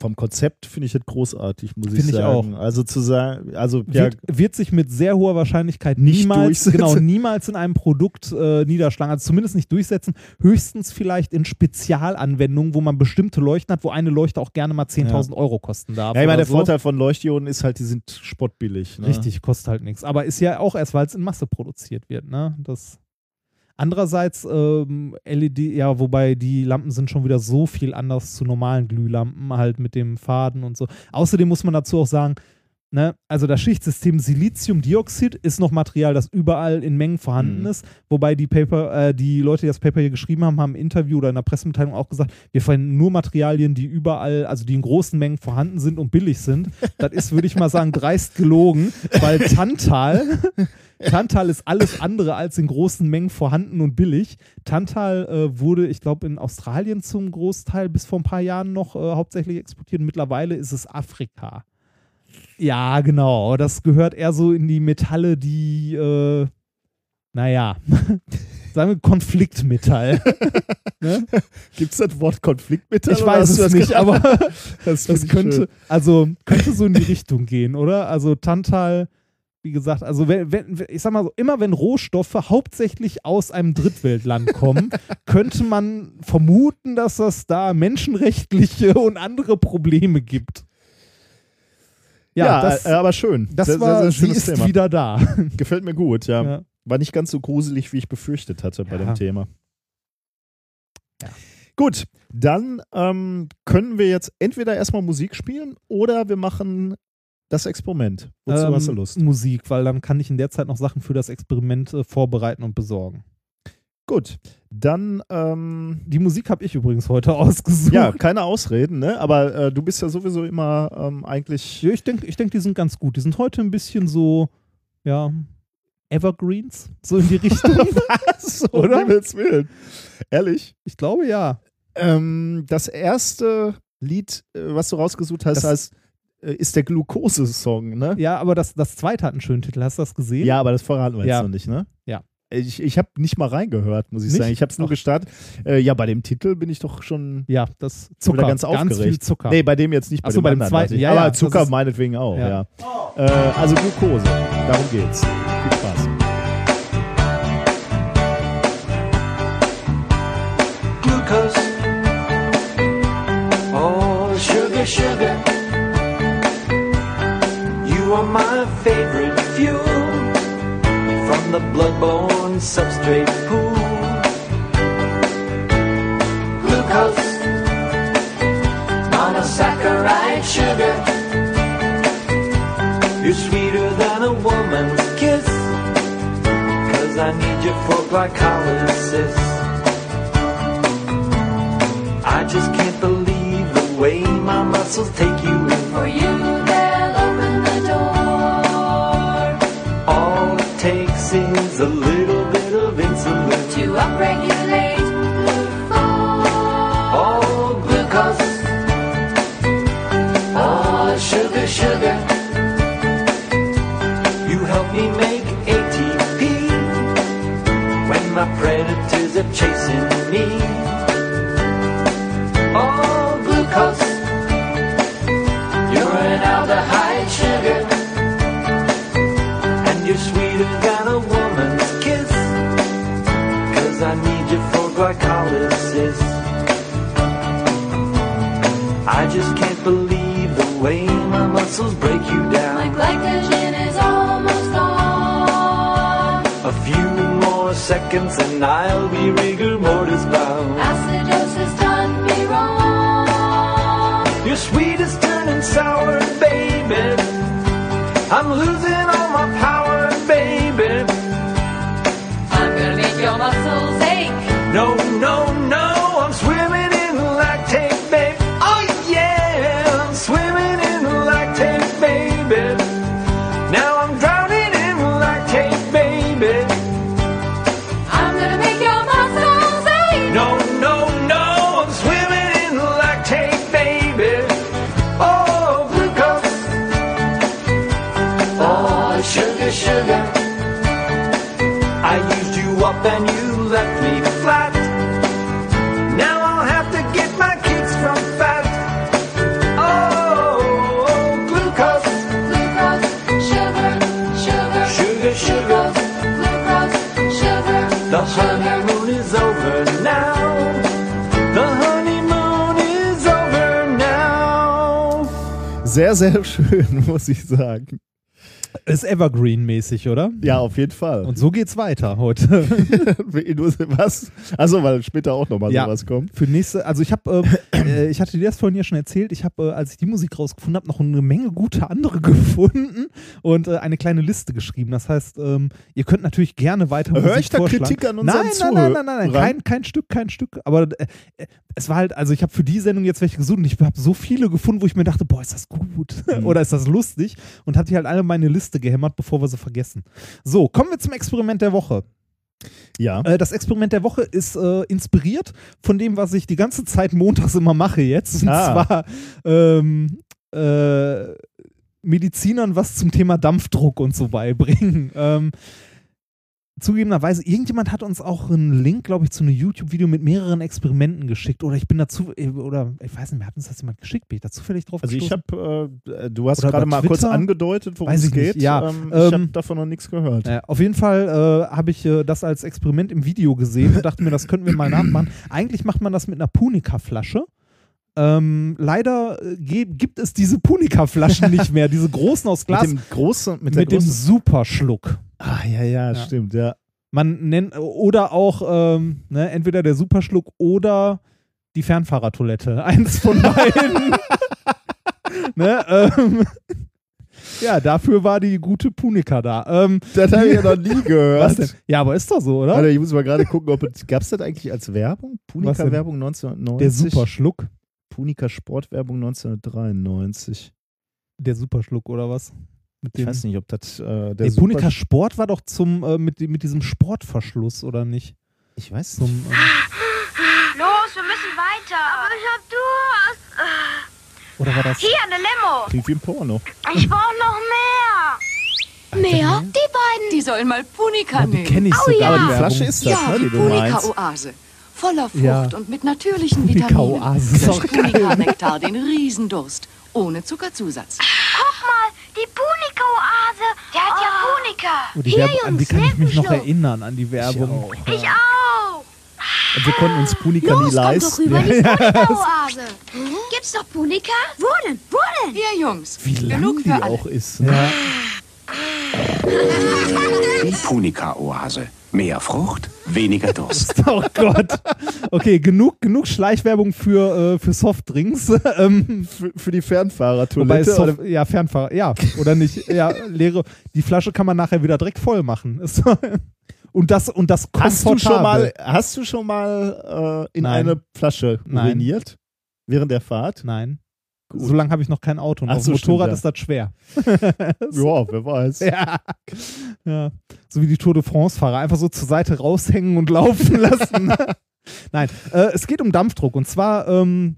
vom Konzept finde ich das großartig, muss ich Finde ich sagen. Also zu sagen, also ja, Wird, wird sich mit sehr hoher Wahrscheinlichkeit Nicht niemals, genau, niemals in einem Produkt äh, niederschlagen, also zumindest nicht durchsetzen, höchstens vielleicht in Spezialanwendungen, wo man bestimmte Leuchten hat, wo eine Leuchte auch gerne mal 10.000 Euro kosten darf. ja, ich meine, der so. Vorteil von Leuchtdioden ist halt, die sind spottbillig. Ne? Richtig, kostet halt nichts. Aber ist ja auch erst, weil es in Masse produziert wird, ne? Das. Andererseits ähm, LED, ja, wobei die Lampen sind schon wieder so viel anders zu normalen Glühlampen, halt mit dem Faden und so. Außerdem muss man dazu auch sagen, ne, also das Schichtsystem Siliziumdioxid ist noch Material, das überall in Mengen vorhanden Mhm. ist, wobei die Paper, äh, die Leute, die das Paper hier geschrieben haben, haben im Interview oder in der Pressemitteilung auch gesagt, wir verwenden nur Materialien, die überall, also die in großen Mengen vorhanden sind und billig sind. Das ist, würde ich mal sagen, dreist gelogen, weil Tantal, Tantal ist alles andere als in großen Mengen vorhanden und billig. Tantal äh, wurde, ich glaube, in Australien zum Großteil bis vor ein paar Jahren noch äh, hauptsächlich exportiert. Mittlerweile ist es Afrika. Ja, genau. Das gehört eher so in die Metalle, die, äh, naja, [laughs] sagen wir Konfliktmetall. [laughs] ne? Gibt es das Wort Konfliktmittel? Ich weiß es nicht, aber [laughs] das, das könnte, schön. also könnte so in die Richtung gehen, oder? Also Tantal, wie gesagt, also wenn, wenn, ich sag mal so, immer wenn Rohstoffe hauptsächlich aus einem Drittweltland kommen, [laughs] könnte man vermuten, dass das da menschenrechtliche und andere Probleme gibt. Ja, Ja, das, äh, aber schön. das sehr, war, sehr, sehr sie ist Thema. wieder da. Gefällt mir gut, ja. Ja. War nicht ganz so gruselig, wie ich befürchtet hatte bei Ja. dem Thema. Ja. Gut, dann ähm, können wir jetzt entweder erstmal Musik spielen oder wir machen das Experiment. Wozu Ähm, hast du Lust? Musik, weil dann kann ich in der Zeit noch Sachen für das Experiment äh, vorbereiten und besorgen. Gut, dann ähm, Die Musik habe ich übrigens heute [laughs] ausgesucht. ja, keine Ausreden, ne? Aber äh, du bist ja sowieso immer ähm, eigentlich. Ja, ich denke, ich denk, die sind ganz gut. Die sind heute ein bisschen so, ja, Evergreens, so in die [laughs] Richtung. so, Oder? Um Himmels Willen. Ehrlich? ich glaube ja. Ähm, das erste Lied, äh, was du rausgesucht hast, Das- heißt, ist der Glukose-Song, ne? Ja, aber das, das zweite hat einen schönen Titel. Hast du das gesehen? Ja, aber das verraten wir jetzt Ja. noch nicht, ne? Ja. Ich, ich habe nicht mal reingehört, muss ich Nicht? sagen. Ich habe es nur gestartet. Äh, ja, bei dem Titel bin ich doch schon Ja, das Zucker. ganz aufgeregt. viel Zucker. Nee, bei dem jetzt nicht. Ach so, bei dem anderen, zweiten. Ja, Aber ja, Zucker ist- meinetwegen auch, ja. Ja. Äh, also Glukose, darum geht's. Viel Spaß. glucose. Oh, sugar, sugar. You are my favorite fuel from the blood-borne substrate pool. Glucose, monosaccharide sugar. You're sweeter than a woman's kiss. Cause I need you for glycolysis. I just can't believe the way my muscles take you in. For you, sugar. You help me make ATP when my predators are chasing me. Oh, glucose. You're an aldehyde sugar. And you're sweeter than a woman's kiss. Cause I need you for glycolysis. I just can't believe my muscles break you down. My glycogen is almost gone. A few more seconds and I'll be rigor mortis bound. Acidosis done me wrong. Your sweet is turning sour, baby. I'm losing all my power, baby. I'm gonna make your muscles ache. No, no, no, Sehr, sehr schön, [laughs] muss ich sagen. Ist Evergreen-mäßig, oder? Ja, auf jeden Fall. Und so geht's weiter heute. [laughs] was? Also, weil später auch nochmal Ja. sowas kommt. Für nächste, also ich habe, ähm, äh, ich hatte dir das vorhin ja schon erzählt, ich habe, äh, als ich die Musik rausgefunden habe, noch eine Menge gute andere [laughs] gefunden und äh, eine kleine Liste geschrieben. Das heißt, ähm, ihr könnt natürlich gerne weiter Hör Musik ich da vorschlagen. Kritik an unseren nein, nein, nein, nein, nein, nein, kein, kein Stück, kein Stück. Aber äh, es war halt, also ich habe für die Sendung jetzt welche gesucht und ich habe so viele gefunden, wo ich mir dachte, boah, ist das gut Mhm. [laughs] oder ist das lustig und habe die halt alle in meine Liste gehämmert, bevor wir sie vergessen. So, kommen wir zum Experiment der Woche. Ja. Äh, das Experiment der Woche ist äh, inspiriert von dem, was ich die ganze Zeit montags immer mache jetzt. Und Ah. zwar ähm, äh, Medizinern was zum Thema Dampfdruck und so beibringen. [laughs] Ähm, zugegebenerweise, irgendjemand hat uns auch einen Link, glaube ich, zu einem YouTube-Video mit mehreren Experimenten geschickt. Oder ich bin dazu, äh, oder ich weiß nicht mehr, hat uns das jemand geschickt? Bin ich da zufällig drauf Also ich habe, äh, du hast gerade mal kurz angedeutet, worum Weiß es nicht, geht. ja. Ähm, ich habe Ähm, davon noch nichts gehört. Ja, auf jeden Fall äh, habe ich äh, das als Experiment im Video gesehen und dachte mir, das könnten wir mal nachmachen. Eigentlich macht man das mit einer Punika-Flasche. Ähm, leider äh, gibt es diese Punika-Flaschen nicht mehr, diese großen aus [laughs] Glas Mit dem großen, mit, mit, dem Superschluck. Ah, ja, ja, Ja. stimmt, ja. Man nennt oder auch ähm, ne, entweder der Superschluck oder die Fernfahrertoilette. [laughs] Eins von beiden. [laughs] ne, ähm, ja, dafür war die gute Punika da. Ähm, Das habe ich ja noch nie gehört. was denn? Ja, aber ist doch so, oder? Warte, ich muss mal gerade gucken, ob es, gab es das eigentlich als Werbung? Punika-Werbung 1990? Der Superschluck. Punika Sportwerbung 1993. Der Superschluck oder was? Mit Ich weiß nicht, ob das äh, der nee, Punika Sport war doch zum äh, mit, mit diesem Sportverschluss oder nicht? Ich weiß Zum, nicht. ähm, Los, wir müssen weiter. Aber ich hab Durst. oder war das? Hier, eine Limo. Klingt wie ein Porno. Ich brauch noch mehr. Mehr? Die beiden. Die sollen mal Punika Die nehmen. kenne ich Oh sogar. ja. Aber die. Flasche ist das, ja, ne, die die du meinst. Voller Frucht Ja. und mit natürlichen. Vitaminen. Geil. Punika-Nektar den Riesendurst. Ohne Zuckerzusatz. Guck mal, die Punika-Oase. Der hat ja Punika. Oh, die Hier, Werbung, an die Jungs, kann ich mich noch erinnern, an die Werbung. Schluck. Ich auch. Und wir konnten uns Punika nie Los, komm doch leisten. rüber in die Punika-Oase. [laughs] Gibt's doch Punika? Wo denn? Wo denn? Hier, Jungs. Wie lang Genug die auch ist. Ne? Ja. Die Punika-Oase. Mehr Frucht, weniger Durst. [laughs] Oh Gott. Okay, genug, genug Schleichwerbung für, äh, für Softdrinks. [laughs] ähm, Für, für die Fernfahrertoilette. Soft, ja, Fernfahrer, ja, oder nicht? Ja, leere. Die Flasche kann man nachher wieder direkt voll machen. [laughs] Und das, und das hast du schon mal, hast du schon mal äh, in Nein. eine Flasche Nein. uriniert? Während der Fahrt? Nein. So lange habe ich noch kein Auto. Und Ach auf so, dem Motorrad stimmt, ist das schwer. [laughs] Ja, wer weiß. Ja. ja. So wie die Tour de France-Fahrer. Einfach so zur Seite raushängen und laufen [laughs] lassen. Nein, äh, es geht um Dampfdruck. Und zwar ähm,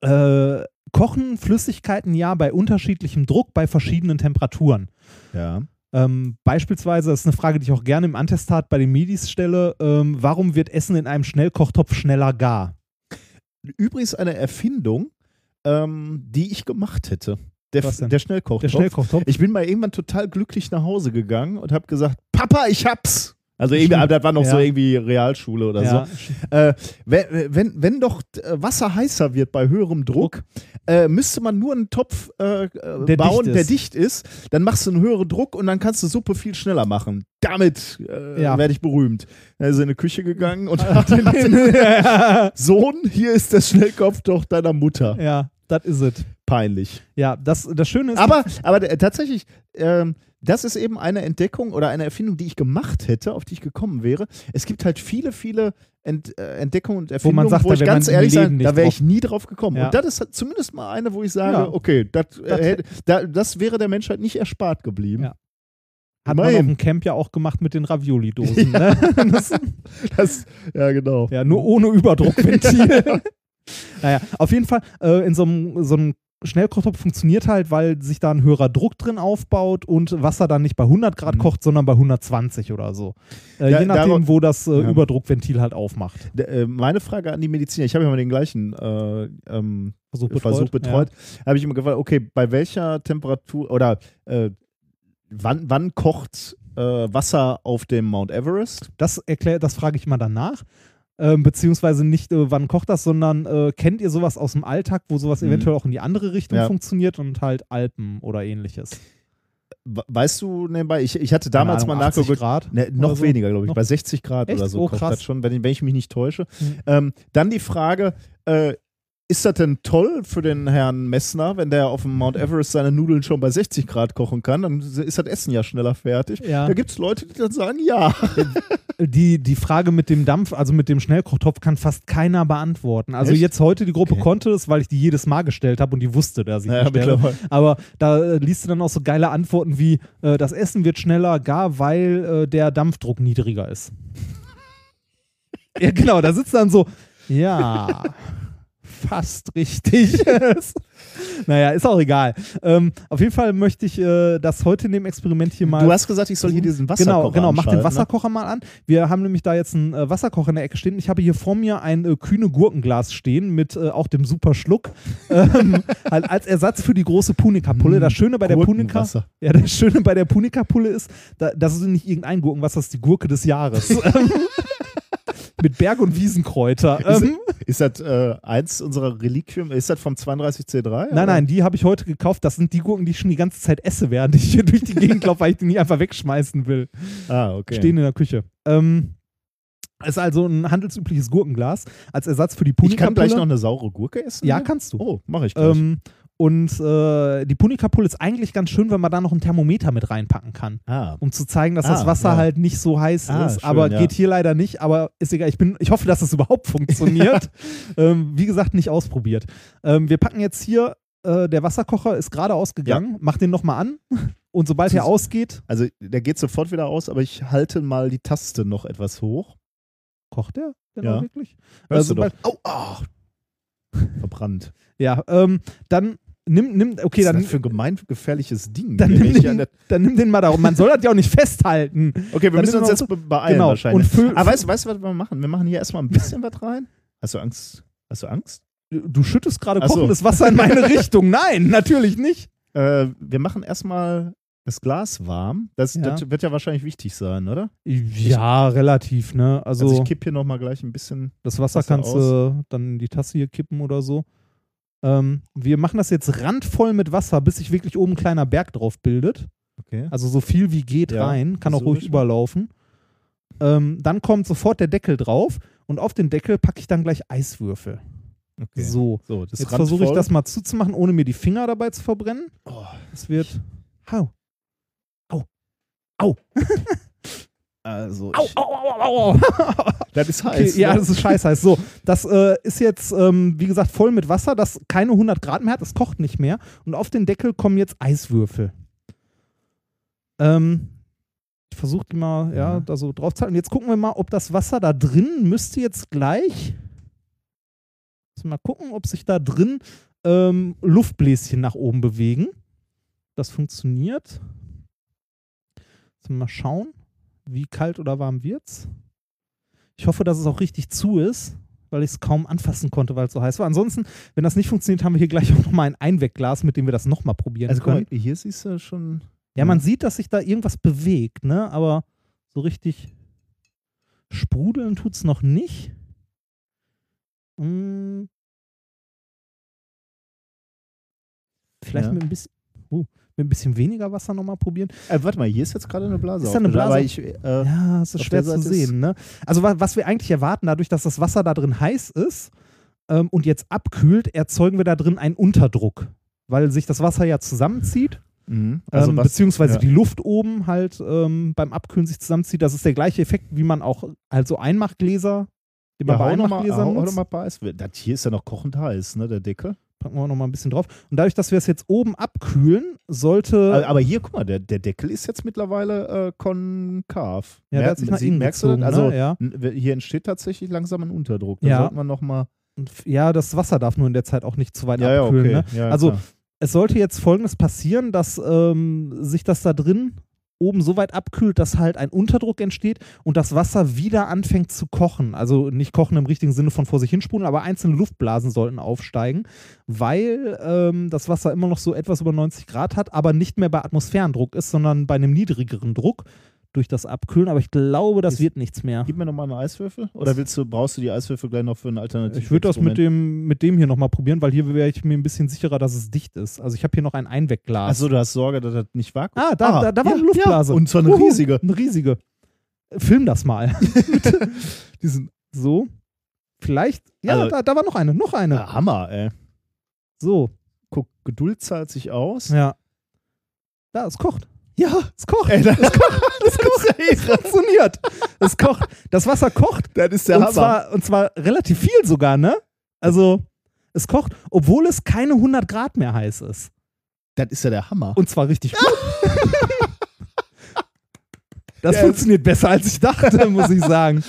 äh, kochen Flüssigkeiten ja bei unterschiedlichem Druck bei verschiedenen Temperaturen. Ja. Ähm, beispielsweise, das ist eine Frage, die ich auch gerne im Antestat bei den Medis stelle, ähm, warum wird Essen in einem Schnellkochtopf schneller gar? Übrigens eine Erfindung, ähm, die ich gemacht hätte. Der, der Schnellkochtopf. Der Schnellkochtopf? Ich bin mal irgendwann total glücklich nach Hause gegangen und habe gesagt, Papa, ich hab's. Also irgendwie, aber das war noch so Ja. irgendwie Realschule oder ja, so. Äh, wenn, wenn, wenn doch äh, Wasser heißer wird bei höherem Druck, äh, müsste man nur einen Topf äh, äh, Der bauen, dicht der dicht ist. Dann machst du einen höheren Druck und dann kannst du Suppe viel schneller machen. Damit äh, Ja. werde ich berühmt. Er ist in die Küche gegangen und [laughs] hat den [laughs] Sohn, hier ist der Schnellkopf deiner Mutter. ja, das is ist es. Peinlich. Ja, das, das Schöne ist. Aber, aber äh, tatsächlich, ähm, das ist eben eine Entdeckung oder eine Erfindung, die ich gemacht hätte, auf die ich gekommen wäre. Es gibt halt viele, viele Ent, äh, Entdeckungen und Wo man Erfindungen, sagt, wo ich ganz ehrlich nicht da wäre ich nie drauf gekommen. Ja. Und das ist halt zumindest mal eine, wo ich sage, Ja. okay, das, äh, das wäre der Menschheit nicht erspart geblieben. Ja. Hat man auf dem Camp ja auch gemacht mit den Ravioli-Dosen. [laughs] Ne? Das, [laughs] Das, ja, genau. ja, nur ohne Überdruckventil. [laughs] naja, auf jeden Fall, äh, in so einem, Schnellkochtopf funktioniert halt, weil sich da ein höherer Druck drin aufbaut und Wasser dann nicht bei 100 Grad Mhm. kocht, sondern bei 120 oder so. Äh, Ja, je nachdem, darauf- wo das äh, Ja. Überdruckventil halt aufmacht. D- äh, Meine Frage an die Mediziner, ich habe ja mal den gleichen äh, ähm, Versuch Versuch betreut, habe ich immer gefragt, okay, bei welcher Temperatur oder äh, wann, wann kocht äh, Wasser auf dem Mount Everest? Das erklärt, das frage ich immer danach. Ähm, beziehungsweise nicht, äh, wann kocht das, sondern äh, kennt ihr sowas aus dem Alltag, wo sowas Mhm. eventuell auch in die andere Richtung Ja. funktioniert und halt Alpen oder ähnliches? We- Weißt du nebenbei, ich, ich hatte damals Ahnung, mal 80 nachgeguckt, Grad ne, noch so? weniger, glaube ich, Noch? bei 60 Grad Echt? oder so Oh, krass. das schon, wenn, ich- wenn ich mich nicht täusche. Mhm. Ähm, dann die Frage, äh, ist das denn toll für den Herrn Messner, wenn der auf dem Mount Everest seine Nudeln schon bei 60 Grad kochen kann? Dann ist das Essen ja schneller fertig. Ja. Da gibt es Leute, die dann sagen, ja. Die, die Frage mit dem Dampf, also mit dem Schnellkochtopf, kann fast keiner beantworten. Also Echt? jetzt heute, die Gruppe Okay. konnte es, weil ich die jedes Mal gestellt habe und die wusste, dass ich Ja, stelle. Aber da äh, liest du dann auch so geile Antworten wie, äh, das Essen wird schneller, gar weil äh, der Dampfdruck niedriger ist. [laughs] ja, genau, da sitzt dann so, ja, [laughs] fast richtig. [laughs] naja, ist auch egal. Ähm, auf jeden Fall möchte ich äh, das heute in dem Experiment hier mal Du hast gesagt, ich soll hier diesen Wasserkocher Genau, genau, mach den ne? Wasserkocher mal an. Wir haben nämlich da jetzt einen äh, Wasserkocher in der Ecke stehen. Ich habe hier vor mir ein äh, kühne Gurkenglas stehen mit äh, auch dem super Schluck. [laughs] ähm, halt als Ersatz für die große Punika-Pulle. Das Schöne bei der Punika, ja, das Schöne bei der Punika-Pulle ist, da, das ist nicht irgendein Gurkenwasser, das ist die Gurke des Jahres. [laughs] Mit Berg- und Wiesenkräuter. Ist, Ähm, ist das äh, eins unserer Reliquien? Ist das vom 32C3? Nein, nein, die habe ich heute gekauft. Das sind die Gurken, die ich schon die ganze Zeit esse, während ich hier durch die Gegend laufe, weil ich die nicht einfach wegschmeißen will. Ah, okay. Stehen in der Küche. Ähm, ist also ein handelsübliches Gurkenglas als Ersatz für die Punika. ich kann gleich noch eine saure Gurke essen? Ja, kannst du. Oh, mache ich gleich. Ähm, und äh, die Punika-Pulle ist eigentlich ganz schön, wenn man da noch ein Thermometer mit reinpacken kann. ah, Um zu zeigen, dass Ah, das Wasser ja. halt nicht so heiß Ah, ist. schön, aber ja. geht hier leider nicht. Aber ist egal. Ich, bin, ich hoffe, dass es überhaupt funktioniert. [laughs] ähm, wie gesagt, nicht ausprobiert. Ähm, wir packen jetzt hier, äh, der Wasserkocher ist gerade ausgegangen. Mach den nochmal an. Und sobald er ausgeht, also der geht sofort wieder aus, aber ich halte mal die Taste noch etwas hoch. kocht er genau Ja. wirklich. Hörst Äh, du doch. sobald- Oh, ah. [laughs] Verbrannt. Ja, ähm, dann nimm, nimm, okay, Was ist dann, das für ein gemeingefährliches Ding? dann, nimm ich den, dann nimm den mal darum. Man soll das ja auch nicht festhalten. okay, wir dann müssen uns jetzt so- be beeilen genau. wahrscheinlich. Aber weißt, du- weißt was wir machen? Wir machen hier erstmal ein bisschen was rein. Hast du Angst? Hast du Angst? Du schüttest gerade so. kochendes Wasser in meine [laughs] Richtung. Nein, natürlich nicht. Äh, wir machen erstmal das Glas warm. Das, Ja. das wird ja wahrscheinlich wichtig sein, oder? Ja, relativ, ne? Also, Also, ich kipp hier nochmal gleich ein bisschen. das Wasser, Wasser kannst du dann in die Tasse hier kippen oder so. Ähm, wir machen das jetzt randvoll mit Wasser, bis sich wirklich oben ein kleiner Berg drauf bildet. Okay. Also so viel wie geht Ja, rein, kann auch ruhig ich. überlaufen. Ähm, dann kommt sofort der Deckel drauf und auf den Deckel packe ich dann gleich Eiswürfel. okay. So, So, jetzt versuche ich das mal zuzumachen, ohne mir die Finger dabei zu verbrennen. Oh, Es wird. Au. [laughs] also, Au, au, au, au, au. [laughs] das ist Okay, heiß. ja, ne? das ist scheiße heiß. So, das äh, ist jetzt, ähm, wie gesagt, voll mit Wasser, das keine 100 Grad mehr hat, es kocht nicht mehr. Und auf den Deckel kommen jetzt Eiswürfel. Ähm, ich versuche die mal, ja, Ja. da so drauf zu halten. Jetzt gucken wir mal, ob das Wasser da drin müsste jetzt gleich. Müssen wir mal gucken, ob sich da drin ähm, Luftbläschen nach oben bewegen. Das funktioniert. Mal schauen, wie kalt oder warm wird's. Ich hoffe, dass es auch richtig zu ist, weil ich es kaum anfassen konnte, weil es so heiß war. Ansonsten, wenn das nicht funktioniert, haben wir hier gleich [laughs] auch nochmal ein Einwegglas, mit dem wir das nochmal probieren Also, können. mal, hier siehst du schon. Ja, man sieht, dass sich da irgendwas bewegt, ne? Aber so richtig sprudeln tut's noch nicht. Hm. Vielleicht Ja. mit, ein bisschen, mit ein bisschen weniger Wasser nochmal probieren. Äh, warte mal, hier ist jetzt gerade eine Blase. Ist da eine Blase? Aber ich, äh, Ja, es ist schwer zu sehen. Ne? Also wa was wir eigentlich erwarten, dadurch, dass das Wasser da drin heiß ist ähm, und jetzt abkühlt, erzeugen wir da drin einen Unterdruck, weil sich das Wasser ja zusammenzieht, mhm. also ähm, was, beziehungsweise ja. die Luft oben halt ähm, beim Abkühlen sich zusammenzieht. Das ist der gleiche Effekt, wie man auch halt so Einmachgläser, die man ja, bei mal, Einmachgläsern hau nutzt. mal ein paar Eis. Das hier ist ja noch kochend heiß, ne, der Deckel. Packen wir noch mal ein bisschen drauf. Und dadurch, dass wir es jetzt oben abkühlen, sollte Aber, hier, guck mal, der, der Deckel ist jetzt mittlerweile äh, konkav. Ja, der Mer- hat sich nach innen merkst du das? gezogen, Also ne? Ja. n- hier entsteht tatsächlich langsam ein Unterdruck. Da Ja. sollten wir noch mal. Und f- ja, das Wasser darf nur in der Zeit auch nicht zu weit Ja, ja, abkühlen. okay. Ne? Ja, also klar. es sollte jetzt folgendes passieren, dass ähm, sich das da drin oben so weit abkühlt, dass halt ein Unterdruck entsteht und das Wasser wieder anfängt zu kochen. Also nicht kochen im richtigen Sinne von vor sich hinspulen, aber einzelne Luftblasen sollten aufsteigen, weil ähm, das Wasser immer noch so etwas über 90 Grad hat, aber nicht mehr bei Atmosphärendruck ist, sondern bei einem niedrigeren Druck durch das Abkühlen. Aber ich glaube, das Ist- wird nichts mehr. Gib mir nochmal einen Eiswürfel. Oder willst du, brauchst du die Eiswürfel gleich noch für ein Alternativ? Ich würde das mit dem, mit dem hier nochmal probieren, weil hier wäre ich mir ein bisschen sicherer, dass es dicht ist. Also ich habe hier noch ein Einwegglas. Achso, du hast Sorge, dass das nicht vakuum Ah, da, da, da war ja, eine Luftblase. Ja, und zwar eine Uhu, riesige. Eine riesige. Film das mal. [laughs] [laughs] Diesen, so. Vielleicht. Ja, Also- da, da war noch eine. Noch eine. Ja, Hammer, ey. So. Guck, Geduld zahlt sich aus. Ja. Da, es kocht. Ja, Es kocht. ey, das, es [laughs] kocht. Es funktioniert. Es kocht. Das Wasser kocht. das ist der und, Hammer. zwar, und zwar relativ viel sogar, ne? Also, es kocht, obwohl es keine 100 Grad mehr heiß ist. das ist ja der Hammer. Und zwar richtig gut. [laughs] Das Ja, funktioniert besser, als ich dachte, muss ich sagen.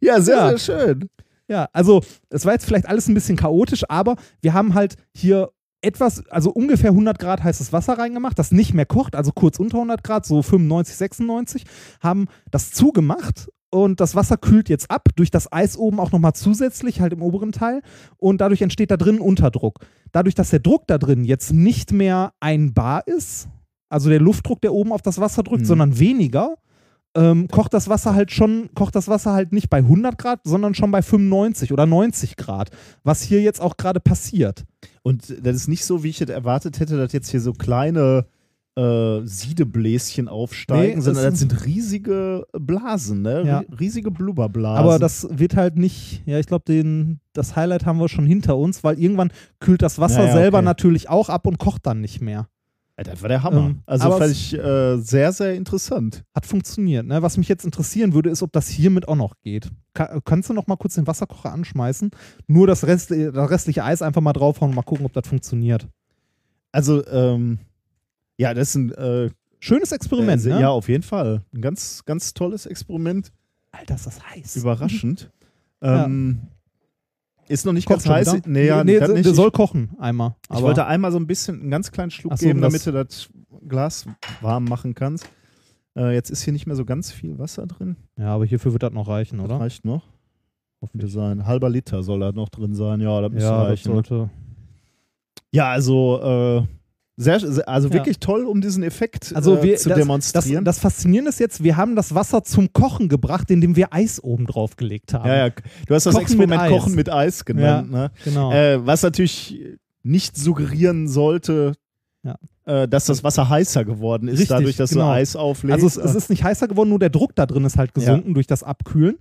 ja, sehr, Ja. sehr schön. Ja, also es war jetzt vielleicht alles ein bisschen chaotisch, aber wir haben halt hier etwas, also ungefähr 100 Grad heißes Wasser reingemacht, das nicht mehr kocht, also kurz unter 100 Grad, so 95, 96, haben das zugemacht und das Wasser kühlt jetzt ab, durch das Eis oben auch nochmal zusätzlich, halt im oberen Teil und dadurch entsteht da drin Unterdruck. Dadurch, dass der Druck da drin jetzt nicht mehr ein Bar ist, also der Luftdruck, der oben auf das Wasser drückt, Mhm. sondern weniger, ähm, kocht das Wasser halt schon, kocht das Wasser halt nicht bei 100 Grad, sondern schon bei 95 oder 90 Grad, was hier jetzt auch gerade passiert. Und das ist nicht so, wie ich es erwartet hätte, dass jetzt hier so kleine äh, Siedebläschen aufsteigen, Nee, sondern das sind riesige Blasen, ne? Ja. Ri- Riesige Blubberblasen. Aber das wird halt nicht, ja, ich glaube, das Highlight haben wir schon hinter uns, weil irgendwann kühlt das Wasser Ja, ja, selber okay. natürlich auch ab und kocht dann nicht mehr. Ja, das war der Hammer. Ähm, also fand ich äh, sehr, sehr interessant. Hat funktioniert. Ne? Was mich jetzt interessieren würde, ist, ob das hiermit auch noch geht. Ka kannst du noch mal kurz den Wasserkocher anschmeißen? Nur das, Rest, das restliche Eis einfach mal draufhauen und mal gucken, ob das funktioniert. Also, ähm, ja, das ist ein äh, Schönes Experiment, äh, ne? Ja, auf jeden Fall. Ein ganz, ganz tolles Experiment. Alter, ist das heiß. Überraschend. [laughs] Ja. ähm, Ist noch nicht Kocht ganz heiß. wieder? Nee, ja, nee, das der nicht. soll kochen einmal. Ich wollte einmal so ein bisschen, einen ganz kleinen Schluck so, geben, das- damit du das Glas warm machen kannst. Äh, jetzt ist hier nicht mehr so ganz viel Wasser drin. Ja, aber hierfür wird das noch reichen, Das oder? reicht noch. Hoffentlich sein. Halber Liter soll da noch drin sein. Ja, das müsste Ja, das reichen. sollte. Ja, also, äh, sehr, also Ja. wirklich toll, um diesen Effekt Also äh, wir, zu das, das, demonstrieren. das Faszinierende ist jetzt, wir haben das Wasser zum Kochen gebracht, indem wir Eis oben drauf gelegt haben. ja, ja, du hast das Kochen mit Experiment Eis. Kochen mit Eis genannt. Ne? Genau. Äh, was natürlich nicht suggerieren sollte, Ja. äh, dass das Wasser heißer geworden ist, Richtig, dadurch, dass genau. du Eis auflegst. Also es, es ist nicht heißer geworden, nur der Druck da drin ist halt gesunken durch das Abkühlen.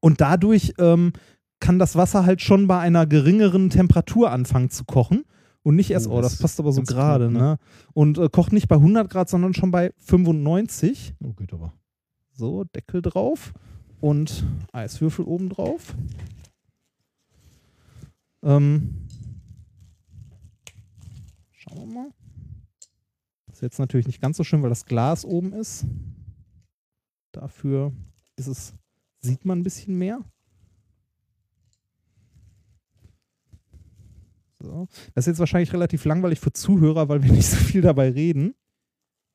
Und dadurch ähm, kann das Wasser halt schon bei einer geringeren Temperatur anfangen zu kochen. Und nicht erst, Oh, das das passt aber so gerade, ne? ne? Und äh, kocht nicht bei 100 Grad, sondern schon bei 95. oh, geht aber. So, Deckel drauf und Eiswürfel oben drauf. Ähm, schauen wir mal. Das ist jetzt natürlich nicht ganz so schön, weil das Glas oben ist. Dafür ist es, sieht man ein bisschen mehr. So. Das ist jetzt wahrscheinlich relativ langweilig für Zuhörer, weil wir [laughs] nicht so viel dabei reden.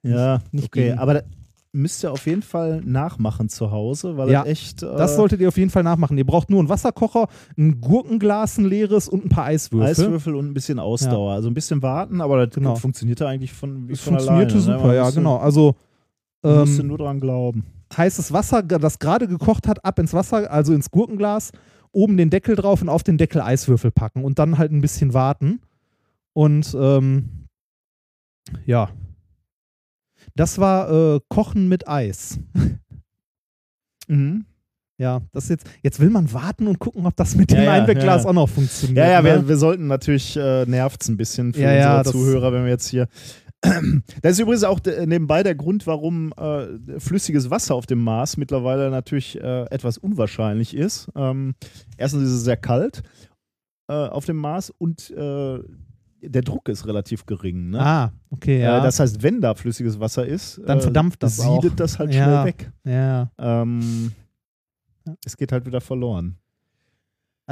Ja, nicht okay. gegen- Aber müsst ihr auf jeden Fall nachmachen zu Hause, weil Ja, das echt. Äh, Das solltet ihr auf jeden Fall nachmachen. Ihr braucht nur einen Wasserkocher, ein Gurkenglas, ein leeres und ein paar Eiswürfel. Eiswürfel und ein bisschen Ausdauer. Also ein bisschen warten, aber das Genau. funktionierte eigentlich von, wie Das von funktionierte alleine. ne? super, Man ja, genau. Also Man musste ähm, nur dran glauben. heißes Wasser, das gerade gekocht hat, ab ins Wasser, also ins Gurkenglas, oben den Deckel drauf und auf den Deckel Eiswürfel packen und dann halt ein bisschen warten. Und ähm, ja. Das war äh, Kochen mit Eis. Mhm. Ja, das jetzt, jetzt will man warten und gucken, ob das mit Ja, dem ja, Einwegglas ja. auch noch funktioniert. Ja, ja, ne? wir, wir sollten natürlich, äh, nervt es ein bisschen für unsere Zuhörer, wenn wir jetzt hier. Das ist übrigens auch de- nebenbei der Grund, warum äh, flüssiges Wasser auf dem Mars mittlerweile natürlich äh, etwas unwahrscheinlich ist. Ähm, erstens ist es sehr kalt äh, auf dem Mars und äh, der Druck ist relativ gering. Ne? Ah, okay, ja. äh, das heißt, wenn da flüssiges Wasser ist, Dann äh, verdampft das siedet auch. das halt Ja. schnell weg. ja. Ähm, es geht halt wieder verloren.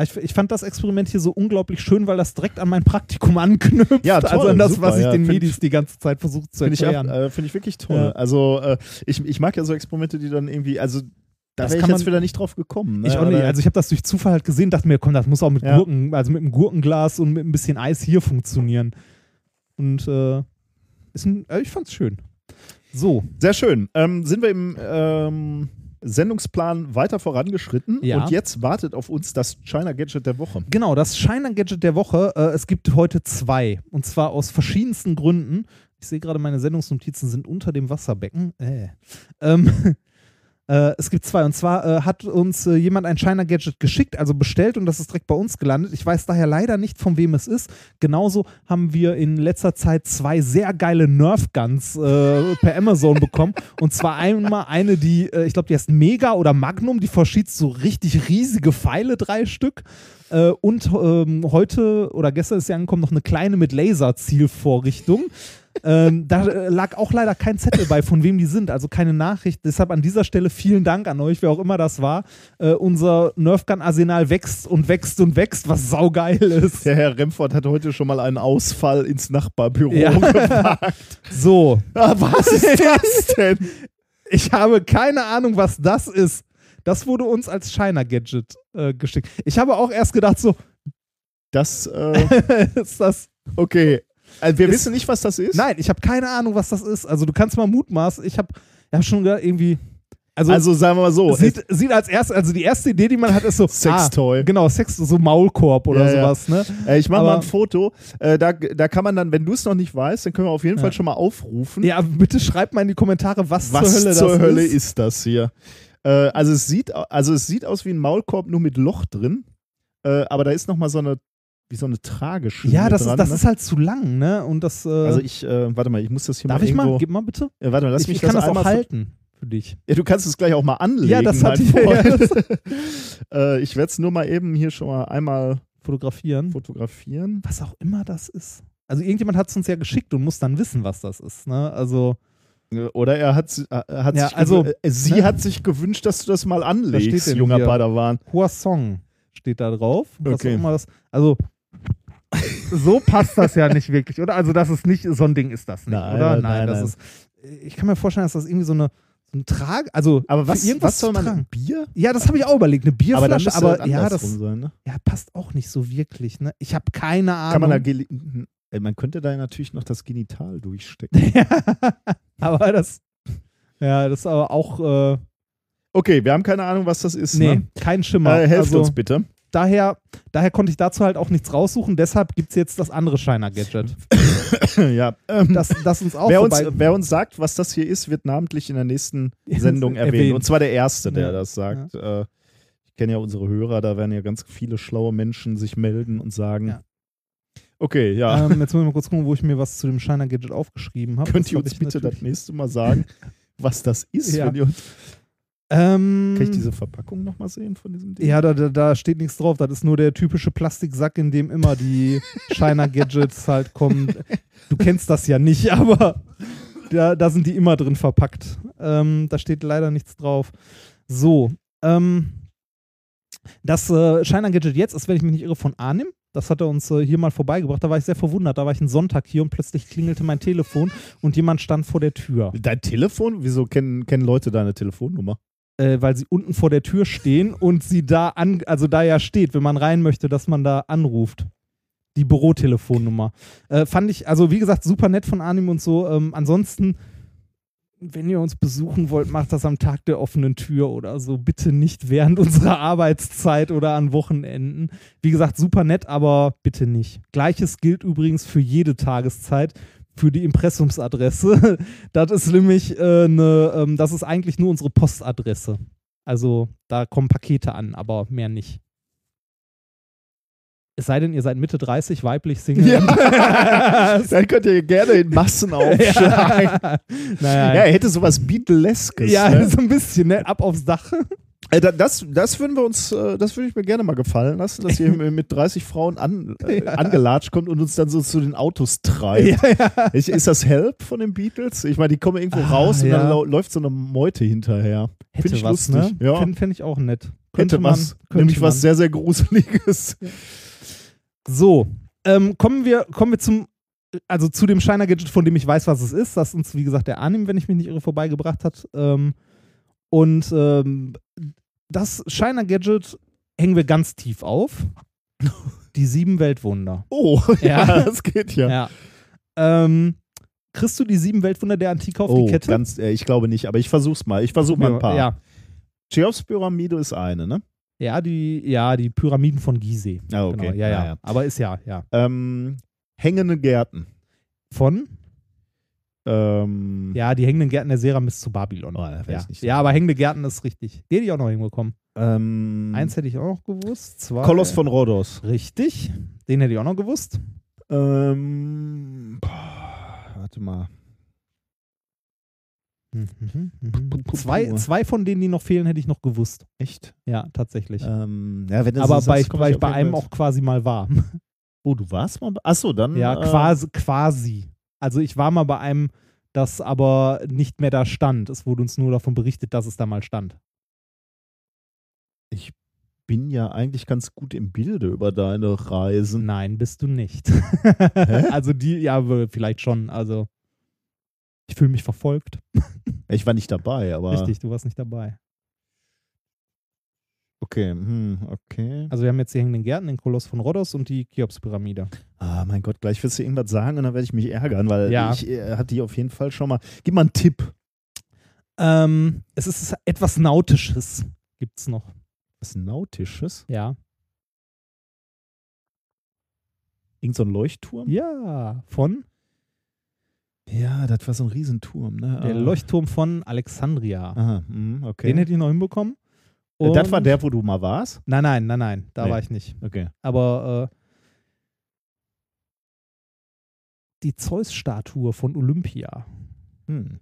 Ich, ich fand das Experiment hier so unglaublich schön, weil das direkt an mein Praktikum anknüpft. Ja, toll, also an das, super, was ich ja, den Medis ich- die ganze Zeit versucht zu Finde ich, erklären. äh, find ich wirklich toll. Ja. Also äh, ich, ich mag ja so Experimente, die dann irgendwie, also da Das wäre ich kann jetzt wieder nicht drauf gekommen. Ne? Ich auch nicht. Also ich habe das durch Zufall halt gesehen, dachte mir, komm, das muss auch mit Ja. Gurken, also mit einem Gurkenglas und mit ein bisschen Eis hier funktionieren. Und äh, ist ein, äh, ich fand's schön. So, Sehr schön. Ähm, sind wir im ähm, Sendungsplan weiter vorangeschritten Ja. und jetzt wartet auf uns das China Gadget der Woche. genau, das Shiner Gadget der Woche. Äh, es gibt heute zwei. Und zwar aus verschiedensten Gründen. Ich sehe gerade, meine Sendungsnotizen sind unter dem Wasserbecken. Äh. Ähm, [laughs] äh, es gibt zwei. Und zwar äh, hat uns äh, jemand ein China Gadget geschickt, also bestellt und das ist direkt bei uns gelandet. Ich weiß daher leider nicht, von wem es ist. Genauso haben wir in letzter Zeit zwei sehr geile Nerf Guns äh, per Amazon bekommen. Und zwar einmal eine, die, äh, ich glaube, die heißt Mega oder Magnum, die verschießt so richtig riesige Pfeile, drei Stück. Äh, und ähm, heute oder gestern ist sie angekommen, noch eine kleine mit Laserzielvorrichtung. Ähm, da äh, lag auch leider kein Zettel bei, von wem die sind, also keine Nachricht. Deshalb an dieser Stelle vielen Dank an euch, wer auch immer das war. Äh, unser Nerfgun-Arsenal wächst und wächst und wächst, was saugeil ist. Der Herr Remford hat heute schon mal einen Ausfall ins Nachbarbüro Ja. [laughs] gewagt. So, Ah, was ist das denn? ich habe keine Ahnung, was das ist. Das wurde uns als Shiner-Gadget äh, geschickt. Ich habe auch erst gedacht, so, Das, äh, [laughs] ist das okay. Also wir Ist- wissen nicht, was das ist. Nein, ich habe keine Ahnung, was das ist. Also du kannst mal mutmaßen. Ich habe hab schon gedacht, irgendwie. Also, Also sagen wir mal so. sieht, sieht als erst, also die erste Idee, die man hat, ist so [laughs] Sextoy. Ah, genau, Sex, so Maulkorb oder Ja, sowas. Ne? Äh, ich mache mal ein Foto. Äh, da, da kann man dann, wenn du es noch nicht weißt, dann können wir auf jeden Ja. Fall schon mal aufrufen. Ja, bitte schreibt mal in die Kommentare, was, was zur Hölle zur Hölle ist. ist. das hier? Äh, also, es sieht, also es sieht aus wie ein Maulkorb, nur mit Loch drin. Äh, aber da ist noch mal so eine, wie so eine Trageschiene Ja, das, dran. ist, das ne? ist halt zu lang, ne? Und das. Äh, also ich, äh, warte mal, ich muss das hier darf mal ich mal? Gib mal bitte. Äh, warte mal, lass ich mich ich kann das, auch halten für dich. Ja, du kannst es gleich auch mal anlegen. Ja, das hatte ich- Freund. [laughs] [laughs] äh, ich werde es nur mal eben hier schon mal einmal Fotografieren. fotografieren. Was auch immer das ist. Also irgendjemand hat es uns ja geschickt und muss dann wissen, was das ist, ne? Also. Äh, Oder er hat, äh, hat Ja, sich also, äh, sie ne? hat sich gewünscht, dass du das mal anlegst, junger hier? Padawan. Croissant steht da drauf. Okay. das, also so passt das ja nicht wirklich, oder? Also das ist nicht, so ein Ding ist das nicht, Nein, oder? nein, nein, das nein. ist, ich kann mir vorstellen, dass das irgendwie so eine, so ein Trag, also Aber was, irgendwas was soll man tragen. Bier? Ja, das habe ich auch überlegt, eine Aber Bierflasche, aber, das ja, das sein, ne? ja, passt auch nicht so wirklich, ne? Ich habe keine Ahnung. Kann man da Ey, man könnte da natürlich noch das Genital durchstecken. [laughs] aber das, ja, das ist aber auch, äh, Okay, wir haben keine Ahnung, was das ist. nee, Ne? kein Schimmer. Äh, helft also, uns bitte. Daher, daher konnte ich dazu halt auch nichts raussuchen, deshalb gibt es jetzt das andere Shiner-Gadget. [laughs] ja, ähm, Das, das uns auch wer, uns, wer uns sagt, was das hier ist, wird namentlich in der nächsten [laughs] Sendung erwähnt. Erwähnt. Und zwar der Erste, der Ja. das sagt. Äh, ich kenne ja unsere Hörer, da werden ja ganz viele schlaue Menschen sich melden und sagen. Ja. Okay, ja. Ähm, jetzt muss ich mal kurz gucken, wo ich mir was zu dem Shiner Gadget aufgeschrieben habe. Könnt Das ihr uns bitte das nächste Mal sagen, [laughs] was das ist? Ja. Ähm, kann ich diese Verpackung nochmal sehen von diesem Ding? ja, da, da, da steht nichts drauf. Das ist nur der typische Plastiksack, in dem immer die [laughs] Shiner Gadgets halt kommen. Du kennst das ja nicht, [laughs] aber da, da sind die immer drin verpackt. Ähm, da steht leider nichts drauf. So, ähm, das äh, Shiner Gadget jetzt ist, wenn ich mich nicht irre, von Arnim. Das hat er uns äh, hier mal vorbeigebracht. Da war ich sehr verwundert. Da war ich einen Sonntag hier und plötzlich klingelte mein Telefon und jemand stand vor der Tür. Dein Telefon? Wieso kennen, kennen Leute deine Telefonnummer? Äh, weil sie unten vor der Tür stehen und sie da an, also da ja steht, wenn man rein möchte, dass man da anruft. Die Bürotelefonnummer. Äh, fand ich, also wie gesagt, super nett von Anim und so. Ähm, ansonsten, wenn ihr uns besuchen wollt, macht das am Tag der offenen Tür oder so. Bitte nicht während [laughs] unserer Arbeitszeit oder an Wochenenden. Wie gesagt, super nett, aber bitte nicht. Gleiches gilt übrigens für jede Tageszeit. Für die Impressumsadresse. [laughs] Das ist nämlich äh, eine, ähm, das ist eigentlich nur unsere Postadresse. Also da kommen Pakete an, aber mehr nicht. Es sei denn, ihr seid Mitte 30, weiblich, Single. Ja. [laughs] Dann könnt ihr gerne in Massen [laughs] aufschlagen. ja. Ja, Naja, er hätte sowas Beatleskes. ja, ne? so ein bisschen, ne? Ab aufs Dach. Äh, da- Das, das würden wir uns, äh, das würde ich mir gerne mal gefallen lassen, dass ihr [laughs] mit 30 Frauen an, äh, Ja. angelatscht kommt und uns dann so zu den Autos treibt. ja. Ist, ist das Help von den Beatles? Ich meine, die kommen irgendwo Ah, raus und ja. dann läuft so eine Meute hinterher. Hätte Finde ich was, lustig. ne? Ja. Fände fänd ich auch nett. Könnte Hätte man, was, könnte nämlich was man. sehr, sehr Gruseliges. So, ähm, kommen, wir, kommen wir zum, also zu dem Shiner Gadget, von dem ich weiß, was es ist. Das uns, wie gesagt, der Arnim, wenn ich mich nicht irre, vorbeigebracht hat. Ähm, und ähm, das Shiner Gadget hängen wir ganz tief auf. Die sieben Weltwunder. Oh, [laughs] ja, Ja. das geht ja. Ja. Ähm, kriegst du die sieben Weltwunder der Antike auf Oh, die Kette? ganz, äh, ich glaube nicht, aber ich versuch's mal. Ich versuche mal ein paar. Ja. Cheops-Pyramide ist eine, ne? Ja, die, ja, die Pyramiden von Gizeh. Ah, okay. Genau, ja, ja, Ah, ja. Aber ist ja, ja. Ähm, hängende Gärten. Von? Ähm, Ja, die hängenden Gärten der Seramis zu Babylon. Oh, ja. nicht ja, aber hängende Gärten ist richtig. Den hätte ich auch noch hinbekommen. ähm, Eins hätte ich auch noch gewusst. Zwei. Koloss von Rhodos. Richtig. Den hätte ich auch noch gewusst. Ähm, boah, warte mal. Mhm, mhm. Zwei, zwei von denen, die noch fehlen, hätte ich noch gewusst. Echt? Ja, tatsächlich. Ähm, ja, aber so bei, sagst, weil ich bei einem auch quasi mal war. Oh, du warst mal. bei- Achso, dann. Ja, äh, quasi, quasi. Also ich war mal bei einem, das aber nicht mehr da stand. Es wurde uns nur davon berichtet, dass es da mal stand. Ich bin ja eigentlich ganz gut im Bilde über deine Reisen. Nein, bist du nicht. [laughs] also die, ja, vielleicht schon. Also ich fühle mich verfolgt. Ich war nicht dabei, aber. Richtig, du warst nicht dabei. Okay, hm, okay. Also wir haben jetzt die hängenden Gärten, den Koloss von Rhodos und die Cheops-Pyramide. Ah, mein Gott, gleich wirst du irgendwas sagen und dann werde ich mich ärgern, weil Ja. ich äh, hatte die auf jeden Fall schon mal. Gib mal einen Tipp. Ähm, es ist etwas Nautisches. Gibt's noch. Was Nautisches? Ja. Irgend so ein Leuchtturm? Ja, von Ja, das war so ein Riesenturm, ne? der Ah. Leuchtturm von Alexandria. Aha, hm, okay. Den hätte ich noch hinbekommen. Äh, das war Und- der, wo du mal warst? Nein, nein, nein, nein, da Nee. war ich nicht. Okay. Aber äh, die Zeus-Statue von Olympia. Hm.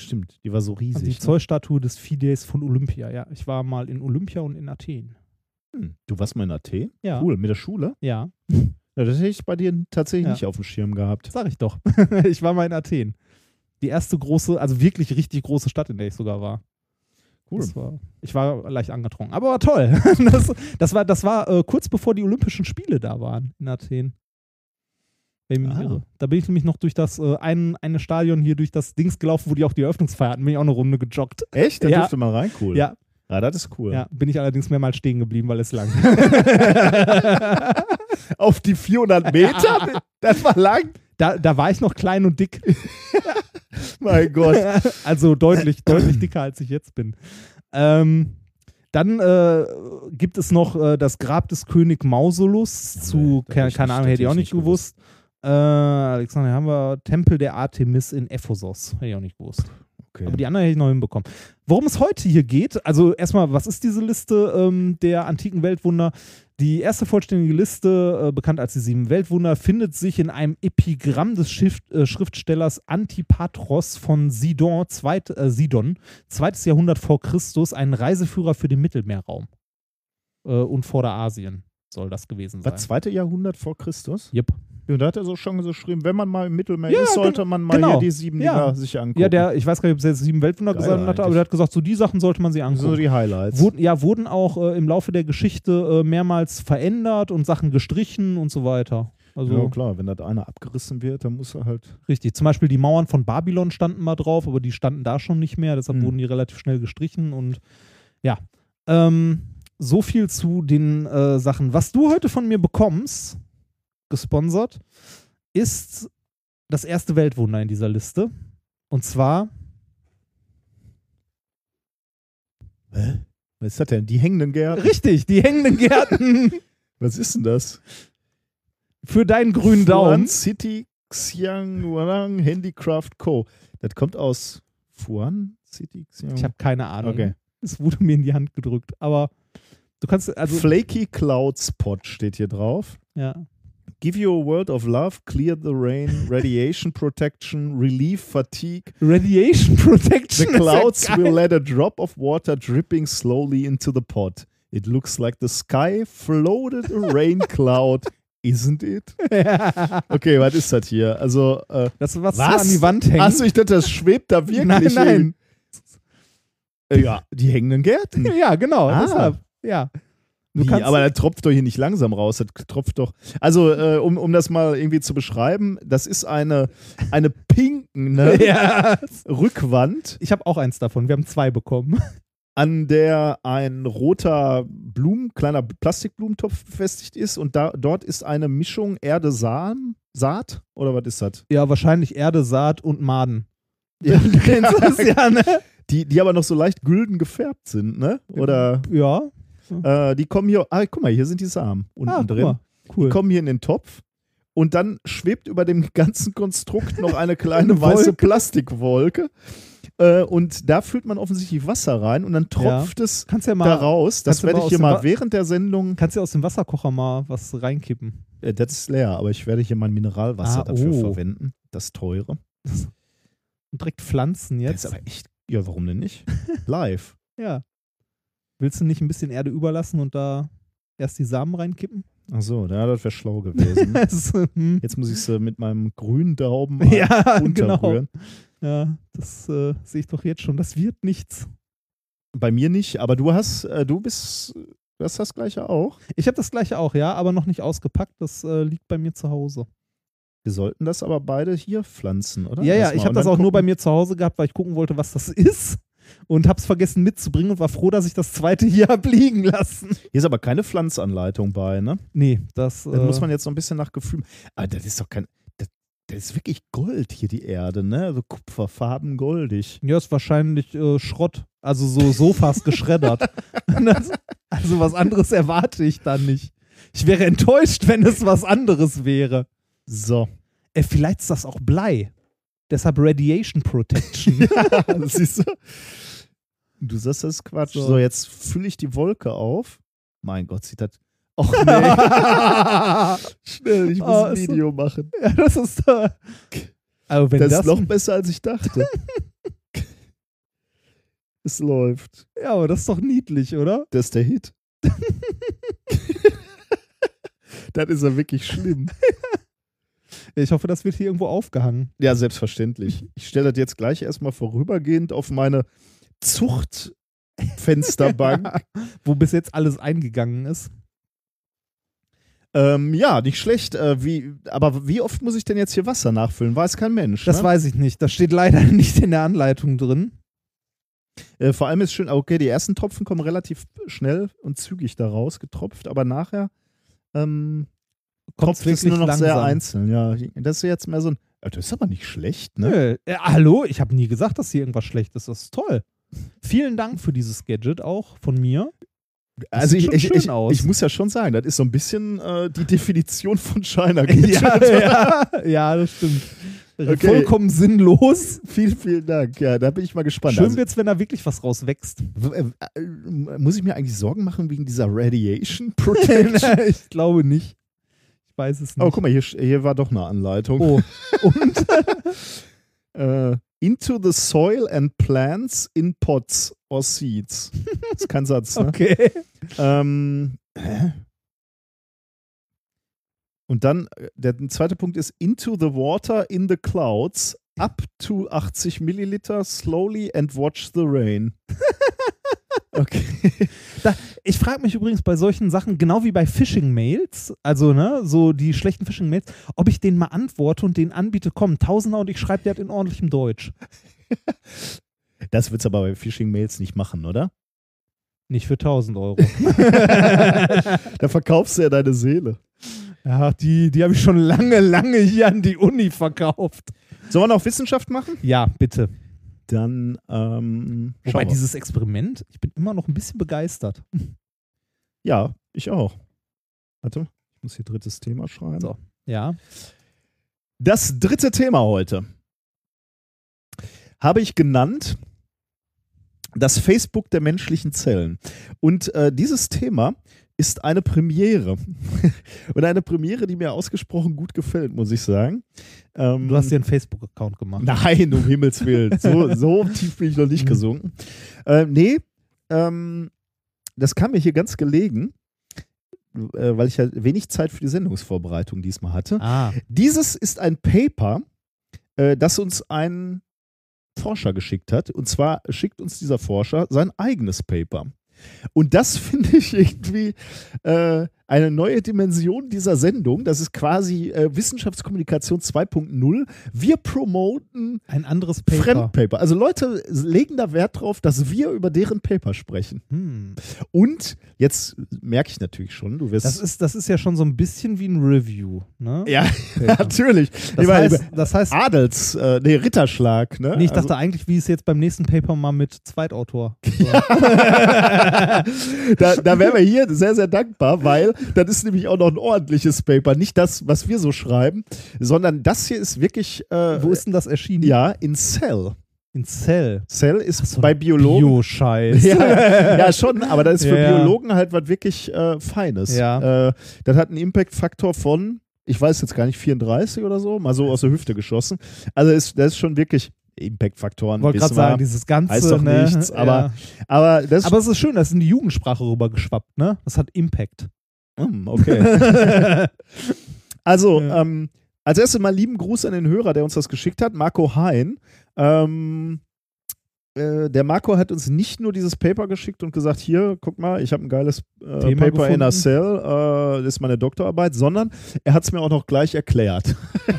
Stimmt, die war so Also riesig. die ne? Zeus-Statue des Fides von Olympia, ja. Ich war mal in Olympia und in Athen. Hm. Du warst mal in Athen? Ja. Cool, mit der Schule? Ja, Ja, das hätte ich bei dir tatsächlich Ja. nicht auf dem Schirm gehabt. sag ich doch. [laughs] ich war mal in Athen. Die erste große, also wirklich richtig große Stadt, in der ich sogar war. Cool. War, ich war leicht angetrunken, aber war toll. [laughs] Das, das war, das war äh, kurz bevor die Olympischen Spiele da waren in Athen. Ah. Da bin ich nämlich noch durch das äh, ein, eine Stadion hier durch das Dings gelaufen, wo die auch die Eröffnungsfeier hatten, bin ich auch eine Runde gejoggt. Echt? Da Ja. durfte man rein, cool. Ja, Ah, das ist cool. ja, bin ich allerdings mehrmals stehen geblieben, weil es lang. [laughs] Auf die 400 Meter? [laughs] das war lang? da, da war ich noch klein und dick. [laughs] Mein Gott. also deutlich, deutlich dicker, als ich jetzt bin. Ähm, dann äh, gibt es noch äh, das Grab des König Mausolus zu, da keine, keine Ahnung, hätte ich auch nicht gewusst. Äh, Alexander, haben wir Tempel der Artemis in Ephesos. Hätte ich auch nicht gewusst. Okay. Aber die anderen hätte ich noch hinbekommen. Worum es heute hier geht, also erstmal, was ist diese Liste ähm, der antiken Weltwunder? Die erste vollständige Liste, äh, bekannt als die sieben Weltwunder, findet sich in einem Epigramm des Schrift, äh, Schriftstellers Antipatros von Sidon, zweit, äh, Sidon, zweites Jahrhundert vor Christus, ein Reiseführer für den Mittelmeerraum äh, und Vorderasien soll das gewesen sein. Was, zweite Jahrhundert vor Christus? Yep. Ja, da hat er so schon so geschrieben, wenn man mal im Mittelmeer Ja, ist, sollte man mal genau. hier die sieben Ja. Dinger sich angucken. Ja, der, ich weiß gar nicht, ob er jetzt sieben Weltwunder Geil gesagt hatte, aber der hat gesagt, so die Sachen sollte man sich angucken. so die Highlights. Wurden, ja, wurden auch äh, im Laufe der Geschichte äh, mehrmals verändert und Sachen gestrichen und so weiter. Also ja, klar, wenn das einer abgerissen wird, dann muss er halt. richtig. Zum Beispiel die Mauern von Babylon standen mal drauf, aber die standen da schon nicht mehr, deshalb Hm. wurden die relativ schnell gestrichen und ja. Ähm, so viel zu den äh, Sachen. Was du heute von mir bekommst, gesponsert, ist das erste Weltwunder in dieser Liste. Und zwar Hä? Was ist das denn? Die hängenden Gärten? richtig, die hängenden Gärten [laughs] Was ist denn das? für deinen grünen Fuan Daumen. City Xiangwang Handicraft Co. Das kommt aus Fuan City Xiang. Ich habe keine Ahnung. Okay. Es wurde mir in die Hand gedrückt. Aber du kannst, also, Flaky Cloud Spot steht hier drauf. ja. Give you a world of love, clear the rain, [laughs] radiation protection, relieve fatigue. Radiation [laughs] Protection. The ist ja clouds geil. will let a drop of water dripping slowly into the pot. It looks like the sky floated a rain [laughs] cloud, isn't it? Okay, was ist das hier? Also, äh, Das, was, Was? so an die Wand hängt. Achso, ich dachte, das schwebt da wirklich nein, nein. hin. Äh, ja, die hängenden Gärten. Ja, genau, Ah. deshalb. Ja. Du Wie, aber das tropft doch hier nicht langsam raus. Das tropft doch. Also, äh, um, um das mal irgendwie zu beschreiben, das ist eine, eine pinkende [laughs] Ja. Rückwand, Ich habe auch eins davon. Wir haben zwei bekommen. an der ein roter Blumen, kleiner Plastikblumentopf befestigt ist. Und da, dort ist eine Mischung Erde-Samen, Saat? Oder was ist das? Ja, wahrscheinlich Erde, Saat und Maden. Ja, [laughs] Du kennst [laughs] das ja, ne? die, die aber noch so leicht gülden gefärbt sind, ne? Oder Ja. Äh, die kommen hier. Ah, guck mal, hier sind die Samen unten Ah, drin. Cool. Die kommen hier in den Topf und dann schwebt über dem [laughs] ganzen Konstrukt noch eine kleine Eine weiße Wolke. Plastikwolke. Äh, und da füllt man offensichtlich Wasser rein und dann tropft es Kannst ja mal, da raus. Das du werde ich hier mal während der Sendung. kannst ja aus dem Wasserkocher mal was reinkippen. Äh, das ist leer, aber ich werde hier mein Mineralwasser Ah, dafür oh. verwenden. Das teure. [laughs] Und direkt pflanzen Das jetzt. ist aber echt. Ja, warum denn nicht? [laughs] Live. ja. Willst du nicht ein bisschen Erde überlassen und da erst die Samen reinkippen? Achso, ja, das wäre schlau gewesen. Das, [laughs] hm. Jetzt muss ich sie mit meinem grünen Daumen [laughs] ja, genau. unterrühren. Ja, das äh, sehe ich doch jetzt schon. Das wird nichts. Bei mir nicht, aber du hast, äh, du bist, du hast das gleiche auch. Ich habe das gleiche auch, ja, aber noch nicht ausgepackt. Das äh, liegt bei mir zu Hause. Wir sollten das aber beide hier pflanzen, oder? Ja, ja, ich habe das auch nur bei gucken- mir zu Hause gehabt, weil ich gucken wollte, was das [laughs] ist. Und habe es vergessen mitzubringen und war froh, dass ich das zweite [laughs] hier habe liegen lassen. Hier ist aber keine Pflanzanleitung bei, ne? Nee, das. Dann äh, muss man jetzt so ein bisschen nach Gefühl. Ah, das ist doch kein. Das, das ist wirklich Gold hier, die Erde, ne? Also Kupferfarben goldig. Ja, ist wahrscheinlich äh, Schrott. Also so Sofas geschreddert. [laughs] [laughs] das, also was anderes erwarte ich dann nicht. Ich wäre enttäuscht, wenn es was anderes wäre. So. Äh, vielleicht ist das auch Blei. Deshalb Radiation Protection. [laughs] das siehst du? Du sagst, das ist Quatsch. So, So. jetzt fülle ich die Wolke auf. Mein Gott, sieht das. Och nee. [laughs] Schnell, ich muss Oh, ein ist so- Video machen. ja, das ist. Äh, also wenn das, das, ist noch besser, als ich dachte. [laughs] es läuft. Ja, aber das ist doch niedlich, oder? Das ist der Hit. das ist ja wirklich schlimm. Ich hoffe, das wird hier irgendwo aufgehangen. Ja, selbstverständlich. [laughs] Ich stelle das jetzt gleich erstmal vorübergehend auf meine Zuchtfensterbank. [laughs] Wo bis jetzt alles eingegangen ist. ähm, ja, nicht schlecht. Äh, wie, aber wie oft muss ich denn jetzt hier Wasser nachfüllen? Weiß kein Mensch. Das ne? weiß ich nicht. Das steht leider [laughs] nicht in der Anleitung drin. Äh, vor allem ist schön, okay, die ersten Tropfen kommen relativ schnell und zügig da raus getropft, aber nachher ähm, Es wirklich nur noch sehr langsam. einzeln. Ja, das ist jetzt mehr so ein. Ja, Das ist aber nicht schlecht, ne? Nö. Äh, hallo? Ich habe nie gesagt, dass hier irgendwas schlecht ist. Das ist toll. Vielen Dank für dieses Gadget auch von mir. Also sieht ich, ich, ich, ich muss ja schon sagen, das ist so ein bisschen äh, die Definition von China [laughs] Gadget. ja, ja, ja, das stimmt. Okay. Vollkommen sinnlos. Vielen, vielen Dank. Ja, da bin ich mal gespannt. Schön Also, wird's, wenn da wirklich was rauswächst. äh, äh, muss ich mir eigentlich Sorgen machen wegen dieser Radiation [laughs] Protection? [laughs] ich glaube nicht. Ich weiß es nicht. oh, guck mal, hier, hier war doch eine Anleitung. Oh. [laughs] Und [laughs] Äh, into the soil and plants in pots or seeds. Das ist kein Satz, ne? okay. Ähm, hä? Und dann, äh, der zweite Punkt ist into the water in the clouds up to 80 Milliliter slowly and watch the rain. [laughs] Okay. [laughs] Ich frage mich übrigens bei solchen Sachen, genau wie bei Phishing-Mails, also ne, so die schlechten Phishing-Mails, ob ich denen mal antworte und denen anbiete, komm, Tausender und ich schreibe dir das in ordentlichem Deutsch. [laughs] Das wird's aber bei Phishing-Mails nicht machen, oder? Nicht für 1000 Euro. [laughs] Da verkaufst du ja deine Seele. ja, die, die habe ich schon lange, lange hier an die Uni verkauft. Sollen wir noch Wissenschaft machen? Ja, bitte. Dann, ähm, Wobei wir. dieses Experiment, ich bin immer noch ein bisschen begeistert. Ja, ich auch. Warte, ich muss hier drittes Thema schreiben. So. Ja. Das dritte Thema heute habe ich genannt das Facebook der menschlichen Zellen. Und äh, dieses Thema ist eine Premiere. [laughs] Und eine Premiere, die mir ausgesprochen gut gefällt, muss ich sagen. Ähm, Du hast dir einen Facebook-Account gemacht. Nein, um Himmels Willen. So, [laughs] so tief bin ich noch nicht Mhm. gesunken. Äh, nee, ähm, das kam mir hier ganz gelegen, äh, weil ich ja wenig Zeit für die Sendungsvorbereitung diesmal hatte. Ah. Dieses ist ein Paper, äh, das uns ein Forscher geschickt hat. Und zwar schickt uns dieser Forscher sein eigenes Paper. Und das [laughs] finde ich irgendwie äh, eine neue Dimension dieser Sendung. Das ist quasi äh, Wissenschaftskommunikation 2.0. Wir promoten Ein anderes Paper. Fremdpaper. Also Leute legen da Wert drauf, dass wir über deren Paper sprechen. Hm. Und jetzt merke ich natürlich schon, du wirst. Das ist, das ist ja schon so ein bisschen wie ein Review. Ne? ja, [laughs] [laughs] natürlich. Das heißt, das heißt Adels, äh, nee, Ritterschlag, ne? nee, ich Also- dachte eigentlich, wie es jetzt beim nächsten Paper mal mit Zweitautor. [laughs] So. da, da wären wir hier sehr, sehr dankbar, weil das ist nämlich auch noch ein ordentliches Paper. Nicht das, was wir so schreiben, sondern das hier ist wirklich, äh, Wo ist denn das erschienen? ja, in Cell. In Cell. Cell ist so bei Biologen. Bio-Scheiß. [laughs] ja, ja, schon, aber das ist für [laughs] Ja. Biologen halt was wirklich äh, Feines. Ja. Äh, das hat einen Impact-Faktor von, ich weiß jetzt gar nicht, 34 oder so, mal so aus der Hüfte geschossen. Also ist, das ist schon wirklich Impact-Faktoren. Ich wollte gerade sagen, dieses ganze. heißt doch ne? nichts, aber, ja. aber das aber es ist schön, das ist in die Jugendsprache rübergeschwappt, ne? Das hat Impact. Hm, okay. [laughs] also, Ja. ähm, als erstes mal lieben Gruß an den Hörer, der uns das geschickt hat, Marco Hein. Ähm, äh, der Marco hat uns nicht nur dieses Paper geschickt und gesagt, hier, guck mal, ich habe ein geiles äh, Paper in gefunden. a Cell, äh, das ist meine Doktorarbeit, sondern er hat es mir auch noch gleich erklärt.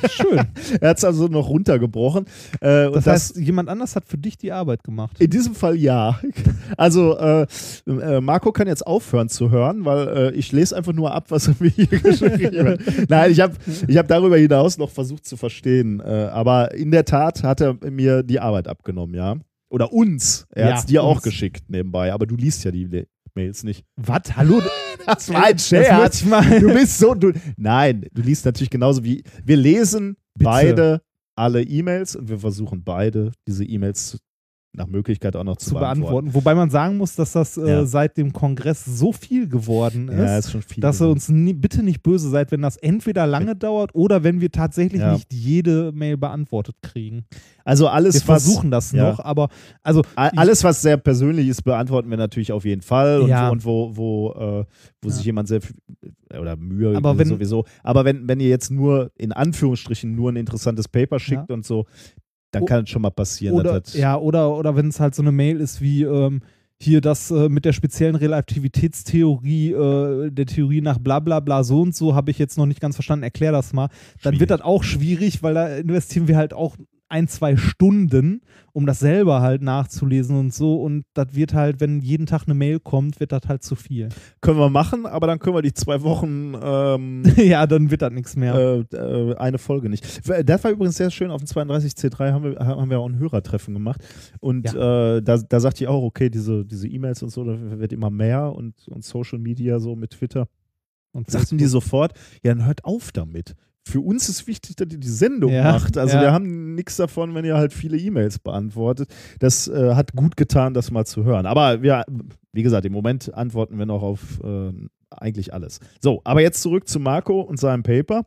Schön. [laughs] er hat es also noch runtergebrochen. Äh, und Das, das, heißt, jemand anders hat für dich die Arbeit gemacht. in diesem Fall ja. [laughs] Also äh, äh, Marco kann jetzt aufhören zu hören, weil ich lese einfach nur ab, was er mir hier [laughs] geschrieben hat. Nein, ich habe ich hab darüber hinaus noch versucht zu verstehen. Aber in der Tat hat er mir die Arbeit abgenommen, ja. Oder uns. Er Ja, hat es dir auch uns. geschickt nebenbei, aber du liest ja die Mails nicht. Was? Hallo? [laughs] Das war ein Scherz. Du bist so. Du, nein, du liest natürlich genauso wie. Wir lesen Bitte. beide alle E-Mails und wir versuchen beide diese E-Mails zu- nach Möglichkeit auch noch zu, zu beantworten. Wobei man sagen muss, dass das äh, Ja. seit dem Kongress so viel geworden ist, Ja, ist viel. dass ihr uns nie, bitte nicht böse seid, wenn das entweder lange dauert oder wenn wir tatsächlich Ja. nicht jede Mail beantwortet kriegen. also alles, Wir was, versuchen das ja. noch, aber also Alles, was sehr persönlich ist, beantworten wir natürlich auf jeden Fall. Und, wo, und wo, wo, äh, wo sich jemand sehr viel, oder Mühe Aber wenn- sowieso. Aber wenn, wenn ihr jetzt nur, in Anführungsstrichen, nur ein interessantes Paper schickt und so, dann kann es schon mal passieren. oder dass das, ja oder oder wenn es halt so eine Mail ist wie ähm, hier das äh, mit der speziellen Relativitätstheorie, äh, der Theorie nach bla bla bla so und so, habe ich jetzt noch nicht ganz verstanden, erklär das mal. Dann Schwierig. wird das auch schwierig, weil da investieren wir halt auch ein, zwei Stunden, um das selber halt nachzulesen und so. Und das wird halt, wenn jeden Tag eine Mail kommt, wird das halt zu viel. können wir machen, aber dann können wir die zwei Wochen ähm, [laughs] ja, dann wird das nichts mehr. äh, äh, eine Folge nicht. Das war übrigens sehr schön. Auf dem 32C3 haben wir, haben wir auch ein Hörertreffen gemacht. Und äh, da, da sagte ich auch, okay, diese diese E-Mails und so, da wird immer mehr und, und Social Media so mit Twitter. Und Sagten die sofort, ja, dann hört auf damit. Für uns ist wichtig, dass ihr die Sendung Ja, macht. Also ja. wir haben nichts davon, wenn ihr halt viele E-Mails beantwortet. Das äh, hat gut getan, das mal zu hören. Aber wir, wie gesagt, im Moment antworten wir noch auf äh, eigentlich alles. So, aber jetzt zurück zu Marco und seinem Paper.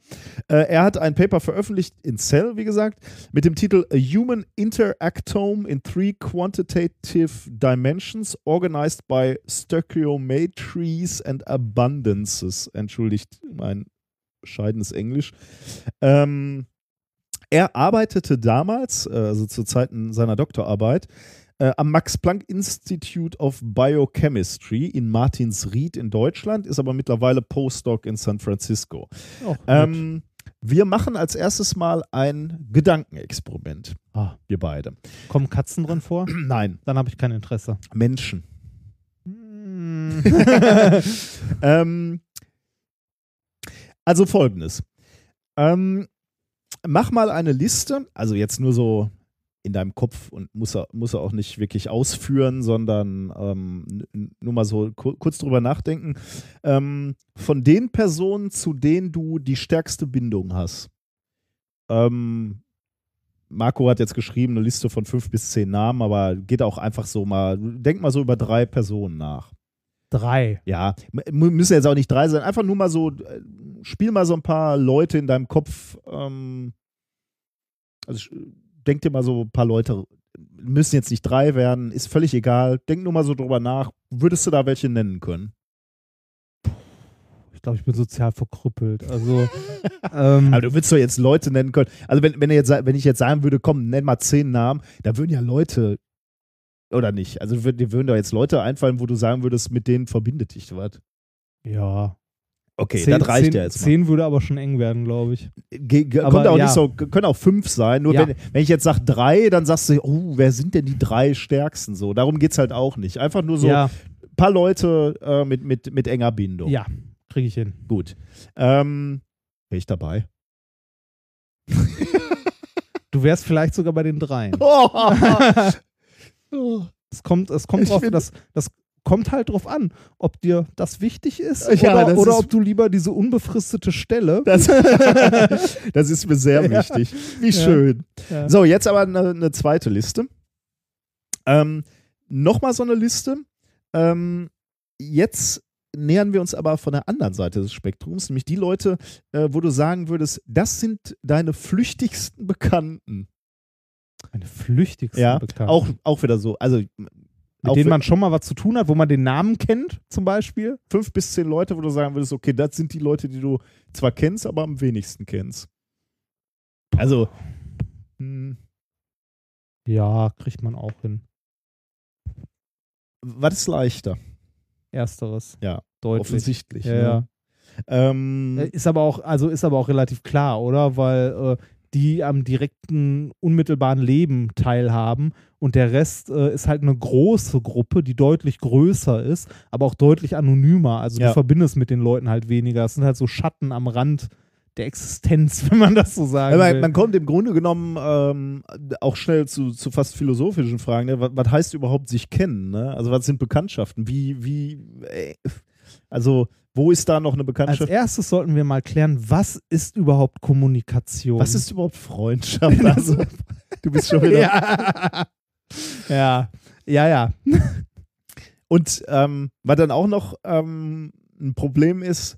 Äh, er hat ein Paper veröffentlicht in Cell, wie gesagt, mit dem Titel A Human Interactome in Three Quantitative Dimensions Organized by Stoichiometries and Abundances. Entschuldigt mein bescheidenes Englisch. Ähm, er arbeitete damals, äh, also zu Zeiten seiner Doktorarbeit, äh, am Max Planck Institute of Biochemistry in Martinsried in Deutschland, ist aber mittlerweile Postdoc in San Francisco. Oh, Ähm, wir machen als erstes mal ein Gedankenexperiment. Ah, wir beide. Kommen Katzen drin vor? [clears throat] Nein, Dann habe ich kein Interesse. Menschen. Hm. [laughs] ähm, also folgendes. Ähm, mach mal eine Liste, also jetzt nur so in deinem Kopf und muss er, muss er auch nicht wirklich ausführen, sondern ähm, nur mal so ku kurz drüber nachdenken. Ähm, von den Personen, zu denen du die stärkste Bindung hast. Ähm, Marco hat jetzt geschrieben, eine Liste von fünf bis zehn Namen, aber geht auch einfach so mal, denk mal so über drei Personen nach. Drei. Ja, müssen jetzt auch nicht drei sein. Einfach nur mal so, äh, spiel mal so ein paar Leute in deinem Kopf. Ähm, also denk dir mal so ein paar Leute, müssen jetzt nicht drei werden, ist völlig egal. Denk nur mal so drüber nach. Würdest du da welche nennen können? Ich glaube, ich bin sozial verkrüppelt. Also, [laughs] ähm, Aber du würdest doch jetzt Leute nennen können. Also wenn, wenn, jetzt, wenn ich jetzt sagen würde, komm, nenn mal zehn Namen, da würden ja Leute, oder nicht? Also dir würden doch jetzt Leute einfallen, wo du sagen würdest, mit denen verbindet dich was. ja. Okay, zehn, das reicht zehn, ja jetzt mal. Zehn würde aber schon eng werden, glaube ich. Ge Aber auch ja. nicht so, können auch fünf sein. Nur Ja. wenn, wenn ich jetzt sage drei, dann sagst du, oh, wer sind denn die drei stärksten so? Darum geht es halt auch nicht. Einfach nur so ja, ein paar Leute äh, mit, mit, mit enger Bindung. ja, kriege ich hin. Gut. Ähm, Wäre ich dabei? Du wärst vielleicht sogar bei den dreien. [laughs] [laughs] Oh. Es kommt, es kommt drauf, das, das kommt halt drauf an, ob dir das wichtig ist Ja, oder, oder ist- ob du lieber diese unbefristete Stelle. Das, [laughs] das ist mir sehr [laughs] Ja. wichtig. Wie schön. Ja. So, jetzt aber eine, eine zweite Liste. Ähm, Nochmal so eine Liste. Ähm, jetzt nähern wir uns aber von der anderen Seite des Spektrums, nämlich die Leute, äh, wo du sagen würdest, das sind deine flüchtigsten Bekannten. Meine flüchtigsten Ja, Bekannten. auch, auch wieder so. Also mit denen man schon mal was zu tun hat, wo man den Namen kennt, zum Beispiel. fünf bis zehn Leute, wo du sagen würdest, okay, das sind die Leute, die du zwar kennst, aber am wenigsten kennst. Also, hm, Ja, kriegt man auch hin. was ist leichter? Ersteres. Ja, Deutlich. Offensichtlich. Ja, ne? ja. Ähm, Äh, Ist aber auch, also ist aber auch relativ klar, oder? Weil äh, die am direkten, unmittelbaren Leben teilhaben und der Rest äh, ist halt eine große Gruppe, die deutlich größer ist, aber auch deutlich anonymer. Also Ja. du verbindest mit den Leuten halt weniger. Es sind halt so Schatten am Rand der Existenz, [laughs] wenn man das so sagen man, will. man kommt im Grunde genommen ähm, auch schnell zu, zu fast philosophischen Fragen. Ne? Was, was heißt überhaupt sich kennen? Ne? Also, was sind Bekanntschaften? Wie, wie, äh, also, wo ist da noch eine Als Bekanntschaft? erstes sollten wir mal klären, was ist überhaupt Kommunikation? Was ist überhaupt Freundschaft? [laughs] Also, du bist schon wieder. ja. ja, ja, ja. [laughs] Und ähm, was dann auch noch ähm, ein Problem ist,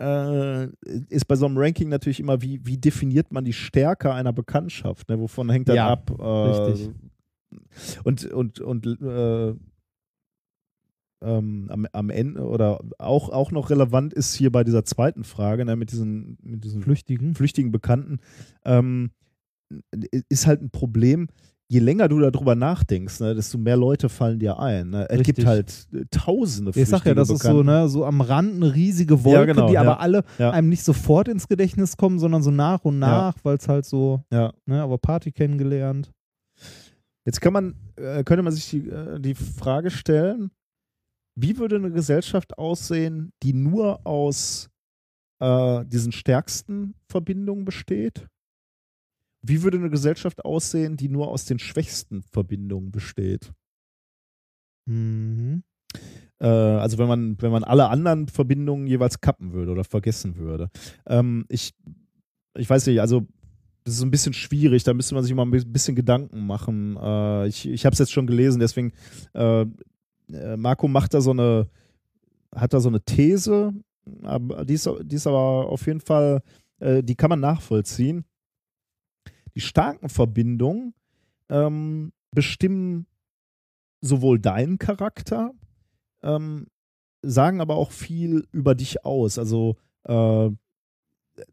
äh, ist bei so einem Ranking natürlich immer, wie, wie definiert man die Stärke einer Bekanntschaft? Ne? Wovon hängt das Ja, ab? Äh, richtig. Und, und, und äh, ähm, am, am Ende oder auch, auch noch relevant ist hier bei dieser zweiten Frage, ne, mit diesen, mit diesen Flüchtigen. flüchtigen Bekannten, ähm, ist halt ein Problem. Je länger du darüber nachdenkst, ne, desto mehr Leute fallen dir ein. Ne? Es gibt halt äh, tausende Ich sag ja, das ist so, Bekannten. ne, so am Rand eine riesige Wolke, Ja, genau, die ja. aber alle Ja. einem nicht sofort ins Gedächtnis kommen, sondern so nach und nach, weil es halt so, Ja. ne, aber Party kennengelernt. Jetzt kann man, äh, könnte man sich die, äh, die Frage stellen, wie würde eine Gesellschaft aussehen, die nur aus äh, diesen stärksten Verbindungen besteht? Wie würde eine Gesellschaft aussehen, die nur aus den schwächsten Verbindungen besteht? Mhm. Äh, also wenn man, wenn man alle anderen Verbindungen jeweils kappen würde oder vergessen würde. Ähm, ich, ich weiß nicht, also das ist ein bisschen schwierig, da müsste man sich mal ein bisschen Gedanken machen. Äh, ich ich habe es jetzt schon gelesen, deswegen äh, Marco macht da so eine, hat da so eine These, aber die ist, die ist aber auf jeden Fall, äh, die kann man nachvollziehen. Die starken Verbindungen ähm, bestimmen sowohl deinen Charakter, ähm, sagen aber auch viel über dich aus. Also äh,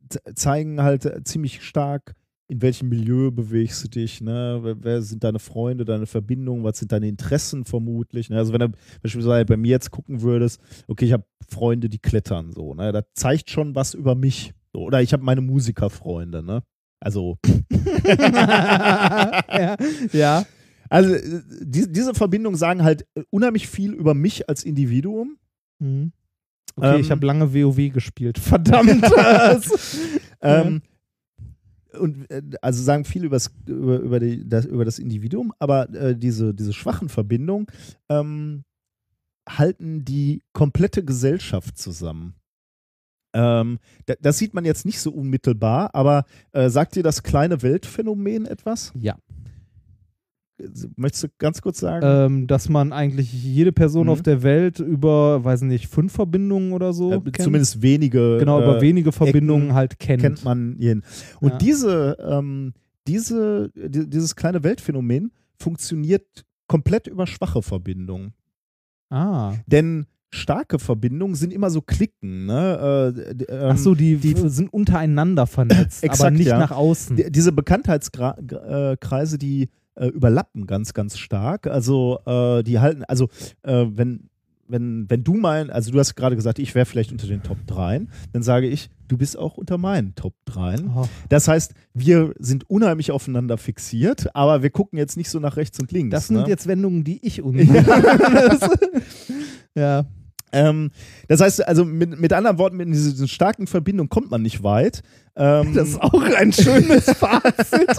ze- zeigen halt äh, ziemlich stark, in welchem Milieu bewegst du dich, ne? Wer, wer sind deine Freunde, deine Verbindungen, was sind deine Interessen vermutlich. Ne? Also wenn du beispielsweise bei mir jetzt gucken würdest, okay, ich habe Freunde, die klettern so, ne? Das zeigt schon was über mich. So. Oder ich habe meine Musikerfreunde, ne? Also [laughs] [laughs] ja, ja. Also äh, die, diese Verbindungen sagen halt unheimlich viel über mich als Individuum. Mhm. Okay, Ähm, ich habe lange WoW gespielt. Verdammt. [laughs] Ähm, und äh, also sagen viel übers, über, über, die, das, über das Individuum, aber äh, diese, diese schwachen Verbindungen ähm, halten die komplette Gesellschaft zusammen. Ähm, da, das sieht man jetzt nicht so unmittelbar, aber äh, sagt dir das kleine Weltphänomen etwas? ja. Möchtest du ganz kurz sagen? Ähm, dass man eigentlich jede Person Mhm. auf der Welt über, weiß nicht, fünf Verbindungen oder so. Äh, zumindest wenige. Genau, über äh, wenige Verbindungen halt kennt. kennt man jeden. Und Ja. diese, ähm, diese, die, dieses kleine Weltphänomen funktioniert komplett über schwache Verbindungen. Ah. Denn starke Verbindungen sind immer so Klicken. Ne? Äh, d- ähm, Ach so, die, sind untereinander vernetzt, [laughs] aber Exakt, nicht ja. nach außen. Die- diese Bekanntheitskreise, die äh, überlappen ganz, ganz stark. Also äh, die halten, also äh, wenn, wenn, wenn du mein, also du hast gerade gesagt, ich wäre vielleicht unter den Top 3, dann sage ich, du bist auch unter meinen Top 3. Oh. Das heißt, wir sind unheimlich aufeinander fixiert, aber wir gucken jetzt nicht so nach rechts und links. Das sind ne? jetzt Wendungen, die ich [laughs] und [laughs] ja. Ähm, das heißt, also mit, mit anderen Worten, mit dieser starken Verbindung kommt man nicht weit. Ähm, Das ist auch ein schönes [laughs] Fazit.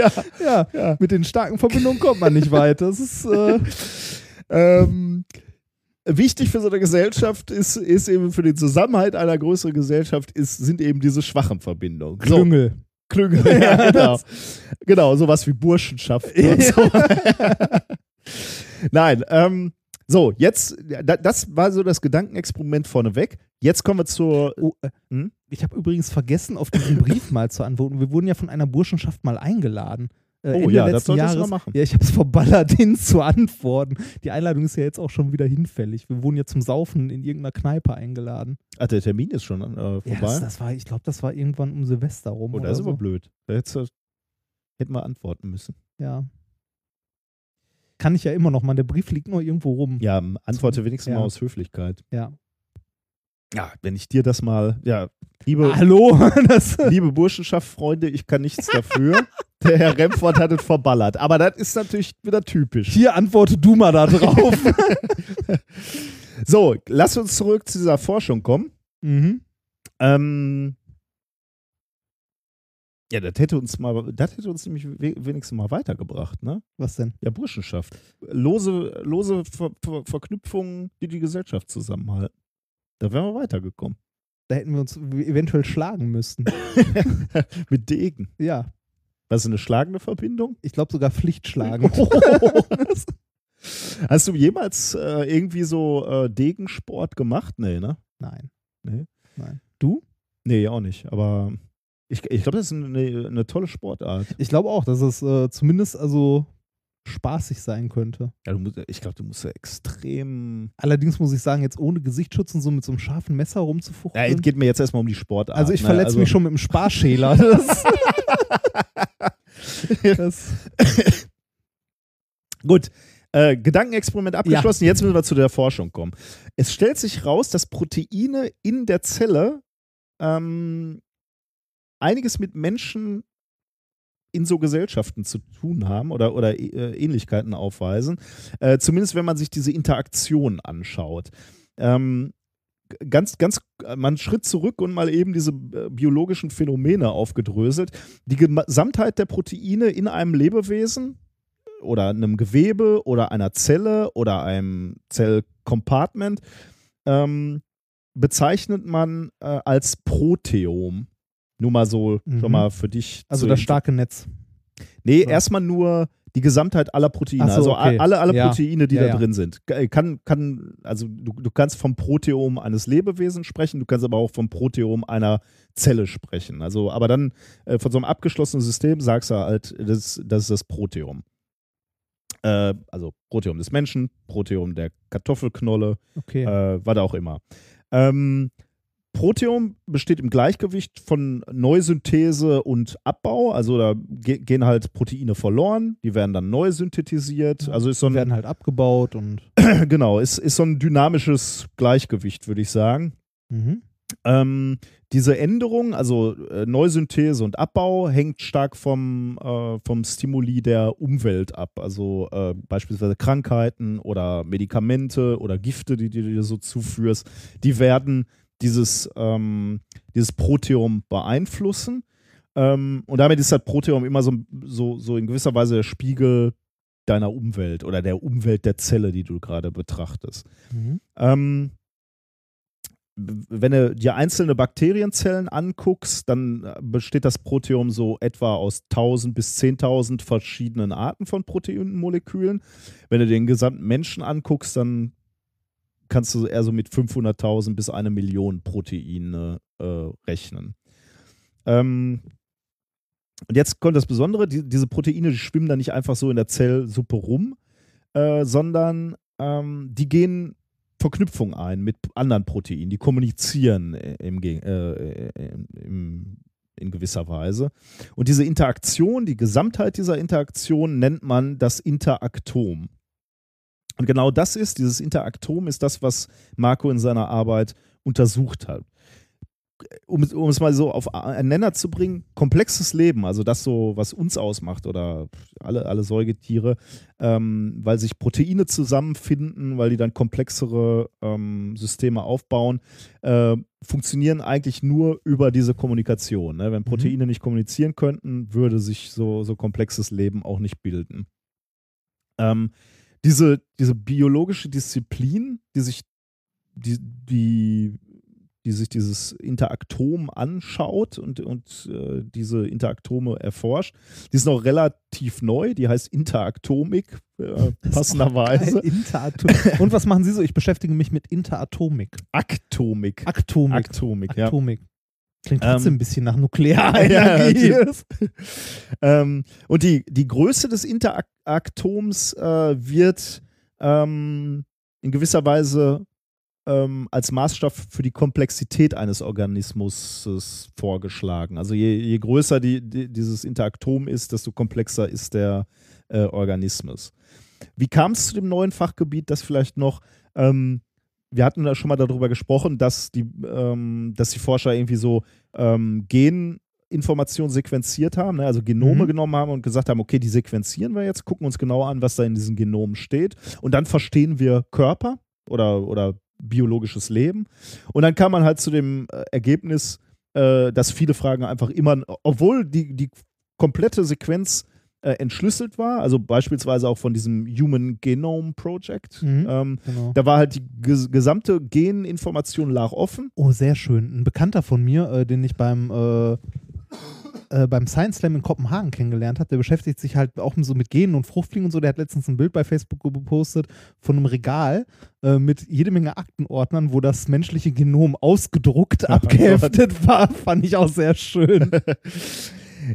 Ja, ja, ja. mit den starken Verbindungen kommt man nicht weit. Das ist äh, [laughs] Ähm, wichtig für so eine Gesellschaft ist, ist eben für den Zusammenhalt einer größeren Gesellschaft ist, sind eben diese schwachen Verbindungen. So, Klüngel. Klüngel, [laughs] ja, genau. genau, sowas wie Burschenschaft und [laughs] so. Nein, ähm, so, jetzt, da- das war so das Gedankenexperiment vorneweg. Jetzt kommen wir zur. Oh, äh, Hm? Ich habe übrigens vergessen, auf diesen Brief [laughs] mal zu antworten. Wir wurden ja von einer Burschenschaft mal eingeladen. Äh, Oh Ende ja, das solltest du Jahres. mal machen. Ja, ich habe es verballert, [laughs] denen zu antworten. Die Einladung ist ja jetzt auch schon wieder hinfällig. Wir wurden ja zum Saufen in irgendeiner Kneipe eingeladen. Ach, der Termin ist schon äh, vorbei. Ja, das, das war, ich glaube, das war irgendwann um Silvester rum. oh, oder das ist so. aber blöd. Da du, hätten wir antworten müssen. Ja. Kann ich ja immer noch mal. Der Brief liegt nur irgendwo rum. Ja, antworte wenigstens Ja. mal aus Höflichkeit. Ja. Ja, wenn ich dir das mal, ja, liebe, Hallo? [laughs] Liebe Burschenschaft, Freunde, ich kann nichts dafür. Der Herr Remford hat es verballert. Aber das ist natürlich wieder typisch. hier antworte du mal da drauf. [laughs] So, lass uns zurück zu dieser Forschung kommen. mhm. Ähm, ja, das hätte uns mal, das hätte uns nämlich we- wenigstens mal weitergebracht, ne? Was denn? Ja, Burschenschaft. Lose, lose Ver Ver Verknüpfungen, die die Gesellschaft zusammenhalten. Da wären wir weitergekommen. Da hätten wir uns eventuell schlagen müssen. [laughs] Mit Degen. ja. Was ist eine schlagende Verbindung? Ich glaube sogar Pflichtschlagen. [laughs] [laughs] Hast du jemals äh, irgendwie so äh, Degensport gemacht? Nee, ne? Nein. Nee. Nein. Du? Nee, auch nicht. Aber ich, ich glaube, das ist eine, eine tolle Sportart. Ich glaube auch, dass es äh, zumindest also spaßig sein könnte. Ja, du musst, ich glaube, du musst ja extrem. Allerdings muss ich sagen, jetzt ohne Gesichtsschutz und so mit so einem scharfen Messer Ja, rumzufuchteln. es geht mir jetzt erstmal um die Sportart. also ich ne? verletze Also- mich schon mit dem Sparschäler. [laughs] Das, [laughs] das, Gut. Äh, Gedankenexperiment abgeschlossen. Jetzt müssen wir zu der Forschung kommen. Es stellt sich raus, dass Proteine in der Zelle ähm, einiges mit Menschen in so Gesellschaften zu tun haben oder, oder äh, Ähnlichkeiten aufweisen. Äh, zumindest wenn man sich diese Interaktion anschaut. Ähm, ganz, ganz, äh, einen Schritt zurück und mal eben diese äh, biologischen Phänomene aufgedröselt. Die Gesamtheit der Proteine in einem Lebewesen oder einem Gewebe oder einer Zelle oder einem Zellcompartment ähm, bezeichnet man äh, als Proteom. Nur mal so, Mhm. schon mal für dich. also das starke Netz. Nee, Ja. erstmal nur die Gesamtheit aller Proteine, so, also okay. alle, alle Ja. Proteine, die Ja, da drin sind. K- Kann, kann, also du, du kannst vom Proteom eines Lebewesens sprechen, du kannst aber auch vom Proteom einer Zelle sprechen. Also, aber dann äh, von so einem abgeschlossenen System sagst du halt, das, das ist das Proteom. Äh, also Proteom des Menschen, Proteom der Kartoffelknolle, Okay. äh, was auch immer. Ähm, Proteom besteht im Gleichgewicht von Neusynthese und Abbau. Also da ge gehen halt Proteine verloren, die werden dann neu synthetisiert. Also ist so Die ein, werden halt abgebaut und [clears throat] genau, ist, ist so ein dynamisches Gleichgewicht, würde ich sagen. mhm. Ähm, diese Änderung, also äh, Neusynthese und Abbau, hängt stark vom, äh, vom Stimuli der Umwelt ab. Also äh, beispielsweise Krankheiten oder Medikamente oder Gifte, die du dir so zuführst, die werden dieses, ähm, dieses Proteom beeinflussen. Ähm, und damit ist das Proteom immer so, so, so in gewisser Weise der Spiegel deiner Umwelt oder der Umwelt der Zelle, die du gerade betrachtest. Mhm. Ähm, wenn du dir einzelne Bakterienzellen anguckst, dann äh, besteht das Proteom so etwa aus 1000 bis 10.000 verschiedenen Arten von Proteinmolekülen. Wenn du den gesamten Menschen anguckst, dann kannst du eher so mit 500.000 bis eine Million Proteine äh, rechnen. Ähm, Und jetzt kommt das Besondere, die, diese Proteine, die schwimmen da nicht einfach so in der Zellsuppe rum, äh, sondern ähm, die gehen Verknüpfung ein mit anderen Proteinen, die kommunizieren äh, im, äh, äh, im, in gewisser Weise. Und diese Interaktion, die Gesamtheit dieser Interaktion nennt man das Interaktom. Und genau das ist, dieses Interaktom ist das, was Marco in seiner Arbeit untersucht hat. Um, es- um es mal so auf einen Nenner zu bringen, komplexes Leben, also das so, was uns ausmacht oder alle, alle Säugetiere, ähm, weil sich Proteine zusammenfinden, weil die dann komplexere ähm, Systeme aufbauen, äh, funktionieren eigentlich nur über diese Kommunikation. Ne? Wenn Proteine nicht kommunizieren könnten, würde sich so, so komplexes Leben auch nicht bilden. Ähm, diese, diese biologische Disziplin, die sich, die, die, die sich dieses Interaktom anschaut und, und äh, diese Interaktome erforscht, die ist noch relativ neu, die heißt Interaktomik, äh, [laughs] passenderweise. Interatom Und was machen Sie so? Ich beschäftige mich mit Interatomik. Aktomik. Aktomik. Aktomik, ja. Aktomik. Klingt trotzdem Ähm, ein bisschen nach Ja, Nuklearenergie. natürlich. [laughs] ähm, und die, die Größe des Interaktoms äh, wird ähm, in gewisser Weise ähm, als Maßstab für die Komplexität eines Organismus vorgeschlagen. Also je, je größer die, die, dieses Interaktom ist, desto komplexer ist der äh, Organismus. Wie kam es zu dem neuen Fachgebiet, das vielleicht noch ähm, wir hatten da schon mal darüber gesprochen, dass die, ähm, dass die Forscher irgendwie so ähm, Geninformationen sequenziert haben, ne? also Genome Mhm. genommen haben und gesagt haben, okay, die sequenzieren wir jetzt, gucken uns genau an, was da in diesen Genomen steht und dann verstehen wir Körper oder, oder biologisches Leben und dann kam man halt zu dem äh, Ergebnis, äh, dass viele Fragen einfach immer, obwohl die, die komplette Sequenz äh, entschlüsselt war, also beispielsweise auch von diesem Human Genome Project, Mhm. ähm, Genau. da war halt die ges gesamte Geninformation lag offen. Oh, sehr schön. Ein Bekannter von mir, äh, den ich beim, äh, äh, beim Science Slam in Kopenhagen kennengelernt habe, der beschäftigt sich halt auch so mit Genen und Fruchtfliegen und so. Der hat letztens ein Bild bei Facebook gepostet von einem Regal äh, mit jede Menge Aktenordnern, wo das menschliche Genom ausgedruckt [laughs] abgeheftet war. Fand ich auch sehr schön. [laughs]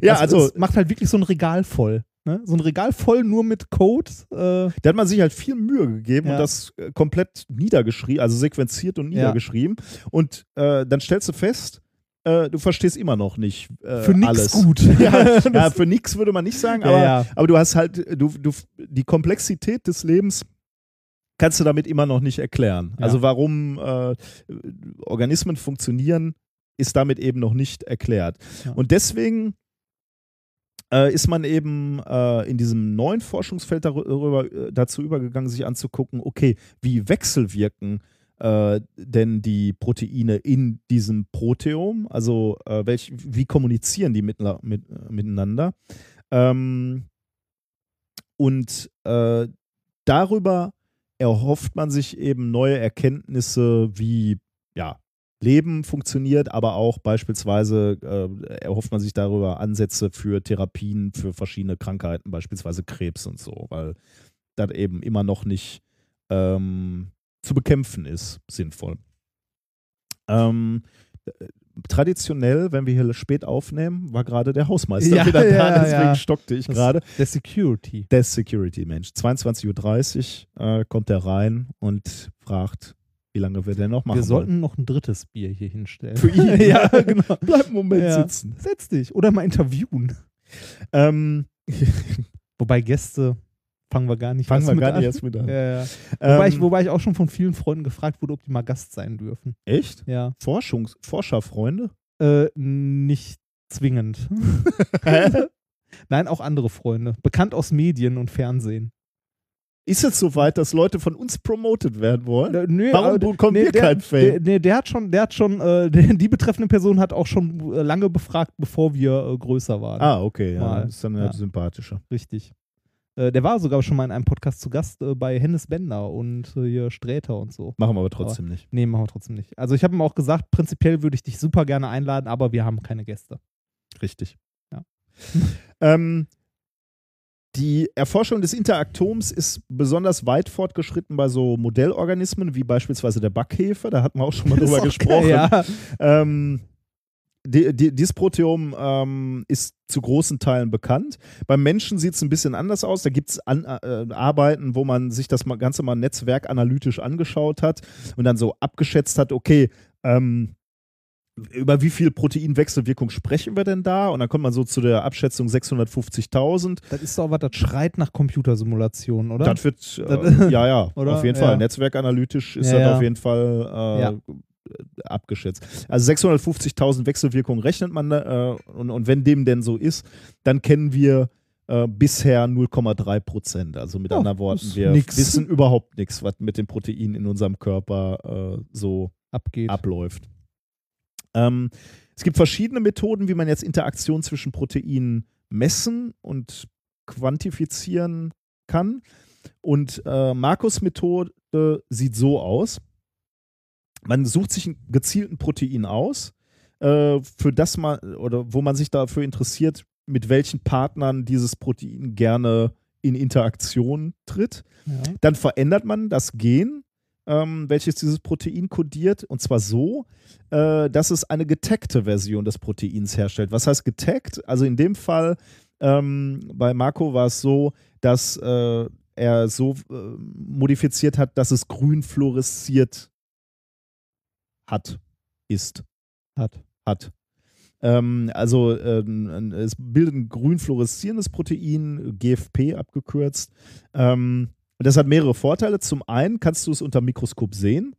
Ja, Das also ist, macht halt wirklich so ein Regal voll. Ne? So ein Regal voll nur mit Code. Äh, da hat man sich halt viel Mühe gegeben Ja. und das äh, komplett niedergeschrieben, also sequenziert und niedergeschrieben. Und äh, dann stellst du fest, äh, du verstehst immer noch nicht äh, Für nix alles. gut. [laughs] [laughs] Ja, ja, für nix würde man nicht sagen, Ja, aber, ja. aber du hast halt, du, du, die Komplexität des Lebens kannst du damit immer noch nicht erklären. Ja. Also warum äh, Organismen funktionieren, ist damit eben noch nicht erklärt. Ja. Und deswegen äh, ist man eben äh, in diesem neuen Forschungsfeld darüber, äh, dazu übergegangen, sich anzugucken, okay, wie wechselwirken äh, denn die Proteine in diesem Proteom? Also äh, welch, wie kommunizieren die mit, mit, äh, miteinander? Ähm, und darüber erhofft man sich eben neue Erkenntnisse, wie ja, Leben funktioniert, aber auch beispielsweise äh, erhofft man sich darüber Ansätze für Therapien für verschiedene Krankheiten, beispielsweise Krebs und so, weil das eben immer noch nicht ähm, zu bekämpfen ist, sinnvoll. Ähm, äh, traditionell, wenn wir hier spät aufnehmen, war gerade der Hausmeister Ja, wieder da, ja, deswegen ja. stockte ich gerade. der Security. Der Security-Mensch. 22.30 Uhr äh, kommt er rein und fragt, wie lange wir denn noch machen Wir sollten wollen. noch ein drittes Bier hier hinstellen. Für ihn. [laughs] ja, genau. Bleib einen Moment Ja. sitzen. Setz dich. Oder mal interviewen. Ähm, [laughs] Wobei Gäste fangen wir gar nicht Fangen wir gar nicht an. erst mit an. Ja, ja. Wobei, ich, Ähm, wobei ich auch schon von vielen Freunden gefragt wurde, ob die mal Gast sein dürfen. Echt? Ja. Forschungs Forscherfreunde? Äh, nicht zwingend. [laughs] Nein, auch andere Freunde. Bekannt aus Medien und Fernsehen. Ist es soweit, dass Leute von uns promoted werden wollen? Äh, nö, Warum aber- bekommen wir der, kein Fame? Der, nee, der hat schon, der hat schon, äh, [laughs] die betreffende Person hat auch schon äh, lange befragt, bevor wir äh, größer waren. Ah, okay, ja. Das ist dann Ja. ja. sympathischer. Richtig. Äh, der war sogar schon mal in einem Podcast zu Gast äh, bei Hennes Bender und äh, hier Sträter und so. Machen wir aber trotzdem nicht. Nee, machen wir trotzdem nicht. Also ich habe ihm auch gesagt, prinzipiell würde ich dich super gerne einladen, aber wir haben keine Gäste. Richtig. Ja. [laughs] ähm, die Erforschung des Interaktoms ist besonders weit fortgeschritten bei so Modellorganismen wie beispielsweise der Backhefe. Da hatten wir auch schon mal [laughs] drüber gesprochen. geil, ja. Ähm, die, die, dieses Proteom ähm, ist zu großen Teilen bekannt. Beim Menschen sieht es ein bisschen anders aus. Da gibt es äh, Arbeiten, wo man sich das Ganze mal netzwerkanalytisch angeschaut hat und dann so abgeschätzt hat, okay, ähm, über wie viel Proteinwechselwirkung sprechen wir denn da? Und dann kommt man so zu der Abschätzung 650.000. Das ist doch was, das schreit nach Computersimulation, oder? Das wird, äh, ja, ja, [laughs] Oder? auf jeden Ja. Fall. Netzwerkanalytisch ist Ja, das ja. auf jeden Fall äh, Ja. abgeschätzt. Also 650.000 Wechselwirkungen rechnet man, äh, und, und wenn dem denn so ist, dann kennen wir äh, bisher 0,3 Prozent. Also mit Ja, anderen Worten, wir nix. wissen überhaupt nichts, was mit den Proteinen in unserem Körper äh, so abgeht. abläuft. Ähm, es gibt verschiedene Methoden, wie man jetzt Interaktion zwischen Proteinen messen und quantifizieren kann. Und äh, Markus Methode sieht so aus. Man sucht sich einen gezielten Protein aus, äh, für das man oder wo man sich dafür interessiert, mit welchen Partnern dieses Protein gerne in Interaktion tritt. Ja. Dann verändert man das Gen, ähm, welches dieses Protein kodiert, und zwar so, äh, dass es eine getaggte Version des Proteins herstellt. Was heißt getaggt? Also in dem Fall ähm, bei Marco war es so, dass äh, er so äh, modifiziert hat, dass es grün fluoresziert hat, ist, Hat. hat. Ähm, also ähm, es bildet ein grün fluoreszierendes Protein, GFP abgekürzt. Ähm, und das hat mehrere Vorteile. Zum einen kannst du es unter dem Mikroskop sehen.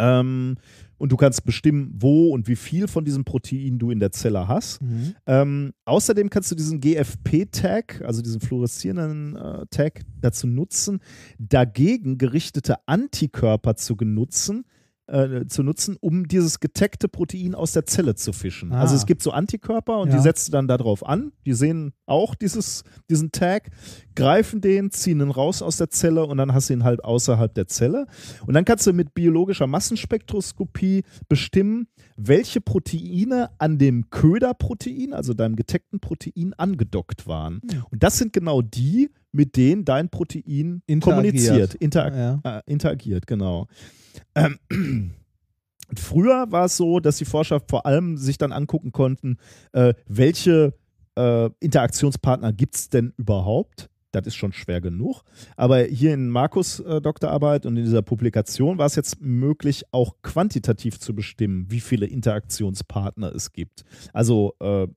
Ähm, und du kannst bestimmen, wo und wie viel von diesem Protein du in der Zelle hast. Mhm. Ähm, außerdem kannst du diesen GFP-Tag, also diesen fluoreszierenden äh, Tag, dazu nutzen, dagegen gerichtete Antikörper zu genutzen, äh, zu nutzen, um dieses getaggte Protein aus der Zelle zu fischen. Ah. Also es gibt so Antikörper und Ja. die setzt du dann darauf an. Die sehen auch dieses, diesen Tag, greifen den, ziehen ihn raus aus der Zelle und dann hast du ihn halt außerhalb der Zelle. Und dann kannst du mit biologischer Massenspektroskopie bestimmen, welche Proteine an dem Köderprotein, also deinem getaggten Protein, angedockt waren. Und das sind genau die, mit denen dein Protein Interagiert. kommuniziert, interag Ja. äh, interagiert, genau. Ähm, [clears throat] früher war es so, dass die Forscher vor allem sich dann angucken konnten, äh, welche äh, Interaktionspartner gibt es denn überhaupt? Das ist schon schwer genug. Aber hier in Markus äh, Doktorarbeit und in dieser Publikation war es jetzt möglich, auch quantitativ zu bestimmen, wie viele Interaktionspartner es gibt. Also äh,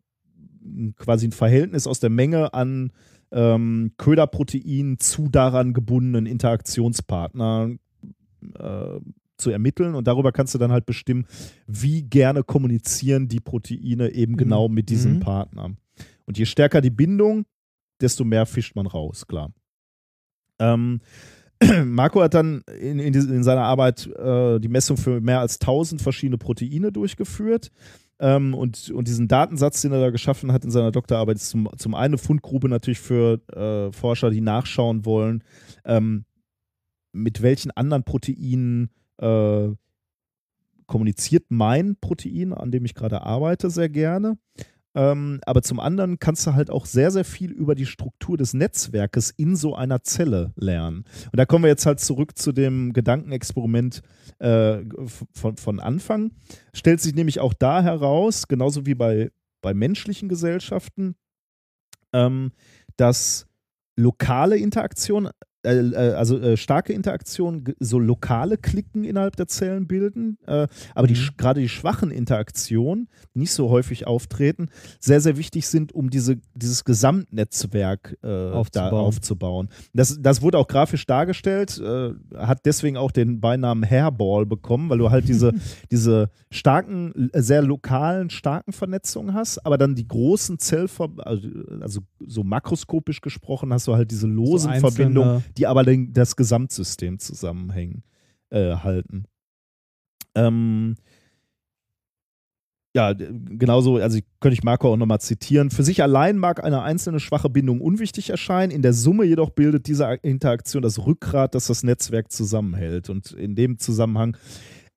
quasi ein Verhältnis aus der Menge an ähm, Köderprotein zu daran gebundenen Interaktionspartnern äh, zu ermitteln und darüber kannst du dann halt bestimmen, wie gerne kommunizieren die Proteine eben genau mit diesem Mhm. Partner. Und je stärker die Bindung, desto mehr fischt man raus, klar. Ähm, [clears throat] Marco hat dann in, in, in seiner Arbeit äh, die Messung für mehr als 1000 verschiedene Proteine durchgeführt. Ähm, und, und diesen Datensatz, den er da geschaffen hat in seiner Doktorarbeit, ist zum, zum einen eine Fundgrube natürlich für äh, Forscher, die nachschauen wollen, ähm, mit welchen anderen Proteinen äh, kommuniziert mein Protein, an dem ich gerade arbeite, sehr gerne. Ähm, aber zum anderen kannst du halt auch sehr, sehr viel über die Struktur des Netzwerkes in so einer Zelle lernen. Und da kommen wir jetzt halt zurück zu dem Gedankenexperiment äh, von, von Anfang. Stellt sich nämlich auch da heraus, genauso wie bei, bei menschlichen Gesellschaften, ähm, dass lokale Interaktion, also äh, starke Interaktion, g- so lokale Klicken innerhalb der Zellen bilden, äh, aber die, sch- gerade die schwachen Interaktionen, die nicht so häufig auftreten, sehr, sehr wichtig sind, um diese, dieses Gesamtnetzwerk äh, da Aufzubauen. aufzubauen. Das, das wurde auch grafisch dargestellt, äh, hat deswegen auch den Beinamen Hairball bekommen, weil du halt diese, [laughs] diese starken, äh, sehr lokalen, starken Vernetzungen hast, aber dann die großen Zellver also, also so makroskopisch gesprochen hast du halt diese losen einzelne- Verbindungen, die aber das Gesamtsystem zusammenhängen, äh, halten. Ähm, ja, genauso, also könnte ich Marco auch nochmal zitieren. Für sich allein mag eine einzelne schwache Bindung unwichtig erscheinen, in der Summe jedoch bildet diese Interaktion das Rückgrat, das das Netzwerk zusammenhält. Und in dem Zusammenhang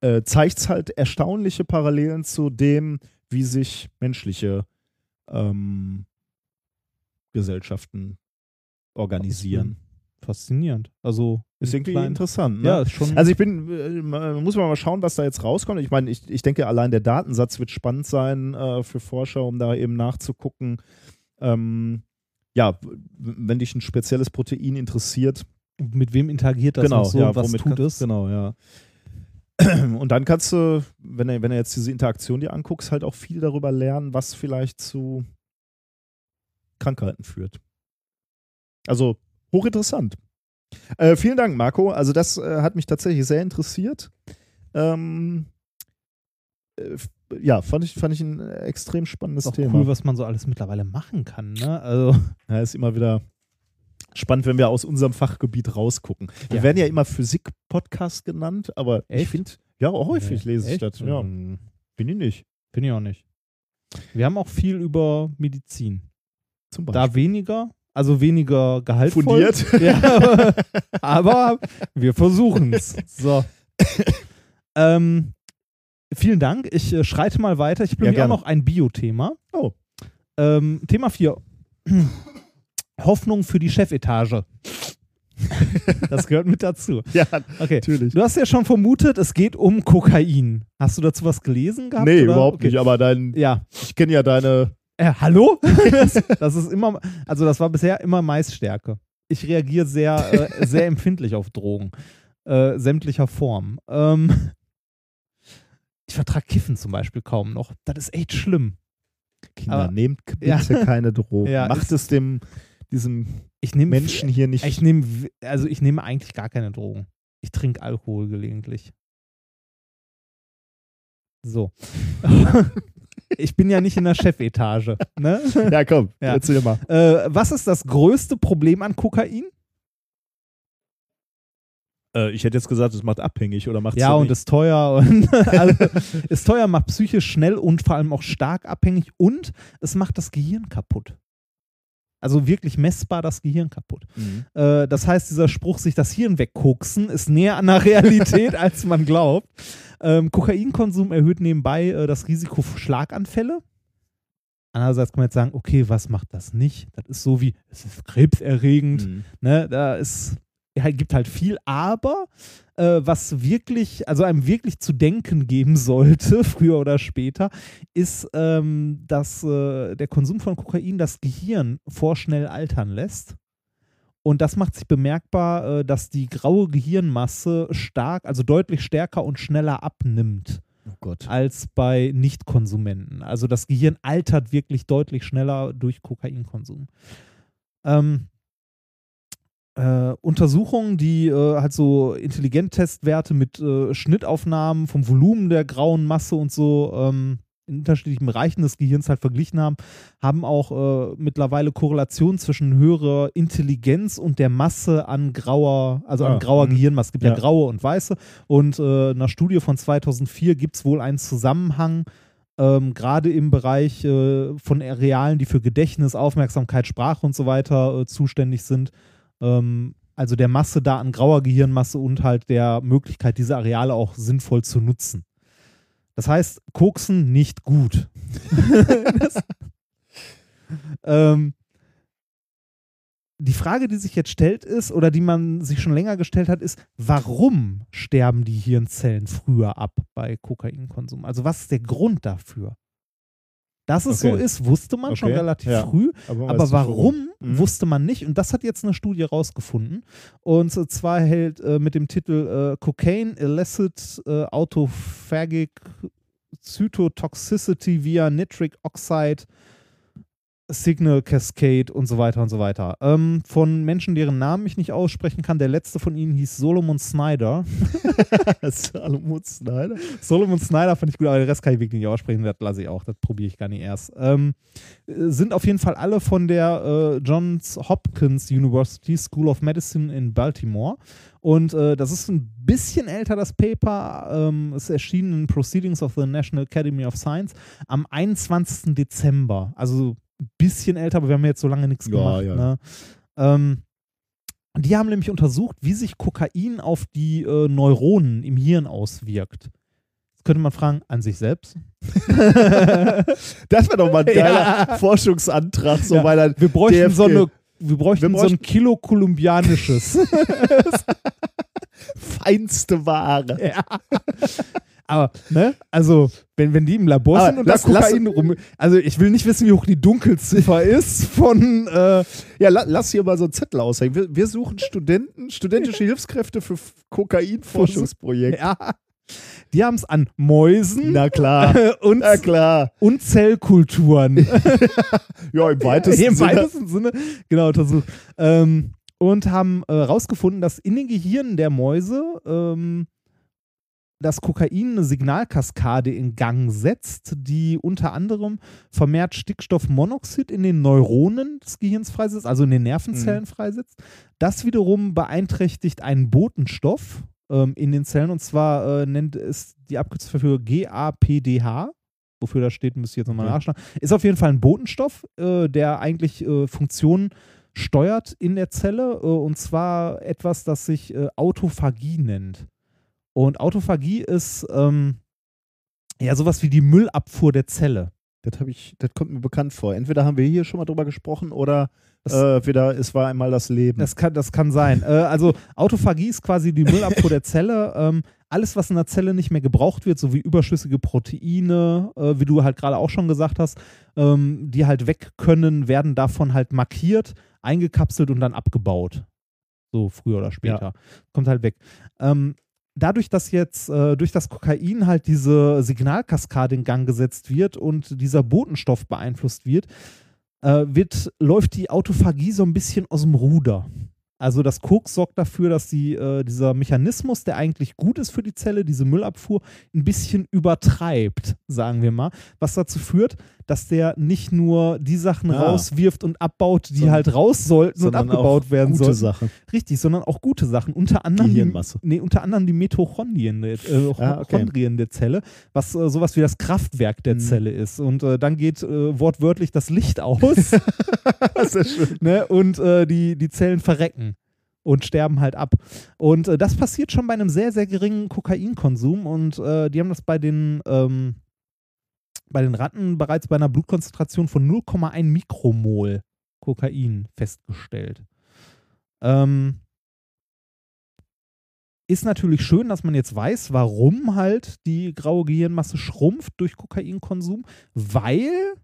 äh, zeigt es halt erstaunliche Parallelen zu dem, wie sich menschliche ähm, Gesellschaften organisieren. Faszinierend. Also Ist irgendwie kleinen- interessant. Ne? Ja, ist schon. Also ich bin, äh, man- muss man mal schauen, was da jetzt rauskommt. Ich meine, ich, ich denke, allein der Datensatz wird spannend sein äh, für Forscher, um da eben nachzugucken. Ähm, ja, wenn dich ein spezielles Protein interessiert, mit wem interagiert das genau, so, ja, was tut es? Genau, ja. [clears throat] Und dann kannst du, wenn du, wenn du jetzt diese Interaktion dir anguckst, halt auch viel darüber lernen, was vielleicht zu Krankheiten führt. Also hochinteressant. Äh, vielen Dank, Marco. Also das äh, hat mich tatsächlich sehr interessiert. Ähm, äh, ja, fand ich, fand ich ein extrem spannendes ist auch Thema. cool, was man so alles mittlerweile machen kann. Ne? Also, Ja, ist immer wieder spannend, wenn wir aus unserem Fachgebiet rausgucken. Wir Ja. werden ja immer Physik-Podcast genannt, aber ich Echt? finde, ja, häufig Nee, lese ich echt? das. Ja, Hm, bin ich nicht. Bin ich auch nicht. Wir haben auch viel über Medizin. Zum Beispiel. Da weniger, also weniger gehaltvoll. Fundiert. [laughs] Ja, aber, wir versuchen es. So. ähm, vielen Dank. Ich äh, schreite mal weiter. Ich Ja, bringe auch noch ein Bio-Thema. Oh. Ähm, Thema 4. [clears throat] Hoffnung für die Chefetage. das gehört mit dazu. [laughs] ja, Okay. natürlich. Du hast ja schon vermutet, es geht um Kokain. Hast du dazu was gelesen gehabt? Nee, oder? überhaupt Okay. nicht, aber dein, Ja. ich kenne ja deine, Äh, hallo? [laughs] das ist immer, also das war bisher immer Maisstärke. Ich reagiere sehr, äh, sehr [laughs] empfindlich auf Drogen. Äh, sämtlicher Form. Ähm, ich vertrage Kiffen zum Beispiel kaum noch. Das ist echt schlimm. Kinder, Aber- nehmt [laughs] bitte Ja. keine Drogen. Ja, Macht es dem, diesem Ich nehme Menschen hier nicht. Ich nehme, also ich nehme eigentlich gar keine Drogen. Ich trinke Alkohol gelegentlich. So. Ich bin ja nicht in der Chefetage. Ne? [laughs] ja, komm, Ja. erzähl mal. Äh, was ist das größte Problem an Kokain? Äh, ich hätte jetzt gesagt, es macht abhängig oder macht Ja, und ist teuer und [laughs] also, ist teuer, macht psychisch schnell und vor allem auch stark abhängig und es macht das Gehirn kaputt. Also wirklich messbar das Gehirn kaputt. Mhm. Äh, das heißt, dieser Spruch, sich das Hirn wegkoksen, ist näher an der Realität, [laughs] als man glaubt. Ähm, Kokainkonsum erhöht nebenbei äh, das Risiko für Schlaganfälle. Andererseits kann man jetzt sagen, okay, was macht das nicht? Das ist so wie, es ist krebserregend, Mhm. ne, da ist, gibt halt viel, aber äh, was wirklich, also einem wirklich zu denken geben [laughs] sollte, früher oder später, ist, ähm, dass äh, der Konsum von Kokain das Gehirn vorschnell altern lässt. Und das macht sich bemerkbar, äh, dass die graue Gehirnmasse stark, also deutlich stärker und schneller abnimmt Oh Gott. als bei Nichtkonsumenten. Also das Gehirn altert wirklich deutlich schneller durch Kokainkonsum. Ähm, äh, Untersuchungen, die äh, halt so Intelligenttestwerte mit äh, Schnittaufnahmen vom Volumen der grauen Masse und so ähm, in unterschiedlichen Bereichen des Gehirns halt verglichen haben, haben auch äh, mittlerweile Korrelationen zwischen höherer Intelligenz und der Masse an grauer, also Ah, an grauer mhm. Gehirnmasse. Es gibt ja. Ja. graue und weiße. Und äh, einer Studie von 2004 gibt es wohl einen Zusammenhang, ähm, gerade im Bereich äh, von Arealen, die für Gedächtnis, Aufmerksamkeit, Sprache und so weiter äh, zuständig sind. Ähm, also der Masse da an grauer Gehirnmasse und halt der Möglichkeit, diese Areale auch sinnvoll zu nutzen. Das heißt, Koksen nicht gut. [laughs] ähm, die Frage, die sich jetzt stellt, ist, oder die man sich schon länger gestellt hat, ist, warum sterben die Hirnzellen früher ab bei Kokainkonsum? Also was ist der Grund dafür? Dass es so Okay. ist, wusste man schon Okay, relativ ja. früh, aber nicht, warum, Mhm. wusste man nicht. Und das hat jetzt eine Studie rausgefunden. Und zwar hält äh, mit dem Titel äh, Cocaine Illicit äh, Autophagic Cytotoxicity via Nitric Oxide Signal Cascade und so weiter und so weiter. Ähm, von Menschen, deren Namen ich nicht aussprechen kann. Der letzte von ihnen hieß Solomon Snyder. [laughs] Salomon Snyder. Solomon Snyder fand ich gut, aber den Rest kann ich wirklich nicht aussprechen. Das lasse ich auch. Das probiere ich gar nicht erst. Ähm, äh, sind auf jeden Fall alle von der äh, Johns Hopkins University School of Medicine in Baltimore. Und äh, das ist ein bisschen älter, das Paper. Ähm, es erschien in Proceedings of the National Academy of Science am 21. Dezember. Also ein bisschen älter, aber wir haben jetzt so lange nichts Ja, gemacht. ja. Ne? Ähm, die haben nämlich untersucht, wie sich Kokain auf die äh, Neuronen im Hirn auswirkt. Könnte man fragen, an sich selbst? [laughs] Das wäre doch mal ein geiler Ja. Forschungsantrag, so Ja, bei wir bräuchten DFG. so eine, wir bräuchten Wir so ein bräuchten- Kilo kolumbianisches. [laughs] feinste Ware. Ja. Aber, ne, also, wenn, wenn die im Labor Aber sind und lass- das Kokain rum. Also, ich will nicht wissen, wie hoch die Dunkelziffer [laughs] ist von. Äh, Ja, la, lass hier mal so einen Zettel aushängen. Wir, wir suchen Studenten, studentische [laughs] Hilfskräfte für Kokainforschungsprojekte. ja. Die haben es an Mäusen Na klar. [laughs] und, Na klar. und Zellkulturen. Ja, im weitesten Im Sinne. weitesten Sinne, genau, untersucht. Ähm, und haben äh, rausgefunden, dass in den Gehirnen der Mäuse ähm, das Kokain eine Signalkaskade in Gang setzt, die unter anderem vermehrt Stickstoffmonoxid in den Neuronen des Gehirns freisetzt, also in den Nervenzellen freisetzt. Das wiederum beeinträchtigt einen Botenstoff ähm, in den Zellen und zwar äh, nennt es die Abkürzung für GAPDH. Wofür das steht, müsst ihr jetzt nochmal Okay. nachschauen. Ist auf jeden Fall ein Botenstoff, äh, der eigentlich äh, Funktionen steuert in der Zelle äh, und zwar etwas, das sich äh, Autophagie nennt. Und Autophagie ist ähm, ja sowas wie die Müllabfuhr der Zelle. Das, hab ich, das kommt mir bekannt vor. Entweder haben wir hier schon mal drüber gesprochen oder äh, wieder, es war einmal das Leben. Das kann, das kann sein. äh, also Autophagie ist quasi die Müllabfuhr der Zelle. Ähm, alles, was in der Zelle nicht mehr gebraucht wird, so wie überschüssige Proteine, äh, wie du halt gerade auch schon gesagt hast, ähm, die halt weg können, werden davon halt markiert, eingekapselt und dann abgebaut. So früher oder später. Kommt halt weg. Ähm, dadurch, dass jetzt äh, durch das Kokain halt diese Signalkaskade in Gang gesetzt wird und dieser Botenstoff beeinflusst wird, äh, wird, läuft die Autophagie so ein bisschen aus dem Ruder. Also das Koks sorgt dafür, dass die, äh, dieser Mechanismus, der eigentlich gut ist für die Zelle, diese Müllabfuhr, ein bisschen übertreibt, sagen wir mal, was dazu führt, dass der nicht nur die Sachen Ah. rauswirft und abbaut, die Sondern- halt raus sollten und abgebaut auch werden gute sollten. Sachen. Richtig, sondern auch gute Sachen. Unter anderem, die, nee, unter anderem die Mitochondrien, äh, Ah, okay. Chondrien der Zelle, was äh, sowas wie das Kraftwerk der Mhm. Zelle ist. Und äh, dann geht äh, wortwörtlich das Licht aus [laughs] Sehr schön. ne? und äh, die, die Zellen verrecken und sterben halt ab. Und äh, das passiert schon bei einem sehr, sehr geringen Kokainkonsum und äh, die haben das bei den, ähm, bei den Ratten bereits bei einer Blutkonzentration von 0,1 Mikromol Kokain festgestellt. Ähm, ist natürlich schön, dass man jetzt weiß, warum halt die graue Gehirnmasse schrumpft durch Kokainkonsum, weil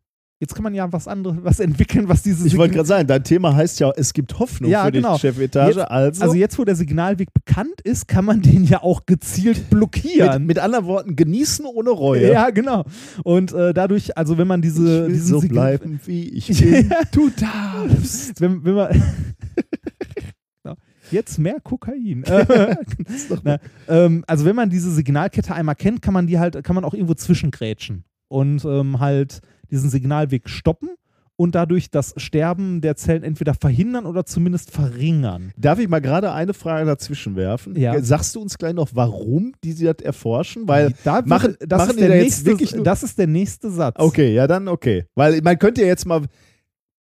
jetzt kann man ja was anderes, was entwickeln, was diese Ich wollte gerade sagen, dein Thema heißt ja, es gibt Hoffnung Ja, für genau. die Chefetage. Jetzt- also, Also jetzt, wo der Signalweg bekannt ist, kann man den ja auch gezielt mit, blockieren. mit anderen Worten, genießen ohne Reue. ja, genau. Und äh, dadurch, also wenn man diese, ich will so Signal- bleiben, wie ich [laughs] bin. Du darfst. wenn, wenn man [laughs] Genau. Jetzt mehr Kokain. [laughs] Na, ähm, also wenn man diese Signalkette einmal kennt, kann man die halt, kann man auch irgendwo zwischengrätschen und ähm, halt diesen Signalweg stoppen und dadurch das Sterben der Zellen entweder verhindern oder zumindest verringern. Darf ich mal gerade eine Frage dazwischen werfen? Ja. Sagst du uns gleich noch, warum die sie das erforschen? Weil da wird- machen, das, machen ist der da nächste, das ist der nächste Satz. Okay, ja, dann okay. Weil man könnte ja jetzt mal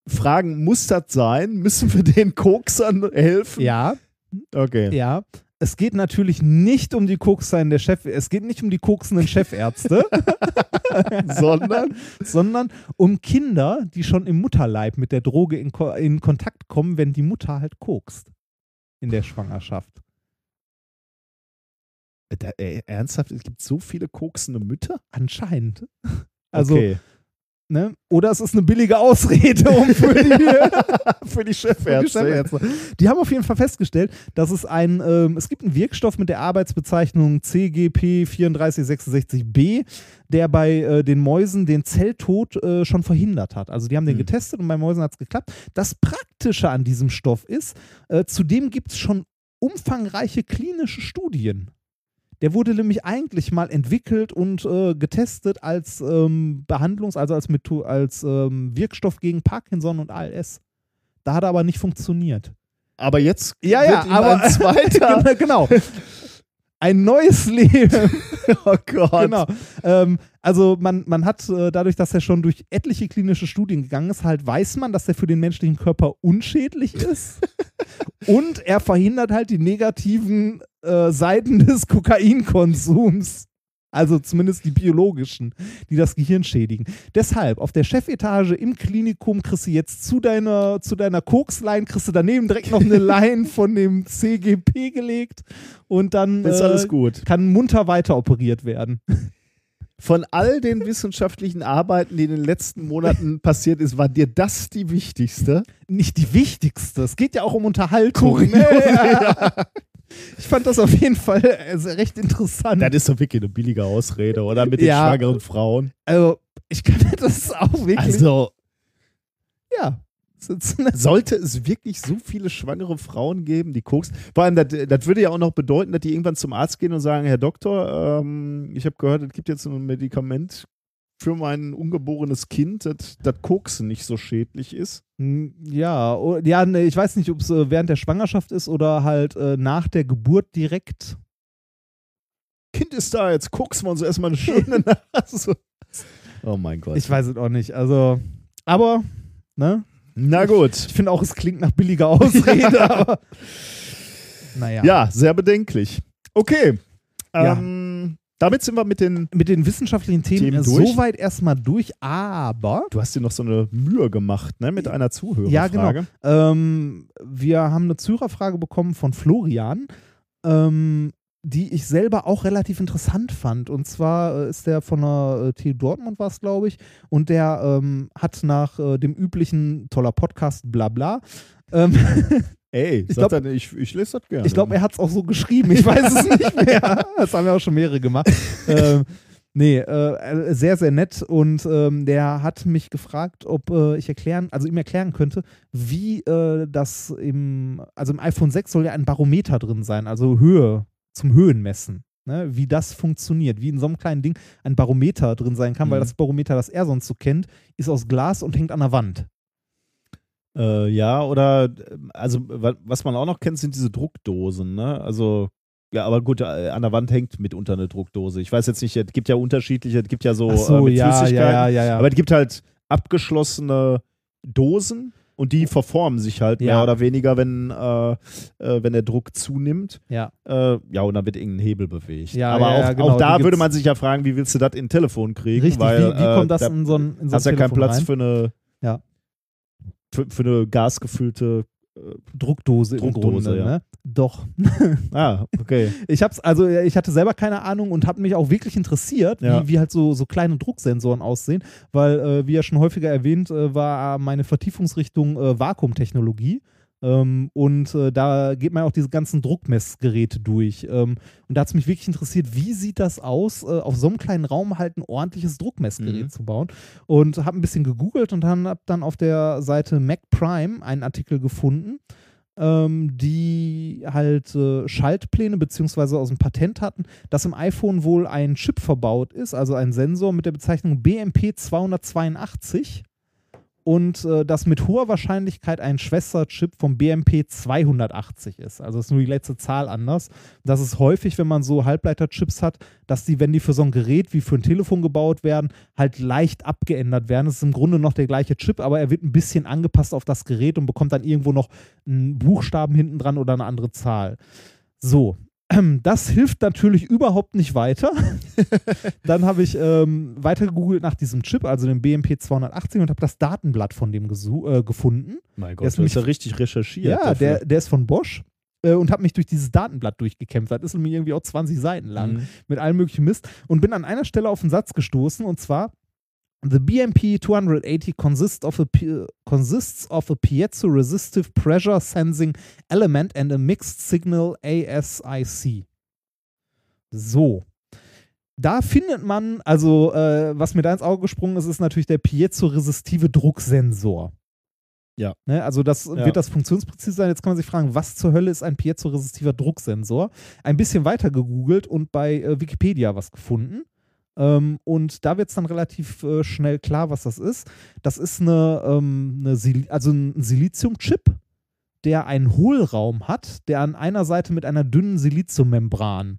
fragen, muss das sein? Müssen wir den Koksern helfen? Ja, Okay. ja. Es geht natürlich nicht um die Kokseien der Chef, es geht nicht um die koksenden Chefärzte, [laughs] Sondern sondern um Kinder, die schon im Mutterleib mit der Droge in, Ko in Kontakt kommen, wenn die Mutter halt kokst in der Schwangerschaft. Da, ey, ernsthaft, es gibt so viele koksende Mütter? Anscheinend. Also, okay. Ne? Oder es ist eine billige Ausrede, um für die, [laughs] [laughs] für die Chefärzte. Die haben auf jeden Fall festgestellt, dass es ein, ähm, es gibt einen Wirkstoff mit der Arbeitsbezeichnung CGP 3466b, der bei äh, den Mäusen den Zelltod äh, schon verhindert hat. Also die haben den Hm. getestet und bei Mäusen hat es geklappt. Das Praktische an diesem Stoff ist, äh, zudem gibt es schon umfangreiche klinische Studien. Der wurde nämlich eigentlich mal entwickelt und äh, getestet als ähm, Behandlungs-, also als, Metho als ähm, Wirkstoff gegen Parkinson und ALS. Da hat er aber nicht funktioniert. Aber jetzt Ja, wird ja, ihm aber ein [laughs] zweiter. genau. Ein neues [laughs] Leben. [laughs] oh Gott. genau. Ähm, also man, man hat äh, dadurch, dass er schon durch etliche klinische Studien gegangen ist, halt weiß man, dass er für den menschlichen Körper unschädlich ist. [laughs] und er verhindert halt die negativen äh, Seiten des Kokainkonsums. Also zumindest die biologischen, die das Gehirn schädigen. Deshalb, auf der Chefetage im Klinikum kriegst du jetzt zu deiner, zu deiner Kokslein, kriegst du daneben direkt noch eine [laughs] Line von dem CGP gelegt und dann Ist äh, alles gut. kann munter weiter operiert werden. Von all den wissenschaftlichen Arbeiten, die in den letzten Monaten [laughs] passiert ist, war dir das die wichtigste? Nicht die wichtigste. Es geht ja auch um Unterhaltung. Kurios, [laughs] Ja. Ich fand das auf jeden Fall äh, recht interessant. Das ist doch wirklich eine billige Ausrede, oder? Mit den Ja. schwangeren Frauen. Also, ich kann mir das auch wirklich. Also, ja. sollte es wirklich so viele schwangere Frauen geben, die Koks. Vor allem, das, das würde ja auch noch bedeuten, dass die irgendwann zum Arzt gehen und sagen: Herr Doktor, ähm, ich habe gehört, es gibt jetzt ein Medikament für mein ungeborenes Kind, dass das Koksen nicht so schädlich ist. Hm, Ja, ja, ne, ich weiß nicht, ob es äh, während der Schwangerschaft ist oder halt äh, nach der Geburt direkt. Kind ist da, jetzt koksen wir uns erstmal eine [laughs] schöne Nase. Oh mein Gott. Ich weiß es auch nicht. Also, aber, ne? Na gut. Ich finde auch, es klingt nach billiger Ausrede, [laughs] aber. Naja. Ja, sehr bedenklich. Okay. Ja. Ähm, damit sind wir mit den. Mit den wissenschaftlichen Themen, Themen durch. soweit erstmal durch, aber. Du hast dir noch so eine Mühe gemacht, ne? Mit einer Zuhörerfrage. Ja, genau. Ähm, wir haben eine Zuhörerfrage bekommen von Florian, ähm, die ich selber auch relativ interessant fand. Und zwar äh, ist der von der äh, TU Dortmund, war es, glaube ich, und der ähm, hat nach äh, dem üblichen toller Podcast, bla bla. Ähm, [laughs] Ey, Ich glaub- dann, ich, ich lese das gerne. ich glaube, er hat es auch so geschrieben. Ich weiß es nicht [laughs] mehr. Das haben ja auch schon mehrere gemacht. ähm, nee, äh, sehr, sehr nett. Und ähm, der hat mich gefragt, ob äh, ich erklären, also ihm erklären könnte, wie äh, das im, also im iPhone 6 soll ja ein Barometer drin sein, also Höhe zum Höhenmessen. Ne, wie das funktioniert, wie in so einem kleinen Ding ein Barometer drin sein kann, weil Mhm. das Barometer, das er sonst so kennt, ist aus Glas und hängt an der Wand. Äh, ja, oder, also, wa- was man auch noch kennt, sind diese Druckdosen, ne? Also, ja, aber gut, äh, an der Wand hängt mitunter eine Druckdose. Ich weiß jetzt nicht, es gibt ja unterschiedliche, es gibt ja so, so, äh, mit ja, Flüssigkeiten. ja, ja, ja. Aber es gibt halt abgeschlossene Dosen und die verformen sich halt mehr oder weniger, wenn, äh, äh, wenn der Druck zunimmt. Ja. Äh, ja, und dann wird irgendein Hebel bewegt. Ja, aber auch, genau, auch da würde man sich ja fragen, wie willst du das in ein Telefon kriegen? Richtig, weil, wie, wie äh, kommt das da in so ein, in so ein hast ja keinen Platz rein? für eine, Ja. Für, für eine gasgefüllte Druckdose, Druckdose, im Grunde, ja. ne? Doch. [laughs] Ah, okay. [laughs] Ich hab's, also ich hatte selber keine Ahnung und habe mich auch wirklich interessiert, Ja. wie, wie halt so, so kleine Drucksensoren aussehen, weil, äh, wie ja schon häufiger erwähnt, äh, war meine Vertiefungsrichtung äh, Vakuumtechnologie. Ähm, und äh, da geht man auch diese ganzen Druckmessgeräte durch. Ähm, und da hat es mich wirklich interessiert, wie sieht das aus, äh, auf so einem kleinen Raum halt ein ordentliches Druckmessgerät Mhm. zu bauen. Und habe ein bisschen gegoogelt und dann habe dann auf der Seite Mac Prime einen Artikel gefunden, ähm, die halt äh, Schaltpläne beziehungsweise aus dem Patent hatten, dass im iPhone wohl ein Chip verbaut ist, also ein Sensor mit der Bezeichnung BMP282 und äh, das mit hoher Wahrscheinlichkeit ein Schwesterchip vom BMP 280 ist. Also ist nur die letzte Zahl anders. Das ist häufig, wenn man so Halbleiterchips hat, dass die, wenn die für so ein Gerät wie für ein Telefon gebaut werden, halt leicht abgeändert werden. Es ist im Grunde noch der gleiche Chip, aber er wird ein bisschen angepasst auf das Gerät und bekommt dann irgendwo noch einen Buchstaben hinten dran oder eine andere Zahl. So, das hilft natürlich überhaupt nicht weiter. [laughs] Dann habe ich ähm, weiter gegoogelt nach diesem Chip, also dem BMP 280 und habe das Datenblatt von dem äh, gefunden. Mein Der Gott, ist du hast nämlich- ja richtig recherchiert. Ja, der, der ist von Bosch äh, und habe mich durch dieses Datenblatt durchgekämpft. Das ist nämlich irgendwie auch 20 Seiten lang Mhm. mit allem möglichen Mist und bin an einer Stelle auf einen Satz gestoßen und zwar The BMP 280 consists of a, consists of a piezo-resistive pressure sensing element and a mixed signal ASIC. So. Da findet man, also äh, was mir da ins Auge gesprungen ist, ist natürlich der piezoresistive Drucksensor. Ja. Ne, also das Ja. wird das funktionspräzise sein. Jetzt kann man sich fragen, was zur Hölle ist ein piezoresitiver Drucksensor? Ein bisschen weiter gegoogelt und bei äh, Wikipedia was gefunden. Ähm, und da wird es dann relativ äh, schnell klar, was das ist. Das ist eine, ähm, eine Sil also ein Siliziumchip, der einen Hohlraum hat, der an einer Seite mit einer dünnen Siliziummembran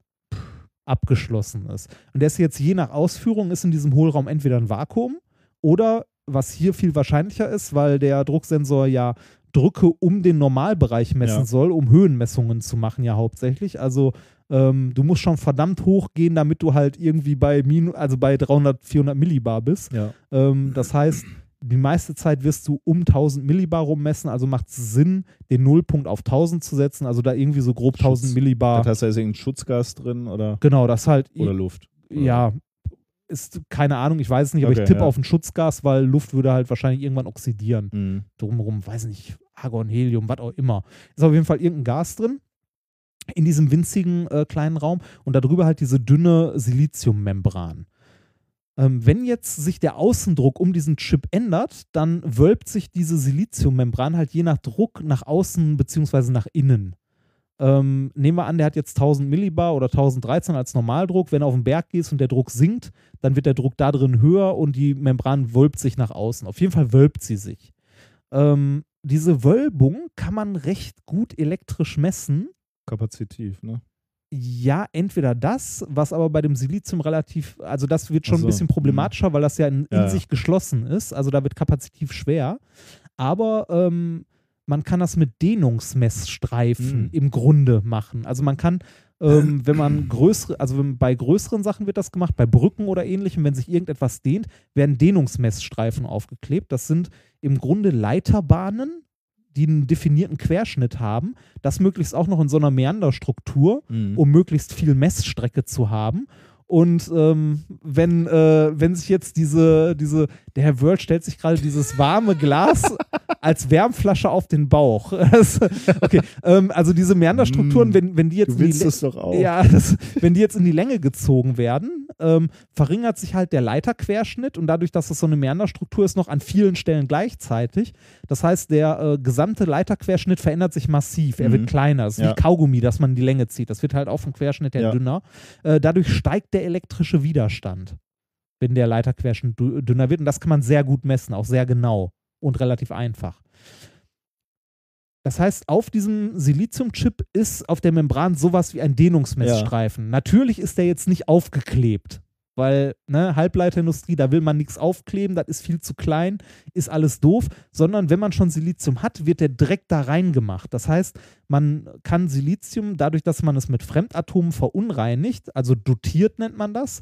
abgeschlossen ist. Und der ist jetzt je nach Ausführung ist in diesem Hohlraum entweder ein Vakuum oder was hier viel wahrscheinlicher ist, weil der Drucksensor ja Drücke um den Normalbereich messen Ja. soll, um Höhenmessungen zu machen ja hauptsächlich. Also Ähm, du musst schon verdammt hoch gehen, damit du halt irgendwie bei Minu also bei 300, 400 Millibar bist. Ja. Ähm, das heißt, die meiste Zeit wirst du um 1000 Millibar rummessen, also macht es Sinn, den Nullpunkt auf 1000 zu setzen, also da irgendwie so grob 1000 Schutz. Millibar. Das heißt, da ist irgendein Schutzgas drin oder, genau, das halt oder Luft. ja, ist keine Ahnung, ich weiß es nicht, aber Okay, ich tippe ja. auf ein Schutzgas, weil Luft würde halt wahrscheinlich irgendwann oxidieren. Mhm. Drumherum, weiß nicht, Argon, Helium, was auch immer. Ist auf jeden Fall irgendein Gas drin in diesem winzigen äh, kleinen Raum und darüber halt diese dünne Siliziummembran. Ähm, wenn jetzt sich der Außendruck um diesen Chip ändert, dann wölbt sich diese Siliziummembran halt je nach Druck nach außen beziehungsweise nach innen. Ähm, nehmen wir an, der hat jetzt 1000 Millibar oder 1013 als Normaldruck. Wenn du auf den Berg gehst und der Druck sinkt, dann wird der Druck da drin höher und die Membran wölbt sich nach außen. Auf jeden Fall wölbt sie sich. Ähm, diese Wölbung kann man recht gut elektrisch messen. Kapazitiv, ne? Ja, entweder das, was aber bei dem Silizium relativ, also das wird schon Ach so, ein bisschen problematischer, weil das ja in, in Ja, ja. sich geschlossen ist. Also da wird kapazitiv schwer. Aber ähm, man kann das mit Dehnungsmessstreifen Mhm. im Grunde machen. Also man kann, ähm, [clears throat] wenn man größere, also wenn, bei größeren Sachen wird das gemacht, bei Brücken oder ähnlichem, wenn sich irgendetwas dehnt, werden Dehnungsmessstreifen aufgeklebt. Das sind im Grunde Leiterbahnen, die einen definierten Querschnitt haben, das möglichst auch noch in so einer Meanderstruktur, Mhm. um möglichst viel Messstrecke zu haben. Und ähm, wenn, äh, wenn sich jetzt diese, diese, der Herr Wörl stellt sich gerade dieses warme Glas [laughs] als Wärmflasche auf den Bauch. [laughs] Okay, ähm, also diese Meanderstrukturen, wenn, wenn die jetzt Du willst es doch auch. ja, das, wenn die jetzt in die Länge gezogen werden, ähm, verringert sich halt der Leiterquerschnitt und dadurch, dass das so eine Meanderstruktur ist, noch an vielen Stellen gleichzeitig. Das heißt, der äh, gesamte Leiterquerschnitt verändert sich massiv. Er Mhm. wird kleiner. Das ist Ja. wie Kaugummi, dass man die Länge zieht. Das wird halt auch vom Querschnitt her Ja. dünner. Äh, dadurch steigt der elektrische Widerstand, wenn der Leiterquerschnitt dü- dünner wird. Und das kann man sehr gut messen, auch sehr genau und relativ einfach. Das heißt, auf diesem Siliziumchip ist auf der Membran sowas wie ein Dehnungsmessstreifen. Natürlich ist der jetzt nicht aufgeklebt, weil ne, Halbleiterindustrie, da will man nichts aufkleben, das ist viel zu klein, ist alles doof, sondern wenn man schon Silizium hat, wird der direkt da reingemacht. Das heißt, man kann Silizium, dadurch, dass man es mit Fremdatomen verunreinigt, also dotiert nennt man das,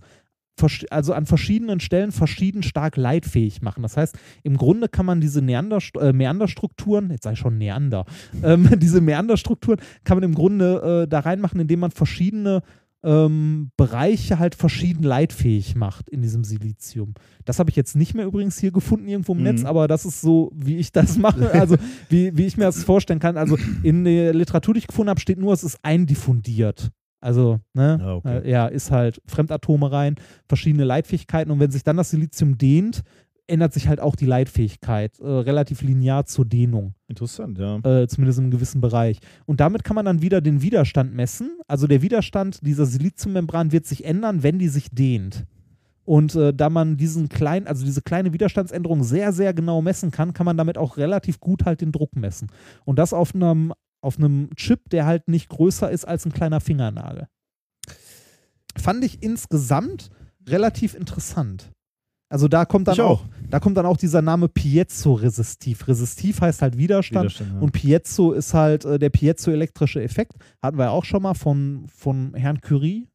also an verschiedenen Stellen verschieden stark leitfähig machen. Das heißt, im Grunde kann man diese Neander, äh, Meanderstrukturen, jetzt sei schon Neander, [laughs] ähm, diese Meanderstrukturen kann man im Grunde äh, da reinmachen, indem man verschiedene ähm, Bereiche halt verschieden leitfähig macht in diesem Silizium. Das habe ich jetzt nicht mehr übrigens hier gefunden irgendwo im Mhm. Netz, aber das ist so, wie ich das mache, [laughs] also wie, wie ich mir das vorstellen kann. Also in der Literatur, die ich gefunden habe, steht nur, es ist eindiffundiert. Also, ne, Ah, okay. äh, ja, ist halt Fremdatome rein, verschiedene Leitfähigkeiten und wenn sich dann das Silizium dehnt, ändert sich halt auch die Leitfähigkeit äh, relativ linear zur Dehnung Interessant, ja. äh, zumindest im gewissen Bereich. Und damit kann man dann wieder den Widerstand messen. Also der Widerstand dieser Siliziummembran wird sich ändern, wenn die sich dehnt. Und äh, da man diesen kleinen, also diese kleine Widerstandsänderung sehr, sehr genau messen kann, kann man damit auch relativ gut halt den Druck messen. Und das auf einem, auf einem Chip, der halt nicht größer ist als ein kleiner Fingernagel. Fand ich insgesamt relativ interessant. Also da kommt dann auch. auch. da kommt dann auch dieser Name Piezo-resistiv. Resistiv heißt halt Widerstand, Widerstand, ja. und Piezo ist halt äh, der piezoelektrische Effekt. Hatten wir ja auch schon mal von, von Herrn Curie.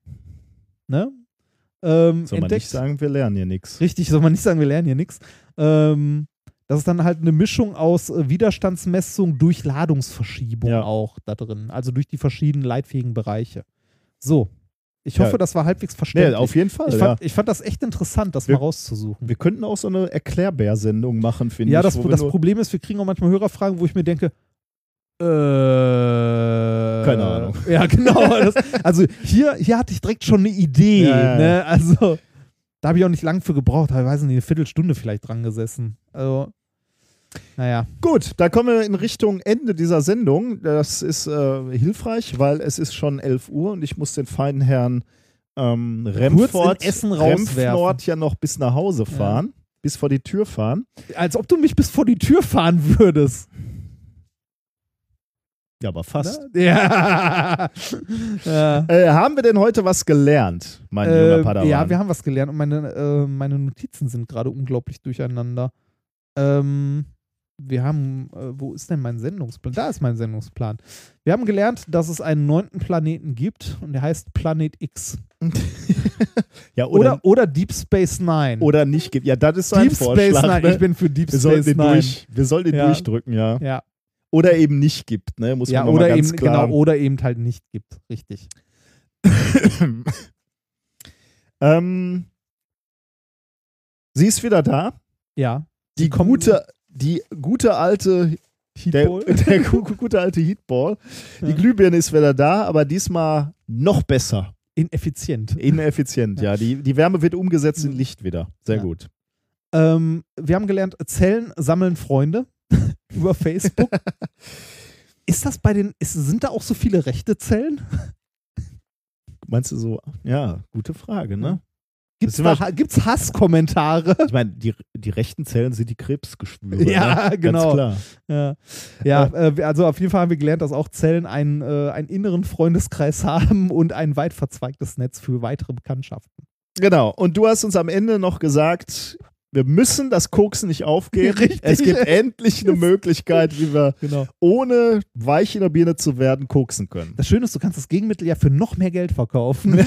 Ne? Ähm, Soll man entdeckt. nicht sagen, wir lernen hier nichts. Richtig, soll man nicht sagen, wir lernen hier nichts. Ähm, das ist dann halt eine Mischung aus äh, Widerstandsmessung durch Ladungsverschiebung Ja. auch da drin. Also durch die verschiedenen leitfähigen Bereiche. So. Ich Ja. hoffe, das war halbwegs verständlich. Nee, auf jeden Fall. ich, ja. fand, ich fand das echt interessant, das Wir- mal rauszusuchen. Wir könnten auch so eine Erklärbär-Sendung machen, finde Ja, ich. das, wir das nur- Problem ist, wir kriegen auch manchmal Hörerfragen, wo ich mir denke, äh, Keine Ahnung. [laughs] Ja, genau. Das, also hier, hier hatte ich direkt schon eine Idee. Ja, ja, ja. Ne? Also da habe ich auch nicht lang für gebraucht. Da weiß ich nicht, eine Viertelstunde vielleicht dran gesessen. Also, naja. Gut, da kommen wir in Richtung Ende dieser Sendung. Das ist äh, hilfreich, weil es ist schon 11 Uhr und ich muss den feinen Herrn ähm, Remford, Essen. Remford ja noch bis nach Hause fahren, bis vor die Tür fahren. Als ob du mich bis vor die Tür fahren würdest. Ja, aber fast. Ne? Ja. [laughs] ja. Äh, haben wir denn heute was gelernt, mein junger Ähm, Padawan? ja, wir haben was gelernt und meine, äh, meine Notizen sind gerade unglaublich durcheinander. Ähm, wir haben, äh, wo ist denn mein Sendungsplan? Da ist mein Sendungsplan. Wir haben gelernt, dass es einen neunten Planeten gibt und der heißt Planet X. [laughs] Ja, Oder, oder, oder, Deep Space Nine. oder nicht gibt. Ja, das ist so ein Deep Vorschlag. Space Nine. ne? Ich bin für Deep wir Space Nine. durch, wir sollten den Ja. durchdrücken, ja. Ja, Oder eben nicht gibt, ne? Muss ja man mal oder ganz eben, klar. genau, oder eben halt nicht gibt. Richtig. [laughs] ähm, sie ist wieder da. Ja. Die gute, die gute alte, der, Heatball. [laughs] der gu- gute alte Heatball. Die Ja. Glühbirne ist wieder da, aber diesmal noch besser. Ineffizient. Ineffizient, ja. Die, die Wärme wird umgesetzt in Licht wieder. Sehr Ja. gut. Ähm, wir haben gelernt, Zellen sammeln Freunde [laughs] über Facebook. [laughs] ist das bei den, ist, sind da auch so viele rechte Zellen? Meinst du so? Ja, gute Frage, ne? Gibt's, da, Ha- gibt's Hasskommentare? Ich meine, die, die rechten Zellen sind die Krebsgeschwüre. Ja, ne? genau. Ganz klar. Ja, ja äh, also auf jeden Fall haben wir gelernt, dass auch Zellen einen, äh, einen inneren Freundeskreis [laughs] haben und ein weit verzweigtes Netz für weitere Bekanntschaften. Genau. Und du hast uns am Ende noch gesagt, wir müssen das Koksen nicht aufgeben. [laughs] Richtig. Es gibt endlich eine [laughs] Möglichkeit, wie wir Genau. ohne weich in der Birne zu werden, koksen können. Das Schöne ist, du kannst das Gegenmittel ja für noch mehr Geld verkaufen.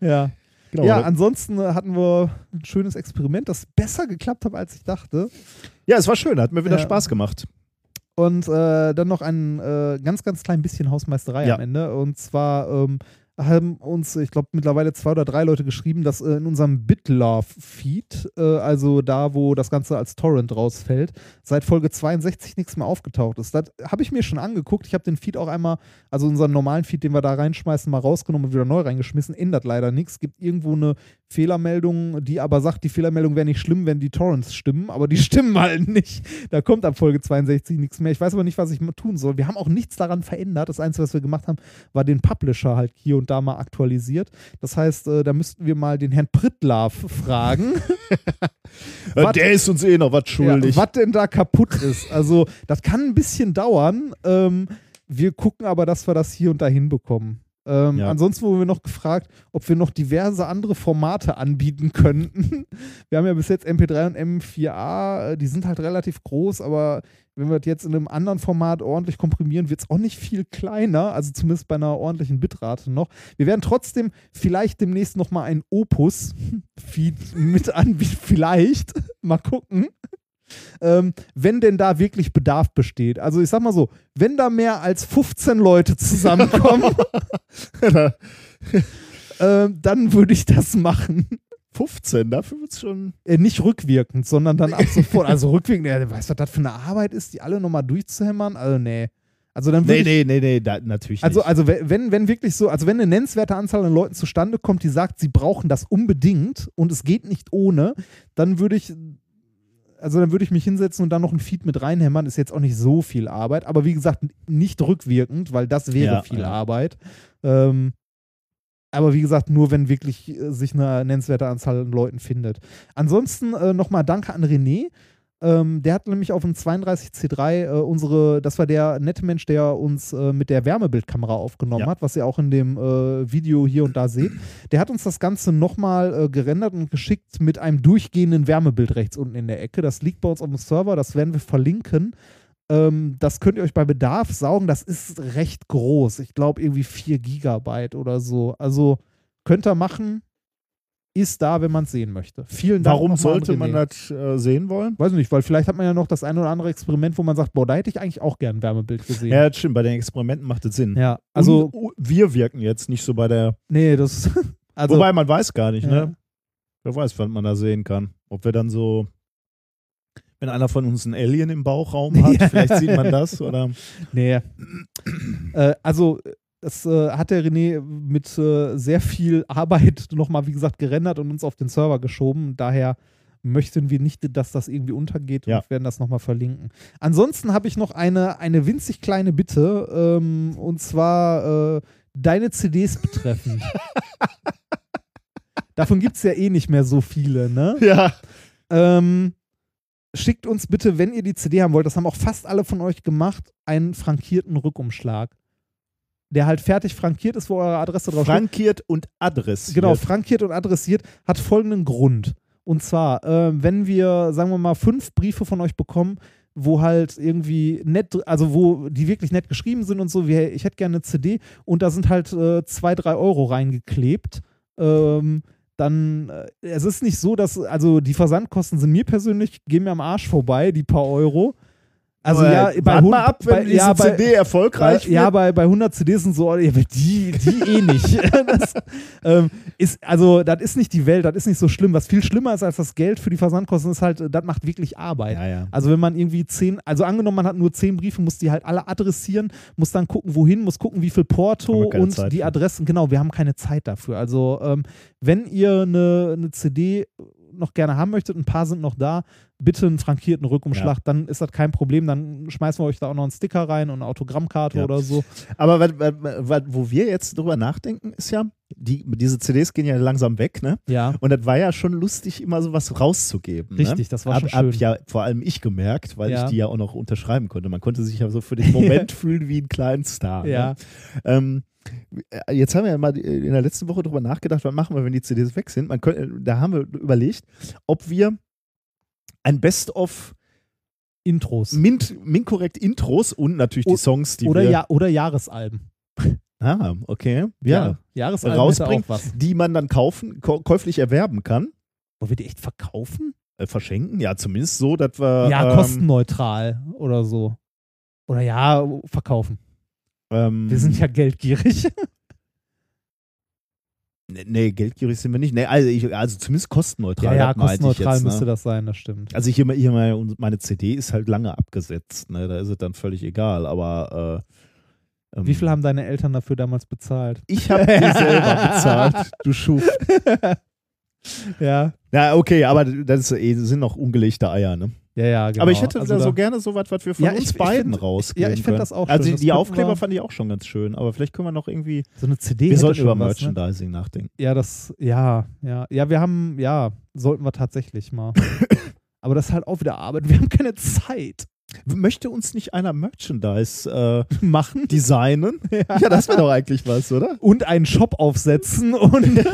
ja. Genau. Ja, ansonsten äh, hatten wir ein schönes Experiment, das besser geklappt hat, als ich dachte. ja, es war schön, hat mir wieder Ja. Spaß gemacht. Und äh, dann noch ein äh, ganz, ganz klein bisschen Hausmeisterei Ja. am Ende. Und zwar ähm, haben uns, ich glaube, mittlerweile zwei oder drei Leute geschrieben, dass äh, in unserem BitLove-Feed, äh, also da, wo das Ganze als Torrent rausfällt, seit Folge 62 nichts mehr aufgetaucht ist. Das habe ich mir schon angeguckt. Ich habe den Feed auch einmal, also unseren normalen Feed, den wir da reinschmeißen, mal rausgenommen und wieder neu reingeschmissen. Ändert leider nichts. Gibt irgendwo eine Fehlermeldung, die aber sagt, die Fehlermeldung wäre nicht schlimm, wenn die Torrents stimmen, aber die [laughs] stimmen halt nicht. Da kommt ab Folge 62 nichts mehr. Ich weiß aber nicht, was ich tun soll. Wir haben auch nichts daran verändert. Das Einzige, was wir gemacht haben, war den Publisher halt hier und da mal aktualisiert. Das heißt, äh, da müssten wir mal den Herrn Prittlaff fragen, [laughs] Was- der ist uns eh noch was schuldig. ja, was denn da kaputt ist. Also, das kann ein bisschen dauern. Ähm, wir gucken aber, dass wir das hier und da hinbekommen. Ähm, Ja. Ansonsten wurden wir noch gefragt, ob wir noch diverse andere Formate anbieten [laughs] könnten. Wir haben ja bis jetzt MP3 und M4A, äh, die sind halt relativ groß, aber wenn wir das jetzt in einem anderen Format ordentlich komprimieren, wird es auch nicht viel kleiner, also zumindest bei einer ordentlichen Bitrate noch. Wir werden trotzdem vielleicht demnächst nochmal ein Opus-Feed [laughs] mit anbieten, vielleicht. mal gucken. Ähm, wenn denn da wirklich Bedarf besteht. Also ich sag mal so, wenn da mehr als 15 Leute zusammenkommen, [laughs] [laughs] ähm, dann würde ich das machen. 15, dafür wird es schon. Äh, nicht rückwirkend, sondern dann ab sofort. Also rückwirkend, ja, weißt du, was das für eine Arbeit ist, die alle nochmal durchzuhämmern? Also nee. Also dann Nee, nee, nee, nee, da, natürlich also, nicht. also we- wenn, wenn wirklich so, also wenn eine nennenswerte Anzahl an Leuten zustande kommt, die sagt, sie brauchen das unbedingt und es geht nicht ohne, dann würde ich, also dann würde ich mich hinsetzen und dann noch ein Feed mit reinhämmern, ist jetzt auch nicht so viel Arbeit, aber wie gesagt, nicht rückwirkend, weil das wäre Ja, viel ja. Arbeit. Ähm, aber wie gesagt, nur wenn wirklich äh, sich eine nennenswerte Anzahl an Leuten findet. Ansonsten äh, nochmal Danke an René. Ähm, der hat nämlich auf dem 32C3 äh, unsere, das war der nette Mensch, der uns äh, mit der Wärmebildkamera aufgenommen Ja. hat, was ihr auch in dem äh, Video hier und da seht. Der hat uns das Ganze nochmal äh, gerendert und geschickt mit einem durchgehenden Wärmebild rechts unten in der Ecke. Das liegt bei uns auf dem Server, das werden wir verlinken. Ähm, das könnt ihr euch bei Bedarf saugen. Das ist recht groß. Ich glaube irgendwie 4 Gigabyte oder so. Also könnt ihr machen. Ist da, wenn man es sehen möchte. Vielen Dank. Warum sollte man das äh, sehen wollen? Weiß nicht, weil vielleicht hat man ja noch das ein oder andere Experiment, wo man sagt, boah, da hätte ich eigentlich auch gern ein Wärmebild gesehen. Ja, das stimmt, bei den Experimenten macht es Sinn. Ja, also, Und wir wirken jetzt nicht so bei der. nee, das. [laughs] Also, Wobei man weiß gar nicht, Ja. ne? Wer weiß, was man da sehen kann. Ob wir dann so. Wenn einer von uns einen Alien im Bauchraum hat, [laughs] Ja. vielleicht sieht man das oder. nee. äh, also, das äh, hat der René mit äh, sehr viel Arbeit [laughs] nochmal, wie gesagt, gerendert und uns auf den Server geschoben. Daher möchten wir nicht, dass das irgendwie untergeht Ja. und werden das nochmal verlinken. Ansonsten habe ich noch eine, eine winzig kleine Bitte ähm, und zwar äh, deine CDs betreffend. [laughs] Davon gibt es ja eh nicht mehr so viele, ne? Ja. Ähm, schickt uns bitte, wenn ihr die CD haben wollt, das haben auch fast alle von euch gemacht, einen frankierten Rückumschlag. Der halt fertig frankiert ist, wo eure Adresse drauf steht. Frankiert und adressiert. Genau, frankiert und adressiert, hat folgenden Grund. Und zwar, äh, wenn wir, sagen wir mal, fünf Briefe von euch bekommen, wo halt irgendwie nett, also wo die wirklich nett geschrieben sind und so, wie, hey, ich hätte gerne eine CD und da sind halt äh, zwei, drei Euro reingeklebt, ähm, dann, äh, es ist nicht so, dass, also die Versandkosten sind mir persönlich, gehen mir am Arsch vorbei, die paar Euro. Also ja, bei wart 100 mal ab, wenn bei, diese ja, bei, CD erfolgreich bei, Ja, bei, bei 100 CDs sind so, die, die eh nicht. [laughs] [laughs] das, ähm, ist, also, das ist nicht die Welt, das ist nicht so schlimm. Was viel schlimmer ist als das Geld für die Versandkosten, ist halt, das macht wirklich Arbeit. Ja, ja. Also, wenn man irgendwie zehn, also angenommen, man hat nur zehn Briefe, muss die halt alle adressieren, muss dann gucken, wohin, muss gucken, wie viel Porto und Zeit die für. Adressen. Genau, wir haben keine Zeit dafür. Also, ähm, wenn ihr eine, eine CD noch gerne haben möchtet, ein paar sind noch da, bitte einen frankierten Rückumschlag, dann ist das kein Problem. Dann schmeißen wir euch da auch noch einen Sticker rein und eine Autogrammkarte Ja. oder so. Aber was, was, was, wo wir jetzt drüber nachdenken, ist ja, die, diese CDs gehen ja langsam weg, ne? Ja. Und das war ja schon lustig, immer sowas rauszugeben. Richtig, ne? das war hab, schon Hab schön. ich ja vor allem ich gemerkt, weil Ja. ich die ja auch noch unterschreiben konnte. Man konnte sich ja so für den [laughs] Moment fühlen wie ein kleiner Star. Ja. Ne? Ähm, äh, jetzt haben wir ja mal in der letzten Woche drüber nachgedacht, was machen wir, wenn die CDs weg sind. Man könnte, da haben wir überlegt, ob wir ein Best-of Intros. Mint, Minkorrekt Intros und natürlich die O- Songs, die oder, wir ja, oder Jahresalben. [laughs] Ah, okay. Ja. Jahresalben rausbringen, hätte auch was. die man dann kaufen, kä- käuflich erwerben kann. Wollen wir die echt verkaufen? Äh, verschenken? Ja, zumindest so, dass wir. ja, ähm, kostenneutral oder so. Oder ja, verkaufen. Ähm, Wir sind ja geldgierig. [laughs] Nee, geldgierig sind wir nicht. Nee, also, ich, also zumindest kostenneutral. ja, ja, ich kostenneutral jetzt, müsste ne? das sein, das stimmt. Also hier, hier meine, meine CD ist halt lange abgesetzt. Ne? Da ist es dann völlig egal. Aber äh, ähm, Wie viel haben deine Eltern dafür damals bezahlt? ich habe die [laughs] selber bezahlt? Du Schuft. Ja. Ja, okay, aber das ist, eh- das sind noch ungelegte Eier, ne? Ja, ja, genau. Aber ich hätte Also da- so gerne so was, was wir von Ja, uns ich- ich beiden find- rausgeben ja, ich find können. das auch Also schön. die, die Aufkleber fand ich auch schon ganz schön. Aber vielleicht können wir noch irgendwie. so eine CD Wir sollten über was, ne? Merchandising nachdenken. Ja, das, ja, ja. Ja, wir haben, ja, sollten wir tatsächlich mal. [coughs] Aber das ist halt auch wieder Arbeit. Wir haben keine Zeit. Möchte uns nicht einer Merchandise äh, [laughs] Machen. designen? [laughs] Ja, das wäre doch eigentlich was, oder? Und einen Shop aufsetzen und. [laughs]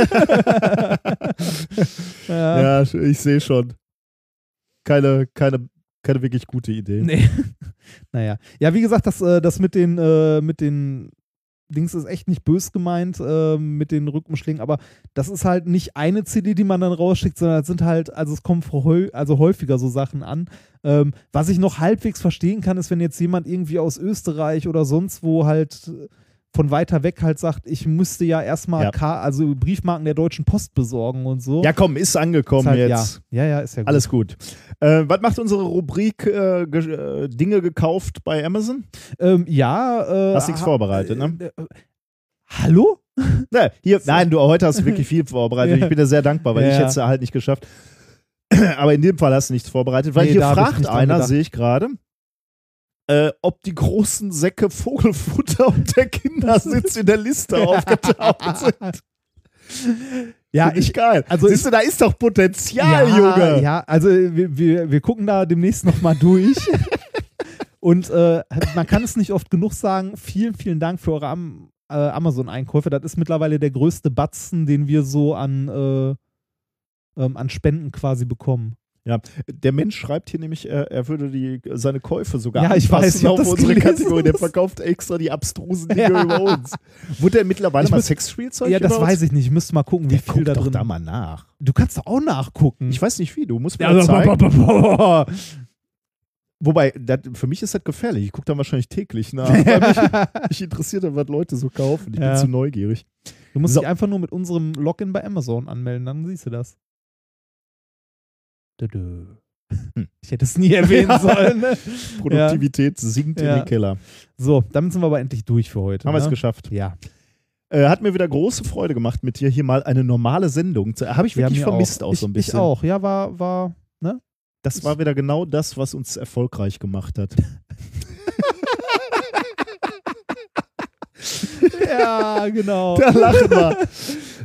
ja. Ja, ich sehe schon. Keine, keine, keine wirklich gute Idee. Nee. [laughs] naja. Ja, wie gesagt, das, äh, das mit den, äh, mit den Dings ist echt nicht bös gemeint äh, mit den Rückumschlägen, aber das ist halt nicht eine CD, die man dann rausschickt, sondern es sind halt, also es kommen also häufiger so Sachen an. Ähm, was ich noch halbwegs verstehen kann, ist, wenn jetzt jemand irgendwie aus Österreich oder sonst wo halt von weiter weg halt sagt, ich müsste ja erstmal Ja. Ka- also Briefmarken der Deutschen Post besorgen und so. Ja, komm, ist angekommen Ist halt, jetzt. Ja. ja, ja, ist ja gut. Alles gut. Äh, was macht unsere Rubrik äh, ge äh, Dinge gekauft bei Amazon? Ähm, ja. Äh, Hast nichts vorbereitet, ne? Äh, äh, hallo? [laughs] Ne, hier, nein, du heute hast wirklich viel vorbereitet. [laughs] Ich bin dir sehr dankbar, weil Ja. ich hätte es halt nicht geschafft. [clears throat] Aber in dem Fall hast du nichts vorbereitet, weil Nee, hier fragt einer, sehe ich gerade, äh, ob die großen Säcke Vogelfutter und der Kindersitz in der Liste [laughs] aufgetaucht sind. Ja, ich, geil. also Siehst du, da ist doch Potenzial, ja, Junge. Ja, also wir, wir, wir gucken da demnächst nochmal durch. [laughs] Und äh, man kann es nicht oft genug sagen. Vielen, vielen Dank für eure Am äh, Amazon-Einkäufe. Das ist mittlerweile der größte Batzen, den wir so an, äh, ähm, an Spenden quasi bekommen. Ja, der Mensch schreibt hier nämlich, er, er würde die, seine Käufe sogar Ja, ich weiß, ich auf das unsere gelesen. Kategorie. Der verkauft extra die abstrusen Dinge [laughs] Ja. über uns. Wurde er mittlerweile Ich mal Sexspielzeug Ja, das weiß ich nicht. Ich müsste mal gucken, wie Der viel da doch drin da mal nach. Du kannst doch auch nachgucken. Ich weiß nicht wie, du musst mir ja, das aber- zeigen. aber- [laughs] aber- Wobei, das, für mich ist das gefährlich. Ich gucke dann wahrscheinlich täglich nach. [laughs] Mich, mich interessiert dann, was Leute so kaufen. Ich Ja. bin zu neugierig. Du musst So. dich einfach nur mit unserem Login bei Amazon anmelden, dann siehst du das. Hm. Ich hätte es nie erwähnen [laughs] sollen. Ne? Produktivität sinkt in Ja. den Keller. So, damit sind wir aber endlich durch für heute. Haben wir es ne? geschafft. Ja. Äh, hat mir wieder große Freude gemacht, mit dir hier mal eine normale Sendung zu. Habe ich wirklich vermisst auch, ich, so ein bisschen. Ich auch. Ja, war, war, ne? Das war wieder genau das, was uns erfolgreich gemacht hat. [laughs] [laughs] Ja, genau. Da lachen wir.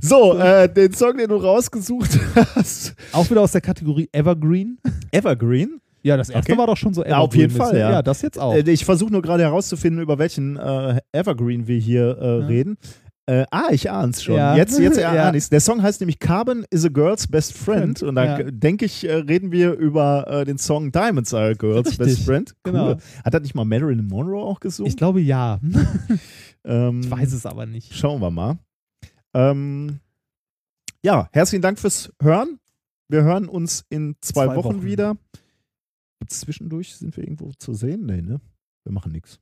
So, äh, den Song, den du rausgesucht hast. Auch wieder aus der Kategorie Evergreen. Evergreen. Ja, das erste Okay. war doch schon so Ja, auf jeden Fall, ja. Ja, das jetzt auch. Äh, ich versuche nur gerade herauszufinden, über welchen äh, Evergreen wir hier äh, Ja. reden. Äh, ah, ich ahn's schon. Ja. Jetzt, jetzt [laughs] Ja. ahne ich's. Der Song heißt nämlich Carbon is a Girl's Best Friend. Friend, Und da ja. denke ich, äh, reden wir über äh, den Song Diamonds are a Girl's Richtig, Best Friend. Cool. genau. Hat das nicht mal Marilyn Monroe auch gesungen? Ich glaube ja. [laughs] ähm, Ich weiß es aber nicht. Schauen wir mal. Ähm, ja, herzlichen Dank fürs Hören. Wir hören uns in zwei, Zwei Wochen, Wochen. wieder. Zwischendurch sind wir irgendwo zu sehen? Nee, ne? Wir machen nichts.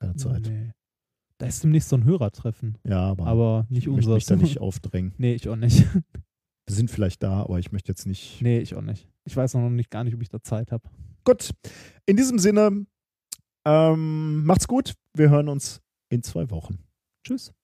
Keine Zeit. Nee. Da ist demnächst so ein Hörertreffen. Ja, aber, Aber nicht ich möchte unseres. mich da nicht aufdrängen. [laughs] Nee, ich auch nicht. [laughs] Wir sind vielleicht da, aber ich möchte jetzt nicht. Nee, ich auch nicht. Ich weiß noch nicht gar nicht, ob ich da Zeit habe. Gut. In diesem Sinne, ähm, macht's gut. Wir hören uns in zwei Wochen. Tschüss.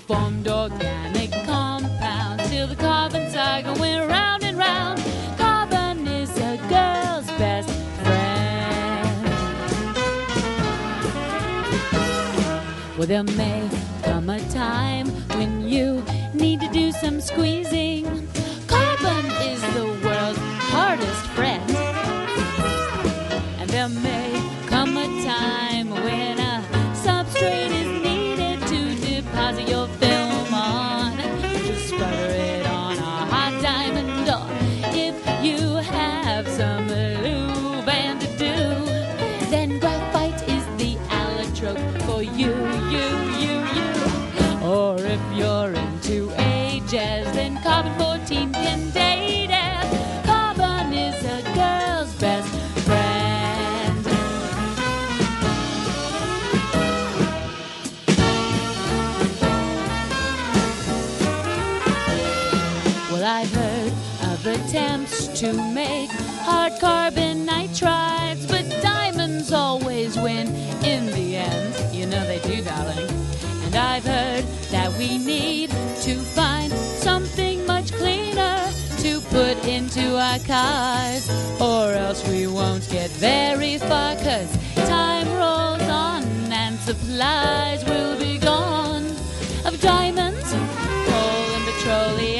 Formed organic compounds till the carbon cycle went round and round. Carbon is a girl's best friend. Well, there may come a time when you need to do some squeezing. Carbon is the world's hardest friend. And there may strides, but diamonds always win in the end. You know they do, darling. And I've heard that we need to find something much cleaner to put into our cars, or else we won't get very far, cause time rolls on and supplies will be gone of diamonds, coal, and petroleum.